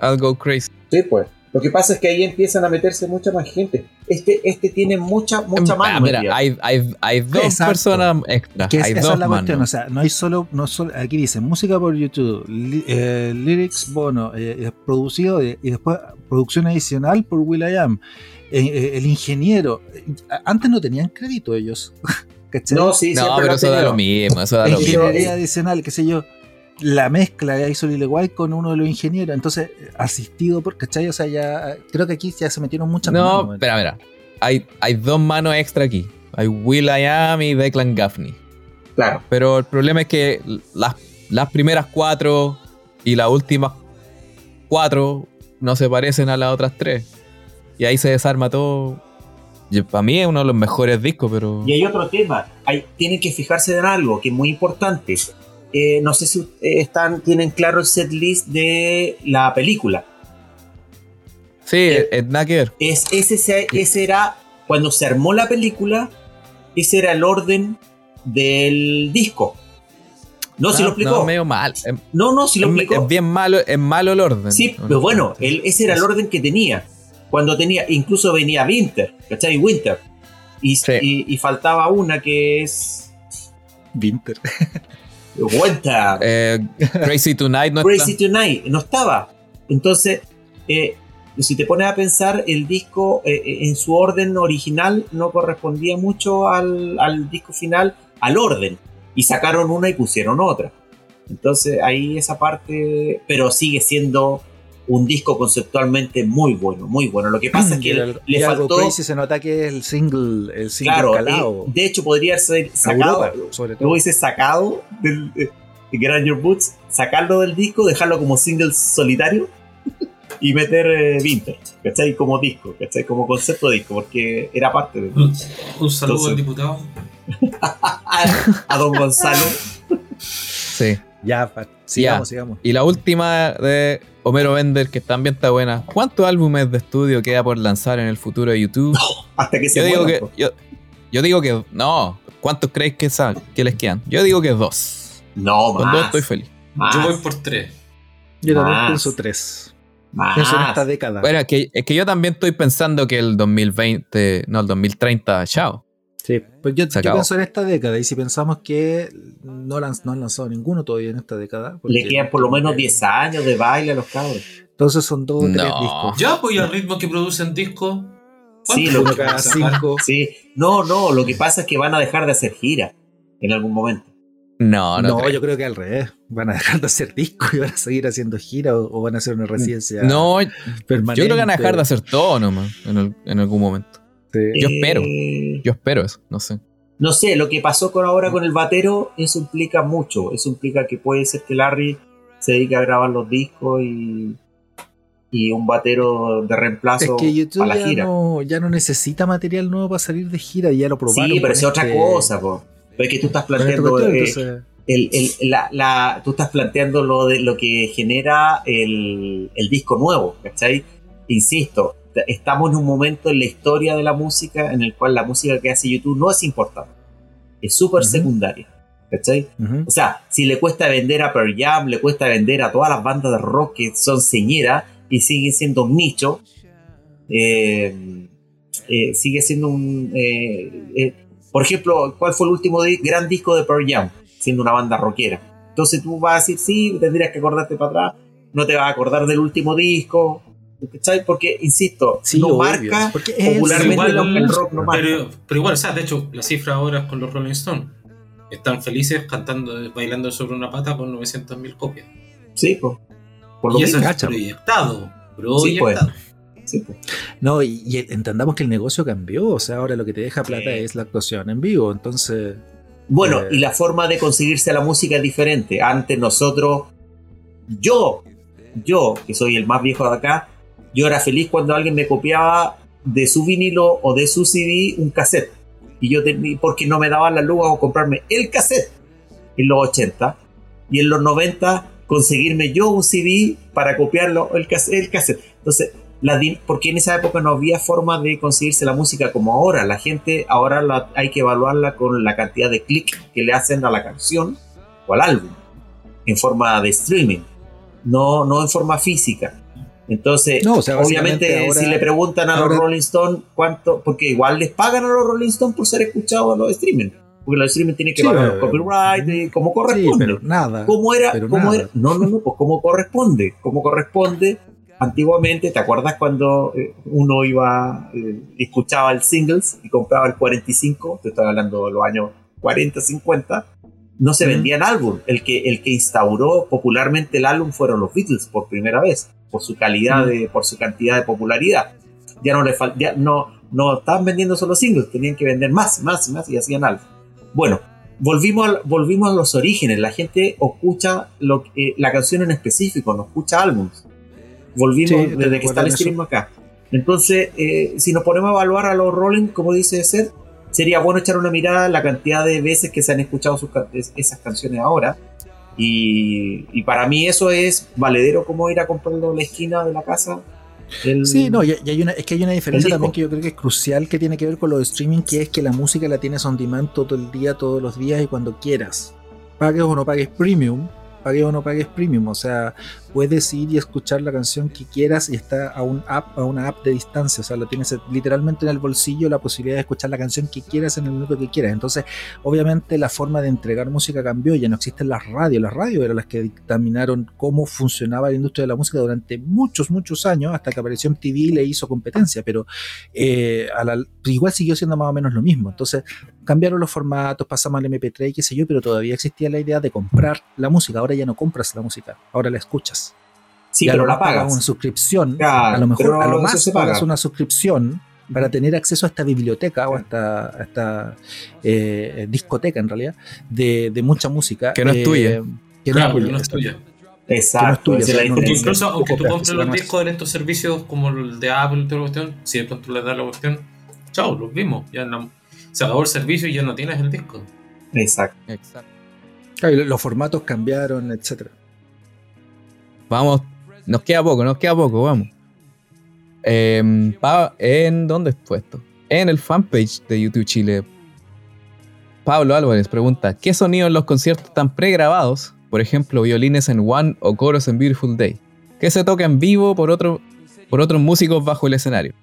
I'll Go Crazy. Sí, pues. Lo que pasa es que ahí empiezan a meterse mucha más gente. Este, este tiene mucha, mucha Ah, más. mira, metida. hay, hay, hay dos Exacto. personas extra. Que es- hay esa dos es la cuestión, o sea, no hay solo, no solo, aquí dice música por YouTube, li- eh, lyrics, bono, eh, eh, producido eh, y después producción adicional por Will.i.am, eh, eh, el ingeniero, eh, antes no tenían crédito ellos, ¿cachai? no, sí, No, pero eso da lo mismo, eso da lo mismo. ingeniería adicional, qué sé yo, la mezcla que hizo Lil White con uno de los ingenieros, entonces asistido por, ¿cachai? O sea, ya creo que aquí ya se metieron muchas No, manos, espera, mira. Hay, hay dos manos extra aquí. Hay Will I Am y Declan Gaffney. Claro. Pero el problema es que las, las primeras cuatro y las últimas cuatro no se parecen a las otras tres. Y ahí se desarma todo. Para mí es uno de los mejores discos, pero. Y hay otro tema. Hay, tienen que fijarse en algo que es muy importante. Eh, no sé si eh, están, tienen claro el set list de la película. Sí, Eh, es nada que ver. Es, ese, se- ese era, cuando se armó la película, ese era el orden del disco. No, si Ah, lo explicó. No, medio mal. No, no, si lo es- explicó. es bien malo, es malo el orden. Sí, pero bueno, el- ese era el orden que tenía. Cuando tenía, incluso venía Winter, ¿cachai? Winter. Y, Sí. y, y faltaba una que es. Winter. Winter. Eh, Crazy Tonight no Crazy está. Tonight, no estaba. Entonces, eh, si te pones a pensar, el disco eh, en su orden original no correspondía mucho al, al disco final, al orden. Y sacaron una y pusieron otra. Entonces, ahí esa parte, pero sigue siendo un disco conceptualmente muy bueno, muy bueno. Lo que pasa es que Y le, el- le y algo faltó... crazy se nota que es el single, el single Claro, calado. eh, de hecho podría ser sacado, Europa, sobre todo. Luego dice sacado del eh, On Your Boots, sacarlo del disco, dejarlo como single solitario y meter eh, Winter, ¿cachai? Como disco, ¿cachai? Como concepto de disco, porque era parte de Un, un saludo Entonces- al diputado. a, a Don Gonzalo. Sí. Ya, sigamos, sigamos. Y la última de Homero Bender, que también está buena. ¿Cuántos álbumes de estudio queda por lanzar en el futuro de YouTube? Hasta que se Yo digo que. Yo, yo digo que. No. ¿Cuántos creéis que, que les quedan? Yo digo que dos. No, Con más. dos estoy feliz. más, Yo voy por tres. Yo también pienso tres. más. Pienso en esta década. Bueno, es que, es que yo también estoy pensando que el 2020. No, el 2030, chao. Sí, pues yo, yo pienso en esta década y si pensamos que no, lanz- no han lanzado ninguno todavía en esta década. Le quedan por lo menos 10 años de baile a los cabros. Entonces son dos o tres discos. Ya, pues y al ritmo que producen discos. Sí, ¿cuántos lo que cinco. Sí, no, no, lo que pasa es que van a dejar de hacer gira en algún momento. No, no. No, creo. yo creo que al revés. Van a dejar de hacer discos y van a seguir haciendo gira o, o van a hacer una residencia No, yo creo que van a dejar de hacer todo nomás en, el- en algún momento. Yo espero. Eh, Yo espero eso, no sé. No sé, lo que pasó con ahora con el batero, eso implica mucho. Eso implica que puede ser que Larry se dedique a grabar los discos y, y un batero de Es reemplazo que YouTube para la ya gira. no, ya no necesita material nuevo para salir de gira, ya lo probaron. sí, pero es otra este- cosa, po. Pero es que tú estás esta planteando cuestión, eh, entonces- el, el- la, la- tú estás planteando lo de lo que genera el, el disco nuevo, ¿cachai? Insisto, estamos en un momento en la historia de la música en el cual la música que hace YouTube no es importante, es súper Ujú. secundaria, ¿cachai? O sea, si le cuesta vender a Pearl Jam, le cuesta vender a todas las bandas de rock que son señeras y siguen siendo un nicho, eh, eh, sigue siendo un... eh, por ejemplo, ¿cuál fue el último gran disco de Pearl Jam? Siendo una banda rockera. Entonces tú vas a decir, sí, tendrías que acordarte para atrás, no te vas a acordar del último disco, ¿cachai? Porque, insisto, Sí, no obvio, marca porque es el popularmente igual lo la que el música, rock no marca. Pero, pero igual, o sea, de hecho, la cifra ahora con los Rolling Stones. Están felices cantando, bailando sobre una pata por 900.000 copias. Sí, po. por lo y eso es proyectado. Sí, pues. Proyectado. Sí, po. No, y, y entendamos que el negocio cambió, o sea, ahora lo que te deja plata Sí. es la actuación en vivo, entonces... Bueno, Eh. y la forma de conseguirse la música es diferente. Antes nosotros, yo, yo, que soy el más viejo de acá, yo era feliz cuando alguien me copiaba de su vinilo o de su CD un cassette. Y yo tenía, porque no me daban la luz a comprarme el cassette en los 80. Y en los 90 conseguirme yo un CD para copiarlo, el. El cassette. Entonces, la porque en esa época no había forma de conseguirse la música como ahora. La gente ahora hay que evaluarla con la cantidad de clics que le hacen a la canción o al álbum en forma de streaming, no, no en forma física. Entonces, No, o sea, obviamente, ahora- si le preguntan a ahora- los Rolling Stones cuánto, porque igual les pagan a los Rolling Stones por ser escuchados a los streaming, porque los streaming tienen que Sí, pagar pero- los copyright y como Sí, corresponde. pero nada. ¿Cómo era? pero ¿Cómo nada. era? No, no, no, pues como corresponde. Como corresponde. Antiguamente, ¿te acuerdas cuando eh, uno iba, eh, escuchaba el singles y compraba el 45? Te estoy hablando de los años 40, 50. No se vendían álbum. El que, el que instauró popularmente el álbum fueron los Beatles por primera vez, por su calidad, de, por su cantidad de popularidad. Ya no le fal- ya no, no estaban vendiendo solo singles, tenían que vender más, más, más y hacían algo. Bueno, volvimos a, volvimos a los orígenes. La gente escucha lo, eh, la canción en específico, no escucha álbumes. Volvimos Sí, desde que está el stream acá. Entonces, eh, si nos ponemos a evaluar a los Rolling, como dice Seth, sería bueno echar una mirada a la cantidad de veces que se han escuchado sus esas canciones ahora. Y, y para mí eso es valedero como ir a comprarlo en la esquina de la casa. El- Sí, no, y, y hay una, es que hay una diferencia también que yo creo que es crucial que tiene que ver con lo de streaming, que es que la música la tienes on demand todo el día, todos los días y cuando quieras. Pagues o no pagues premium, pagues o no pagues premium, o sea, puedes ir y escuchar la canción que quieras y está a un app, a una app de distancia, o sea, la tienes literalmente en el bolsillo la posibilidad de escuchar la canción que quieras en el minuto que quieras. Entonces, obviamente la forma de entregar música cambió, ya no existen las radios, las radios eran las que dictaminaron cómo funcionaba la industria de la música durante muchos, muchos años, hasta que apareció MTV y le hizo competencia, pero eh, a la- igual siguió siendo más o menos lo mismo. Entonces, cambiaron los formatos, pasamos al MP3 y qué sé yo, pero todavía existía la idea de comprar la música, ahora ya no compras la música, ahora la escuchas. Sí, pero lo la pagas pagas. una suscripción, Claro, a lo mejor a lo más se pagas paga. una suscripción para tener acceso a esta biblioteca o a esta, a esta eh, discoteca en realidad de, de mucha música Que no es eh, tuya. que no Claro, es tuya, no es exacto. tuya. Exacto, tuya, esa es la o sea, no- Porque diferencia. incluso aunque tú compres los discos en estos servicios como el de Apple y toda la cuestión, si de pronto le das la cuestión, chao, los vimos. Ya no- se acabó el servicio y ya no tienes el disco. Exacto. Exacto. Claro, los formatos cambiaron, etcétera. Vamos, nos queda poco, nos queda poco, vamos. Pa- ¿En dónde fue esto? En el fanpage de YouTube Chile. Pablo Álvarez pregunta: ¿Qué sonidos en los conciertos están pregrabados? Por ejemplo, violines en One o coros en Beautiful Day. ¿Qué se toca en vivo por, otro, por otros músicos bajo el escenario?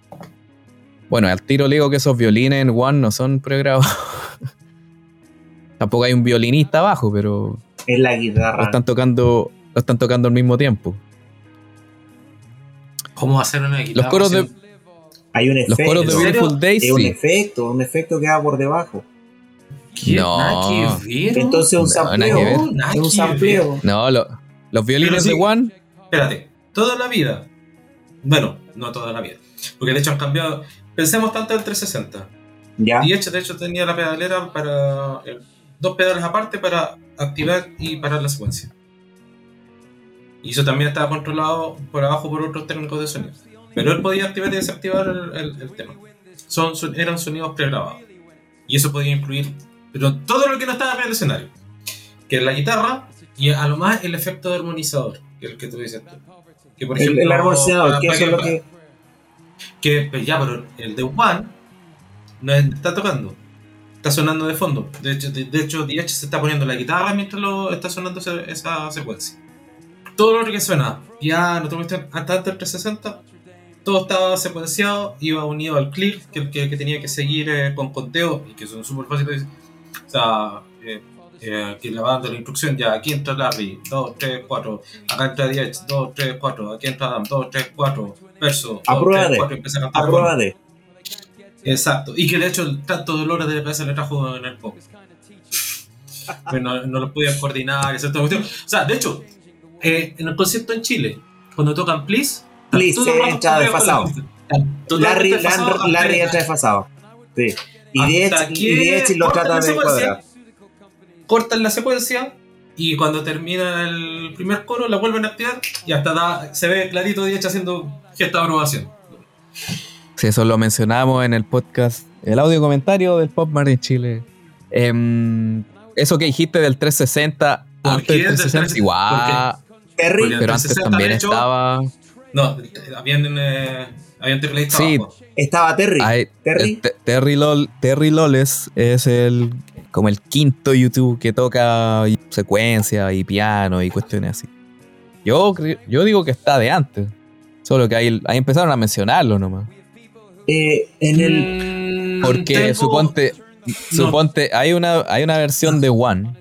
Bueno, al tiro le digo que esos violines en One no son pregrabados. Tampoco hay un violinista abajo, pero Es la lo guitarra. están tocando, lo están tocando al mismo tiempo. ¿Cómo hacer una guitarra? Los coros de? Hay un los efecto. coros de. Beautiful Day Es un efecto, un efecto que va por debajo. ¿Qué? No. Entonces un No, sampleo. Un sampleo. No, lo- los violines sí. de One, Espérate, toda la vida. Bueno, no toda la vida. Porque de hecho han cambiado. Pensemos tanto en el 360. Ya. Y de hecho, de hecho tenía la pedalera para. eh, dos pedales aparte para activar y parar la secuencia. Y eso también estaba controlado por abajo por otros técnicos de sonido. Pero él podía activar y desactivar el, el- el tema. Son, son- eran sonidos pregrabados. Y eso podía incluir. Pero todo lo que no estaba en el escenario. Que es la guitarra y a lo más el efecto de armonizador. Que es el que tú dices tú. Que por El, ejemplo. el armonizador, que eso es lo que. que pues ya, pero el de One no es- está tocando, está sonando de fondo. De hecho, de, de hecho, DH se está poniendo la guitarra mientras lo está sonando esa secuencia. Todo lo otro que suena, piano, todo cuestión, hasta antes del 360, todo estaba secuenciado, iba unido al click que, que, que tenía que seguir eh, con conteo y que son súper fáciles. O sea, eh, eh, que le va dando la instrucción ya, aquí entra Larry, 2, 3, 4, acá entra DH, 2, 3, 4, aquí entra Adam, 2, 3, 4, verso, 2, Aprueba 3, de. 4, empieza a cantar. Exacto, y que de hecho el tanto dolores de cabeza le trajo en el pop. Pero no, no lo podían coordinar, cuestión. O sea, de hecho, eh, en el concierto en Chile, cuando tocan Please, Please, con la- desfasado. Larry, Larry, entra desfasado. Sí. Y lo cortan trata la de cuadrar. Cortan la secuencia y cuando termina el primer coro la vuelven a activar y hasta da- se ve clarito de hecho haciendo gesto de aprobación. si eso lo mencionamos en el podcast, el audio comentario del Pop Mart en Chile. Em, eso que dijiste del 360, ¿Por antes del del 360, 360? igual, Terry, Porque- pero antes 360 también hecho, estaba. No, habían, eh, habían Sí. abajo. estaba Terry. Hay- Terry. Te- Terry, Lol- Terry Loles es el como el quinto YouTube que toca secuencia y piano y cuestiones así. Yo, yo digo que está de antes. Solo que ahí, ahí empezaron a mencionarlo nomás. Eh, en el. Mm, Porque tengo- suponte, suponte hay, una, hay una versión de One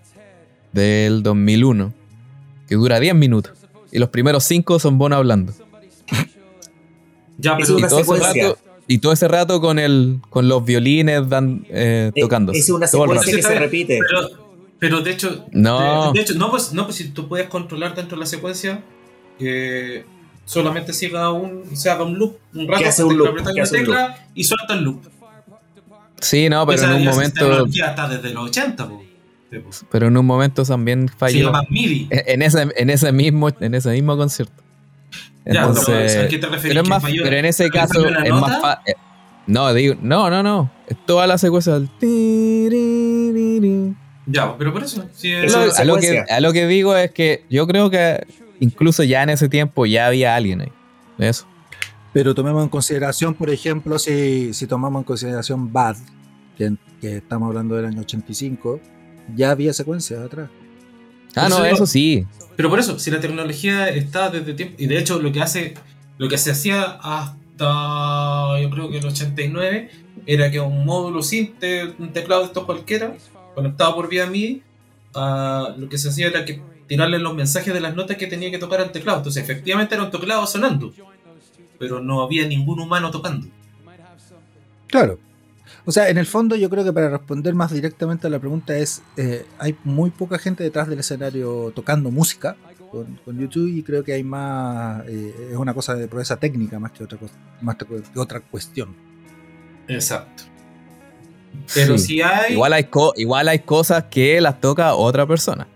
del 2001 que dura 10 minutos. Y los primeros 5 son Bono hablando. Ya, Es pero Y una todo, ese secuencia. rato, y todo ese rato con el con los violines dan, eh, eh, tocando. Es una todo secuencia que se repite. Pero, pero de hecho, No. de, de hecho, no pues, no, pues si tú puedes controlar dentro de la secuencia, eh, solamente siga un, se haga un loop, un rato, Que hace un loop, que hace un tecla y suelta el loop. Sí, no, pero Esa, en un momento. tecnología está desde los 80, po. Sí, po. Pero en un momento también Se falló. llama MIDI. En ese, en ese mismo, en ese mismo concierto. Ya, pero Entonces, ¿a qué te referís? pero, es ¿Que más, falló- pero en ese caso es más fácil. No, digo, no, no, no. Es toda la secuencia del. Ya, pero por eso. Es- Lo- a, lo que, a lo que digo es que yo creo que incluso ya en ese tiempo ya había alguien ahí. Eso. Pero tomemos en consideración, por ejemplo, si, si tomamos en consideración Bad, que, que estamos hablando del año 85, ya había secuencias atrás. Ah, Eso no, eso sí. Pero por eso, si la tecnología está desde tiempo. Y de hecho, lo que hace. Lo que se hacía hasta. Yo creo que el 89. Era que un módulo SIM, te- un teclado de estos cualquiera, conectado por vía MIDI, ah, lo que se hacía era que tirarle los mensajes de las notas que tenía que tocar al teclado. Entonces, efectivamente era un teclado sonando. Pero no había ningún humano tocando. Claro. O sea, en el fondo yo creo que para responder más directamente a la pregunta es, eh, hay muy poca gente detrás del escenario tocando música con, con YouTube y creo que hay más, eh, es una cosa de proeza técnica más que otra, cosa, más que otra cuestión. Exacto. Pero Sí. si hay. Igual hay, co- igual hay cosas que las toca otra persona.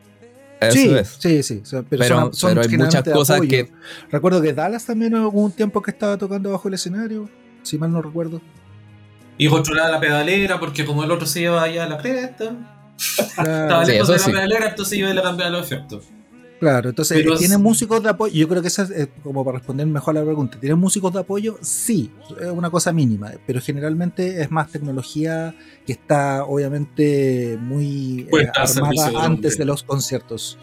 Eso sí, es. sí, sí, o sea, pero, Pero, son, son pero hay muchas cosas apoyo. que. Recuerdo que Dallas también hubo un tiempo que estaba tocando bajo el escenario, si mal no recuerdo. Y controlaba la pedalera porque como el otro se lleva allá a la cresta. Estaba Claro, lejos eso de la sí. pedalera, entonces iba y le cambiaba los efectos. claro, entonces Pero tiene es- músicos de apoyo. Yo creo que esa es eh, como para responder mejor a la pregunta. ¿Tiene músicos de apoyo? Sí, es una cosa mínima, pero generalmente es más tecnología que está obviamente muy eh, armada antes de los conciertos.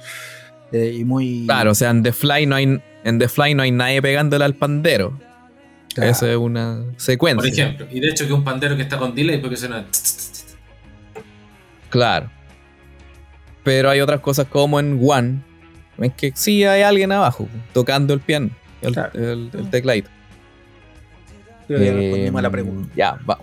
Eh, y muy. Claro, o sea, en The Fly no hay, en The Fly no hay nadie pegándole al pandero. Claro. Eso es una Por secuencia. ejemplo. Y de hecho que un pandero que está con delay porque suena. Claro. Pero hay otras cosas como en One, en que sí hay alguien abajo tocando el piano, el, Claro. el- el tecladito. Creo que ya Eh, respondimos a la pregunta. Ya, va-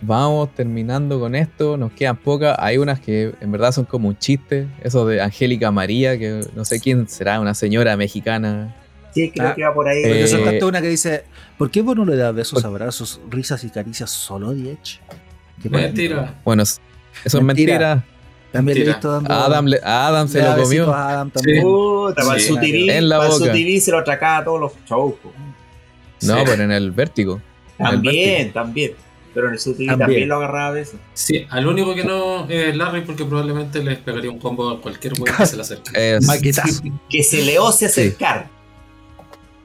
vamos terminando con esto. Nos quedan pocas. Hay unas que en verdad son como un chiste. Eso de Angélica María, que no sé quién será, una señora mexicana. Sí, creo Ah, que va por ahí. Porque eh, soltaste una que dice: ¿Por qué vos no le das besos, abrazos, risas y caricias solo a Diech? Mentira. Bueno, eso es Mentira. mentira. También le he Mentira. visto dando. A Adam, le- a Adam se lo comió. a Adam también. Puta, para Sí. su TV, En la para su boca. TV se lo atracaba a todos los shows. po. No, Sí. pero en el vértigo. En el También, vértigo. también. Pero en el su TV También. también. lo agarraba a veces. Sí, al único que no es Larry porque probablemente les pegaría un combo a cualquier weón que se le acerque. Es-. Que se le ose acercar.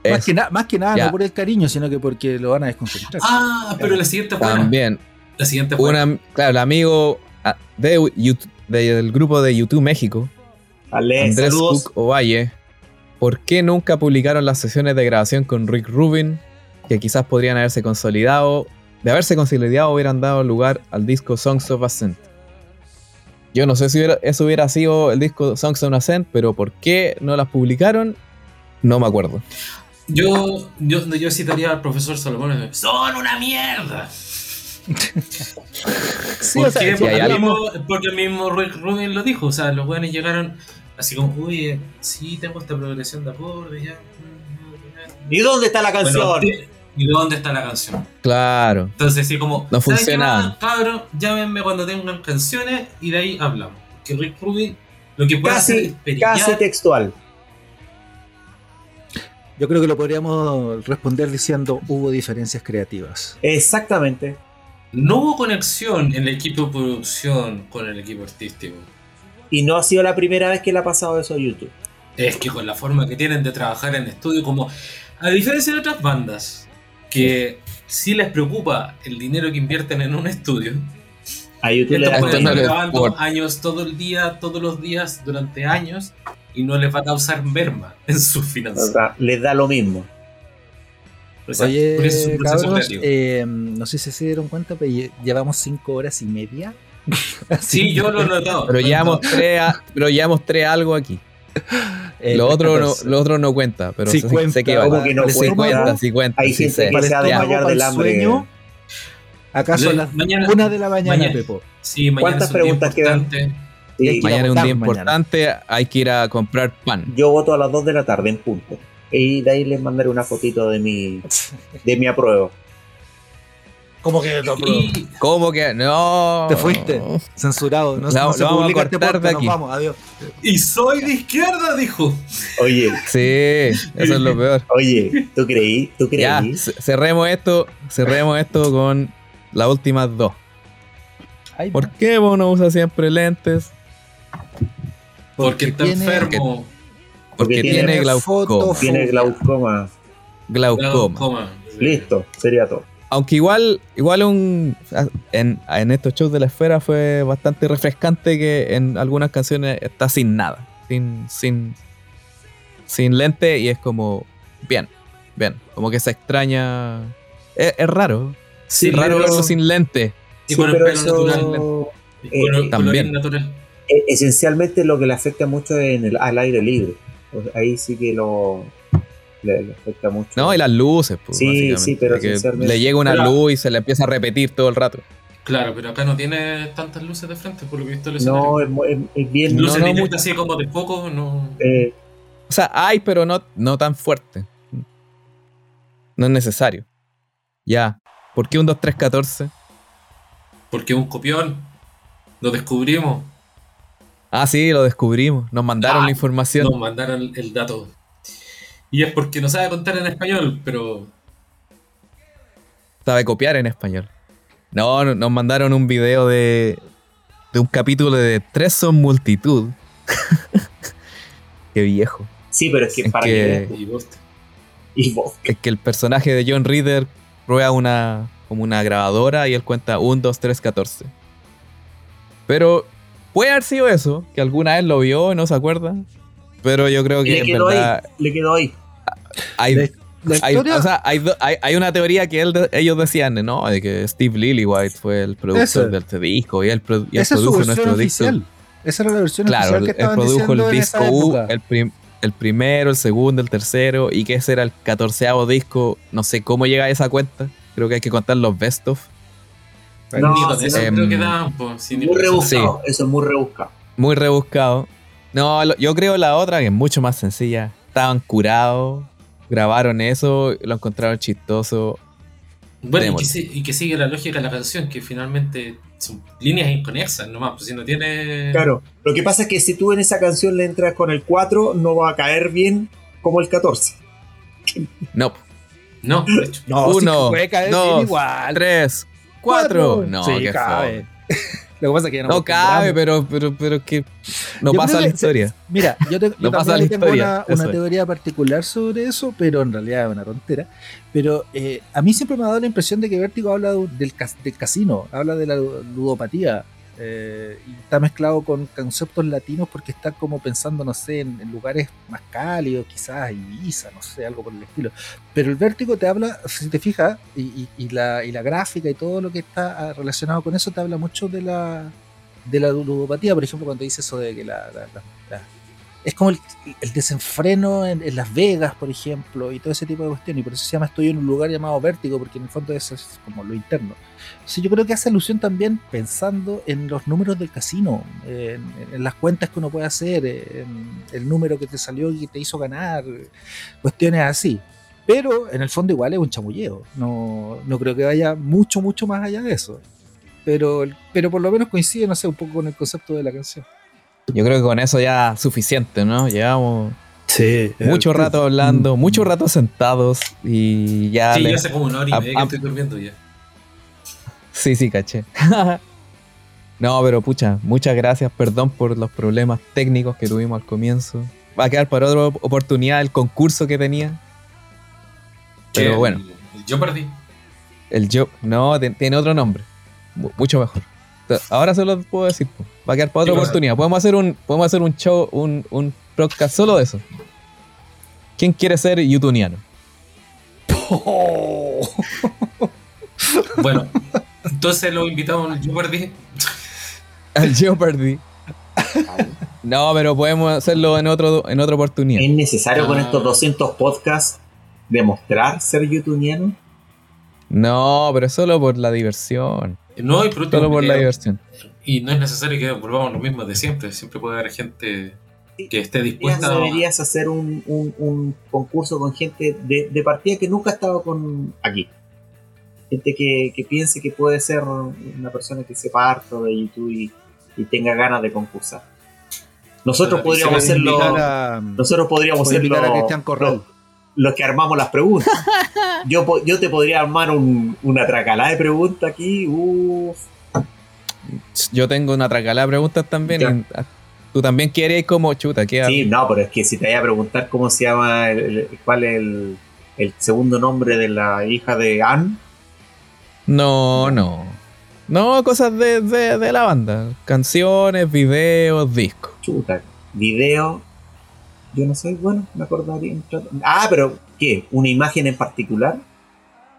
Es- Más que, na- más que nada, Ya. no por el cariño, sino que porque lo van a desconcentrar. Ah, pero la siguiente fue. también. La siguiente fue. Una, claro, el amigo ah, de YouTube- del grupo de YouTube México, Vale, Andrés saludos. Cook Ovalle, ¿por qué nunca publicaron las sesiones de grabación con Rick Rubin? Que quizás podrían haberse consolidado. De haberse consolidado, hubieran dado lugar al disco Songs of Ascent. Yo no sé si hubiera- eso hubiera sido el disco Songs of Ascent, pero ¿por qué no las publicaron? No me acuerdo. Yo, yo, yo citaría al profesor Salomón. y dice, ¡Son una mierda! Sí, ¿Por o sea, qué? sí, hay porque, el algo- mismo, porque el mismo Rick Rubin lo dijo. O sea, los buenos llegaron así como, uy, sí, tengo esta progresión de acordes ya. ¿Y dónde está la canción? Bueno, ¿qué- ¿Y dónde está la canción? Claro. Entonces, sí, como, No ¿saben qué funcionaban. más, Cabrón, llámenme cuando tengan canciones y de ahí hablamos. Que Rick Rubin lo que puede hacer casi, es perillar. casi textual. Yo creo que lo podríamos responder diciendo hubo diferencias creativas. Exactamente. No hubo conexión en el equipo de producción con el equipo artístico. Y no ha sido la primera vez que le ha pasado eso a YouTube. Es que con la forma que tienen de trabajar en estudio, como a diferencia de otras bandas, que sí les preocupa el dinero que invierten en un estudio, A YouTube le grabando años todo el día, todos los días, durante años, y no les va a causar merma en sus o finanzas. sea, les da lo mismo. O sea, Oye, por eso es cabros, eh, no sé si se dieron cuenta, pero lle- llevamos cinco horas y media. Sí, yo lo he notado. Pero he llevamos notado. tres, a- pero llevamos tres algo aquí. Eh, lo, otro no, 14. lo otro no cuenta, pero Sí sé, cuenta, sé que va. ¿cómo que no sí cuenta? cuenta, sí cuenta. Hay sí gente que se ha de del hambre. sueño, Acá son las Mañana- una de la mañana, mañana- Pepo. Sí, mañana ¿Cuántas preguntas quedan? Sí, Mañana es un día mañana. importante, hay que ir a comprar pan. Yo voto a las 2 de la tarde en punto. Y de ahí les mandaré una fotito de mi, de mi apruebo. ¿Cómo que no, bro? Y- ¿Cómo que? No. Te fuiste. Censurado. No, Lo- no se vamos a este de aquí. Nos vamos, adiós. Y soy de izquierda, dijo. Oye, Sí, eso es lo peor. oye, ¿tú creí? ¿Tú creí? Ya, cerremos esto, cerremos esto con las últimas dos. ¿Por qué vos no usas siempre lentes? Porque está tiene- enfermo. Porque Porque tiene, tiene glaucoma. Tiene glaucoma. glaucoma. Coma. Listo, sería todo. Aunque igual, igual un en, en estos shows de la esfera fue bastante refrescante que en algunas canciones está sin nada, sin, sin, sin lente y es como bien, bien, como que se extraña. Es, es raro, Sí, es raro pero- verlo sin lente. Y Sí, con el pero pelo eso natural. Y eh, con el también. natural. Eh, esencialmente lo que le afecta mucho es en el, al aire libre. Ahí sí que lo le, le afecta mucho. No, y las luces, pues, Sí, sí, pero que esencialmente- le llega una Pero- luz y se le empieza a repetir todo el rato. Claro, pero acá no tiene tantas luces de frente, por lo que he visto el No, es, bien. No, luces no mucho. así como de foco, no. eh, O sea, hay, pero no, no tan fuerte. No es necesario. Ya. ¿Por qué un 2, 3, 14? Porque un copión. Lo descubrimos. Ah, sí, lo descubrimos. Nos mandaron Ah, la información. Nos mandaron el dato. Y es porque no sabe contar en español, pero. Sabe copiar en español. No, no- nos mandaron un video de, de un capítulo de Tres son multitud. Qué viejo. sí, pero es que Es para que- Y vos- Y vos, Es que el personaje de John Reader prueba una, como una grabadora y él cuenta 1, 2, 3, 14. Pero puede haber sido eso, que alguna vez lo vio y no se acuerda. Pero yo creo que le en quedó verdad ahí. Le quedó ahí. hay, La- La hay, historia, o sea, hay, do- hay- hay una teoría que él de- ellos decían, ¿no? De que Steve Lillywhite fue el productor Ese. de este disco y él, y produjo nuestro disco. oficial. Esa era la versión Claro, oficial él, que él produjo el disco U, el, prim- el primero, el segundo, el tercero, y que ese era el catorceavo disco. No sé cómo llega a esa cuenta. Creo que hay que contar los best of. No, ni con sí, eso no. creo que daban, pues, Muy rebuscado. Eso es muy rebuscado. Muy rebuscado. No, lo- yo creo la otra que es mucho más sencilla. Estaban curados, grabaron eso, lo encontraron chistoso. Bueno, y que, y sigue la lógica de la canción, que finalmente son líneas inconexas nomás, pues si no tiene. Claro. Lo que pasa es que si tú en esa canción le entras con el 4, no va a caer bien como el 14. No, No, de hecho. No, Uno, sí, puede caer bien dos, igual. tres, cuatro. No, sí, qué cabe. Lo que pasa es que ya No nos cabe, pero, pero, pero que no Yo pasa la que- historia. Mira, yo, te, yo No pasa también la tengo historia, una, una teoría particular sobre eso, pero en realidad es una tontera. Pero eh, a mí siempre me ha dado la impresión de que Vértigo habla del, del casino, habla de la ludopatía. Eh, y está mezclado con conceptos latinos porque está como pensando, no sé, en, lugares más cálidos, quizás Ibiza, no sé, algo por el estilo. Pero el vértigo te habla, si te fijas, y, la, y la gráfica y todo lo que está ah, relacionado con eso te habla mucho de la, de la ludopatía, por ejemplo, cuando dice eso de que la- es como el, el desenfreno en, en Las Vegas, por ejemplo, y todo ese tipo de cuestiones, y por eso se llama Estoy en un lugar llamado Vértigo, porque en el fondo eso es como lo interno. Entonces yo creo que hace alusión también pensando en los números del casino, en, en las cuentas que uno puede hacer, en el número que te salió y que te hizo ganar, cuestiones así. Pero en el fondo igual es un chamulleo, no, no creo que vaya mucho, mucho más allá de eso pero, pero por lo menos coincide, no sé, un poco con el concepto de la canción. Yo creo que con eso ya suficiente, ¿no? Llevamos Sí. mucho rato hablando, mucho rato sentados y ya... Sí, le- ya hace como una hora y media que estoy durmiendo ya. Sí, sí, caché. no, pero pucha, muchas gracias. Perdón por los problemas técnicos que tuvimos al comienzo. Va a quedar para otra op- oportunidad el concurso que tenía. Pero bueno. el- Yo perdí. El yo. No, tiene otro nombre. Mu- Mucho mejor. Ahora se lo puedo decir. po. Va a quedar para otra ¿Qué cosa? oportunidad. Podemos hacer un, podemos hacer un show, un, un podcast solo de eso. ¿Quién quiere ser youtuniano? Bueno, entonces lo invitamos, yo perdí. Al Jeopardy. No, pero podemos hacerlo en otro, en otra oportunidad. ¿Es necesario con Ah. estos 200 podcasts demostrar ser youtuniano? No, pero solo por la diversión. No, y por último, Solo por la diversión. Y no es necesario que volvamos lo mismo de siempre. Siempre puede haber gente. que esté dispuesta a... Deberías hacer un, un, un concurso con gente de, de, partida que nunca ha estado con aquí. Gente que, que, piense que puede ser una persona que sepa harto de YouTube y, y tenga ganas de concursar. Nosotros podríamos hacerlo. A, nosotros podríamos hacerlo. A Cristian Corral. Los, que armamos las preguntas. yo, yo te podría armar un, una tracalada de preguntas aquí. Uf. Yo tengo una tracalada de preguntas también. Tú también quieres como chuta. ¿qué sí, no, pero es que si te vaya a preguntar cómo se llama, el, cuál es el, el, segundo nombre de la hija de Anne. No, no. No, cosas de, de, de la banda. Canciones, videos, discos. Chuta, video. Yo no sé, bueno, me acordaría. Ah, pero ¿qué? ¿Una imagen en particular?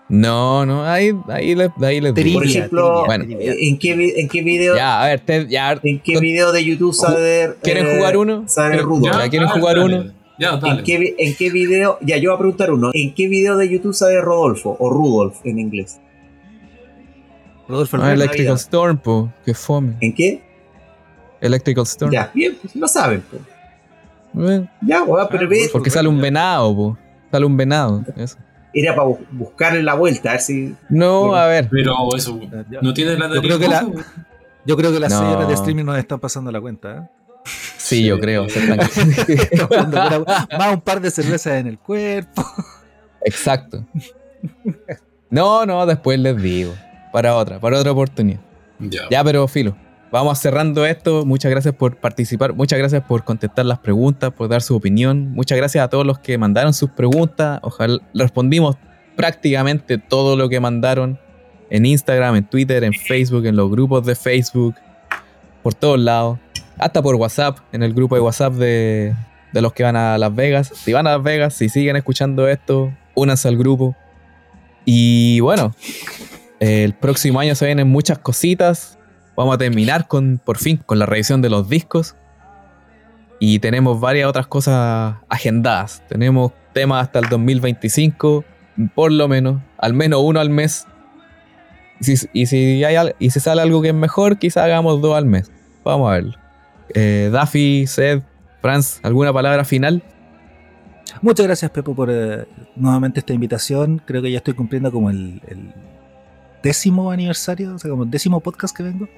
No, no, ahí, ahí, les, ahí les. Por ejemplo, bueno. ¿en, qué, ¿en qué video? Ya, a ver, te, ya, ¿En qué video de YouTube saber? ¿Quieren eh, jugar uno? Saber Rudo. Ya, ¿quieren jugar uno? Ya, dale. ¿En qué, ¿En qué video? Ya, yo voy a preguntar uno. ¿En qué video de YouTube sabe Rodolfo? O Rudolf en inglés. Rodolfo ah, Electrical Storm, po. Que fome. ¿En qué? Electrical Storm. Ya, bien, pues lo saben, po. Ya, weá, pero ve. Porque sale un venado, po. Sale un venado. Eso era para buscarle la vuelta, a ver si. No, a ver. Pero eso, no tiene la yo creo que la, Yo creo que las no. de streaming nos están pasando la cuenta, ¿eh? Sí, sí, yo creo. Más un par de cervezas en el cuerpo. Exacto. No, no, después les digo. Para otra, para otra oportunidad. Ya, ya pero filo vamos cerrando esto. Muchas gracias por participar, muchas gracias por contestar las preguntas, por dar su opinión. Muchas gracias a todos los que mandaron sus preguntas. Ojalá respondimos prácticamente todo lo que mandaron en Instagram, en Twitter, en Facebook, en los grupos de Facebook, por todos lados. Hasta por WhatsApp, en el grupo de WhatsApp de, de los que van a Las Vegas. Si van a Las Vegas, si siguen escuchando esto, únanse al grupo. Y bueno, el próximo año se vienen muchas cositas. Vamos a terminar con, por fin, con la revisión de los discos. Y tenemos varias otras cosas agendadas. Tenemos temas hasta el 2025, por lo menos, al menos uno al mes. Y si, hay, y si sale algo que es mejor, quizá hagamos dos al mes. Vamos a verlo. Eh, Daffy, Seth, Franz, ¿alguna palabra final? Muchas gracias, Pepo, por eh, nuevamente esta invitación. Creo que ya estoy cumpliendo como el décimo aniversario, o sea, como el décimo podcast que vengo.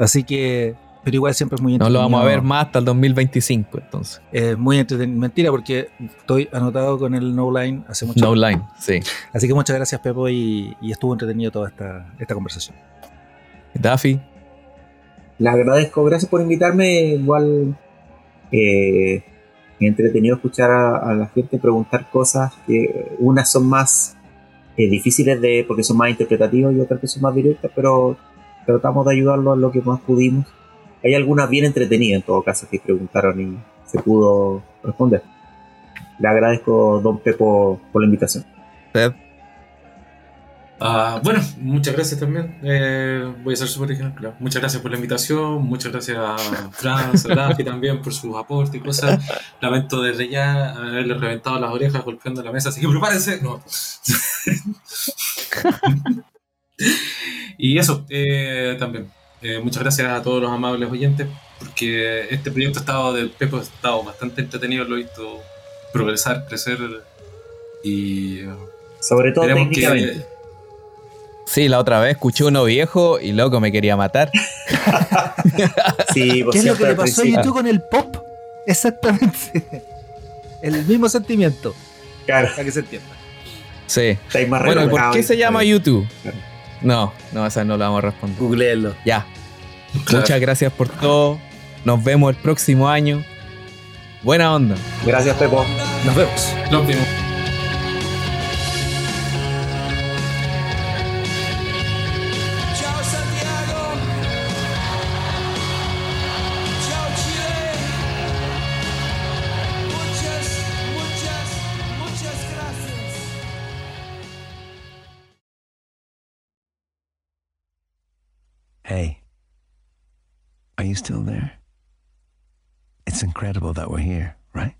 Así que, pero igual siempre es muy entretenido. No lo vamos a ver más hasta el 2025, entonces. Es muy entretenido. Mentira, porque estoy anotado con el No Line hace mucho No Line, sí. Así que muchas gracias, Pepo, y, estuvo entretenido toda esta, esta conversación. Daffy. Le agradezco, gracias por invitarme. Igual eh, entretenido escuchar a, a, la gente preguntar cosas que unas son más eh, difíciles de porque son más interpretativos y otras que son más directas, pero tratamos de ayudarlos a lo que más pudimos. Hay algunas bien entretenidas en todo caso que preguntaron y se pudo responder. Le agradezco, don Pepo, por la invitación. Ah, bueno, muchas gracias también. Eh, voy a ser súper claro. Muchas gracias por la invitación. Muchas gracias a Franz, a Daffy también por sus aportes y cosas. Lamento desde ya haberle reventado las orejas golpeando la mesa, así que prepárense. No. y eso, eh, también. Eh, muchas gracias a todos los amables oyentes, porque este proyecto ha estado del Pepo ha estado bastante entretenido, lo he visto progresar, crecer y. Sobre todo técnicamente. Sí, la otra vez escuché uno viejo y loco me quería matar. sí, ¿Qué es lo que le pasó a YouTube con el pop? Exactamente. El mismo sentimiento. Claro. Para que se entienda. Sí. Bueno, ¿por qué se llama YouTube? No, no, esa no la vamos a responder. Googleenlo. Ya. Muchas gracias por todo. Nos vemos el próximo año. Buena onda. Gracias, Pepo. Nos vemos. Nos vemos. Still there? It's incredible that we're here, right?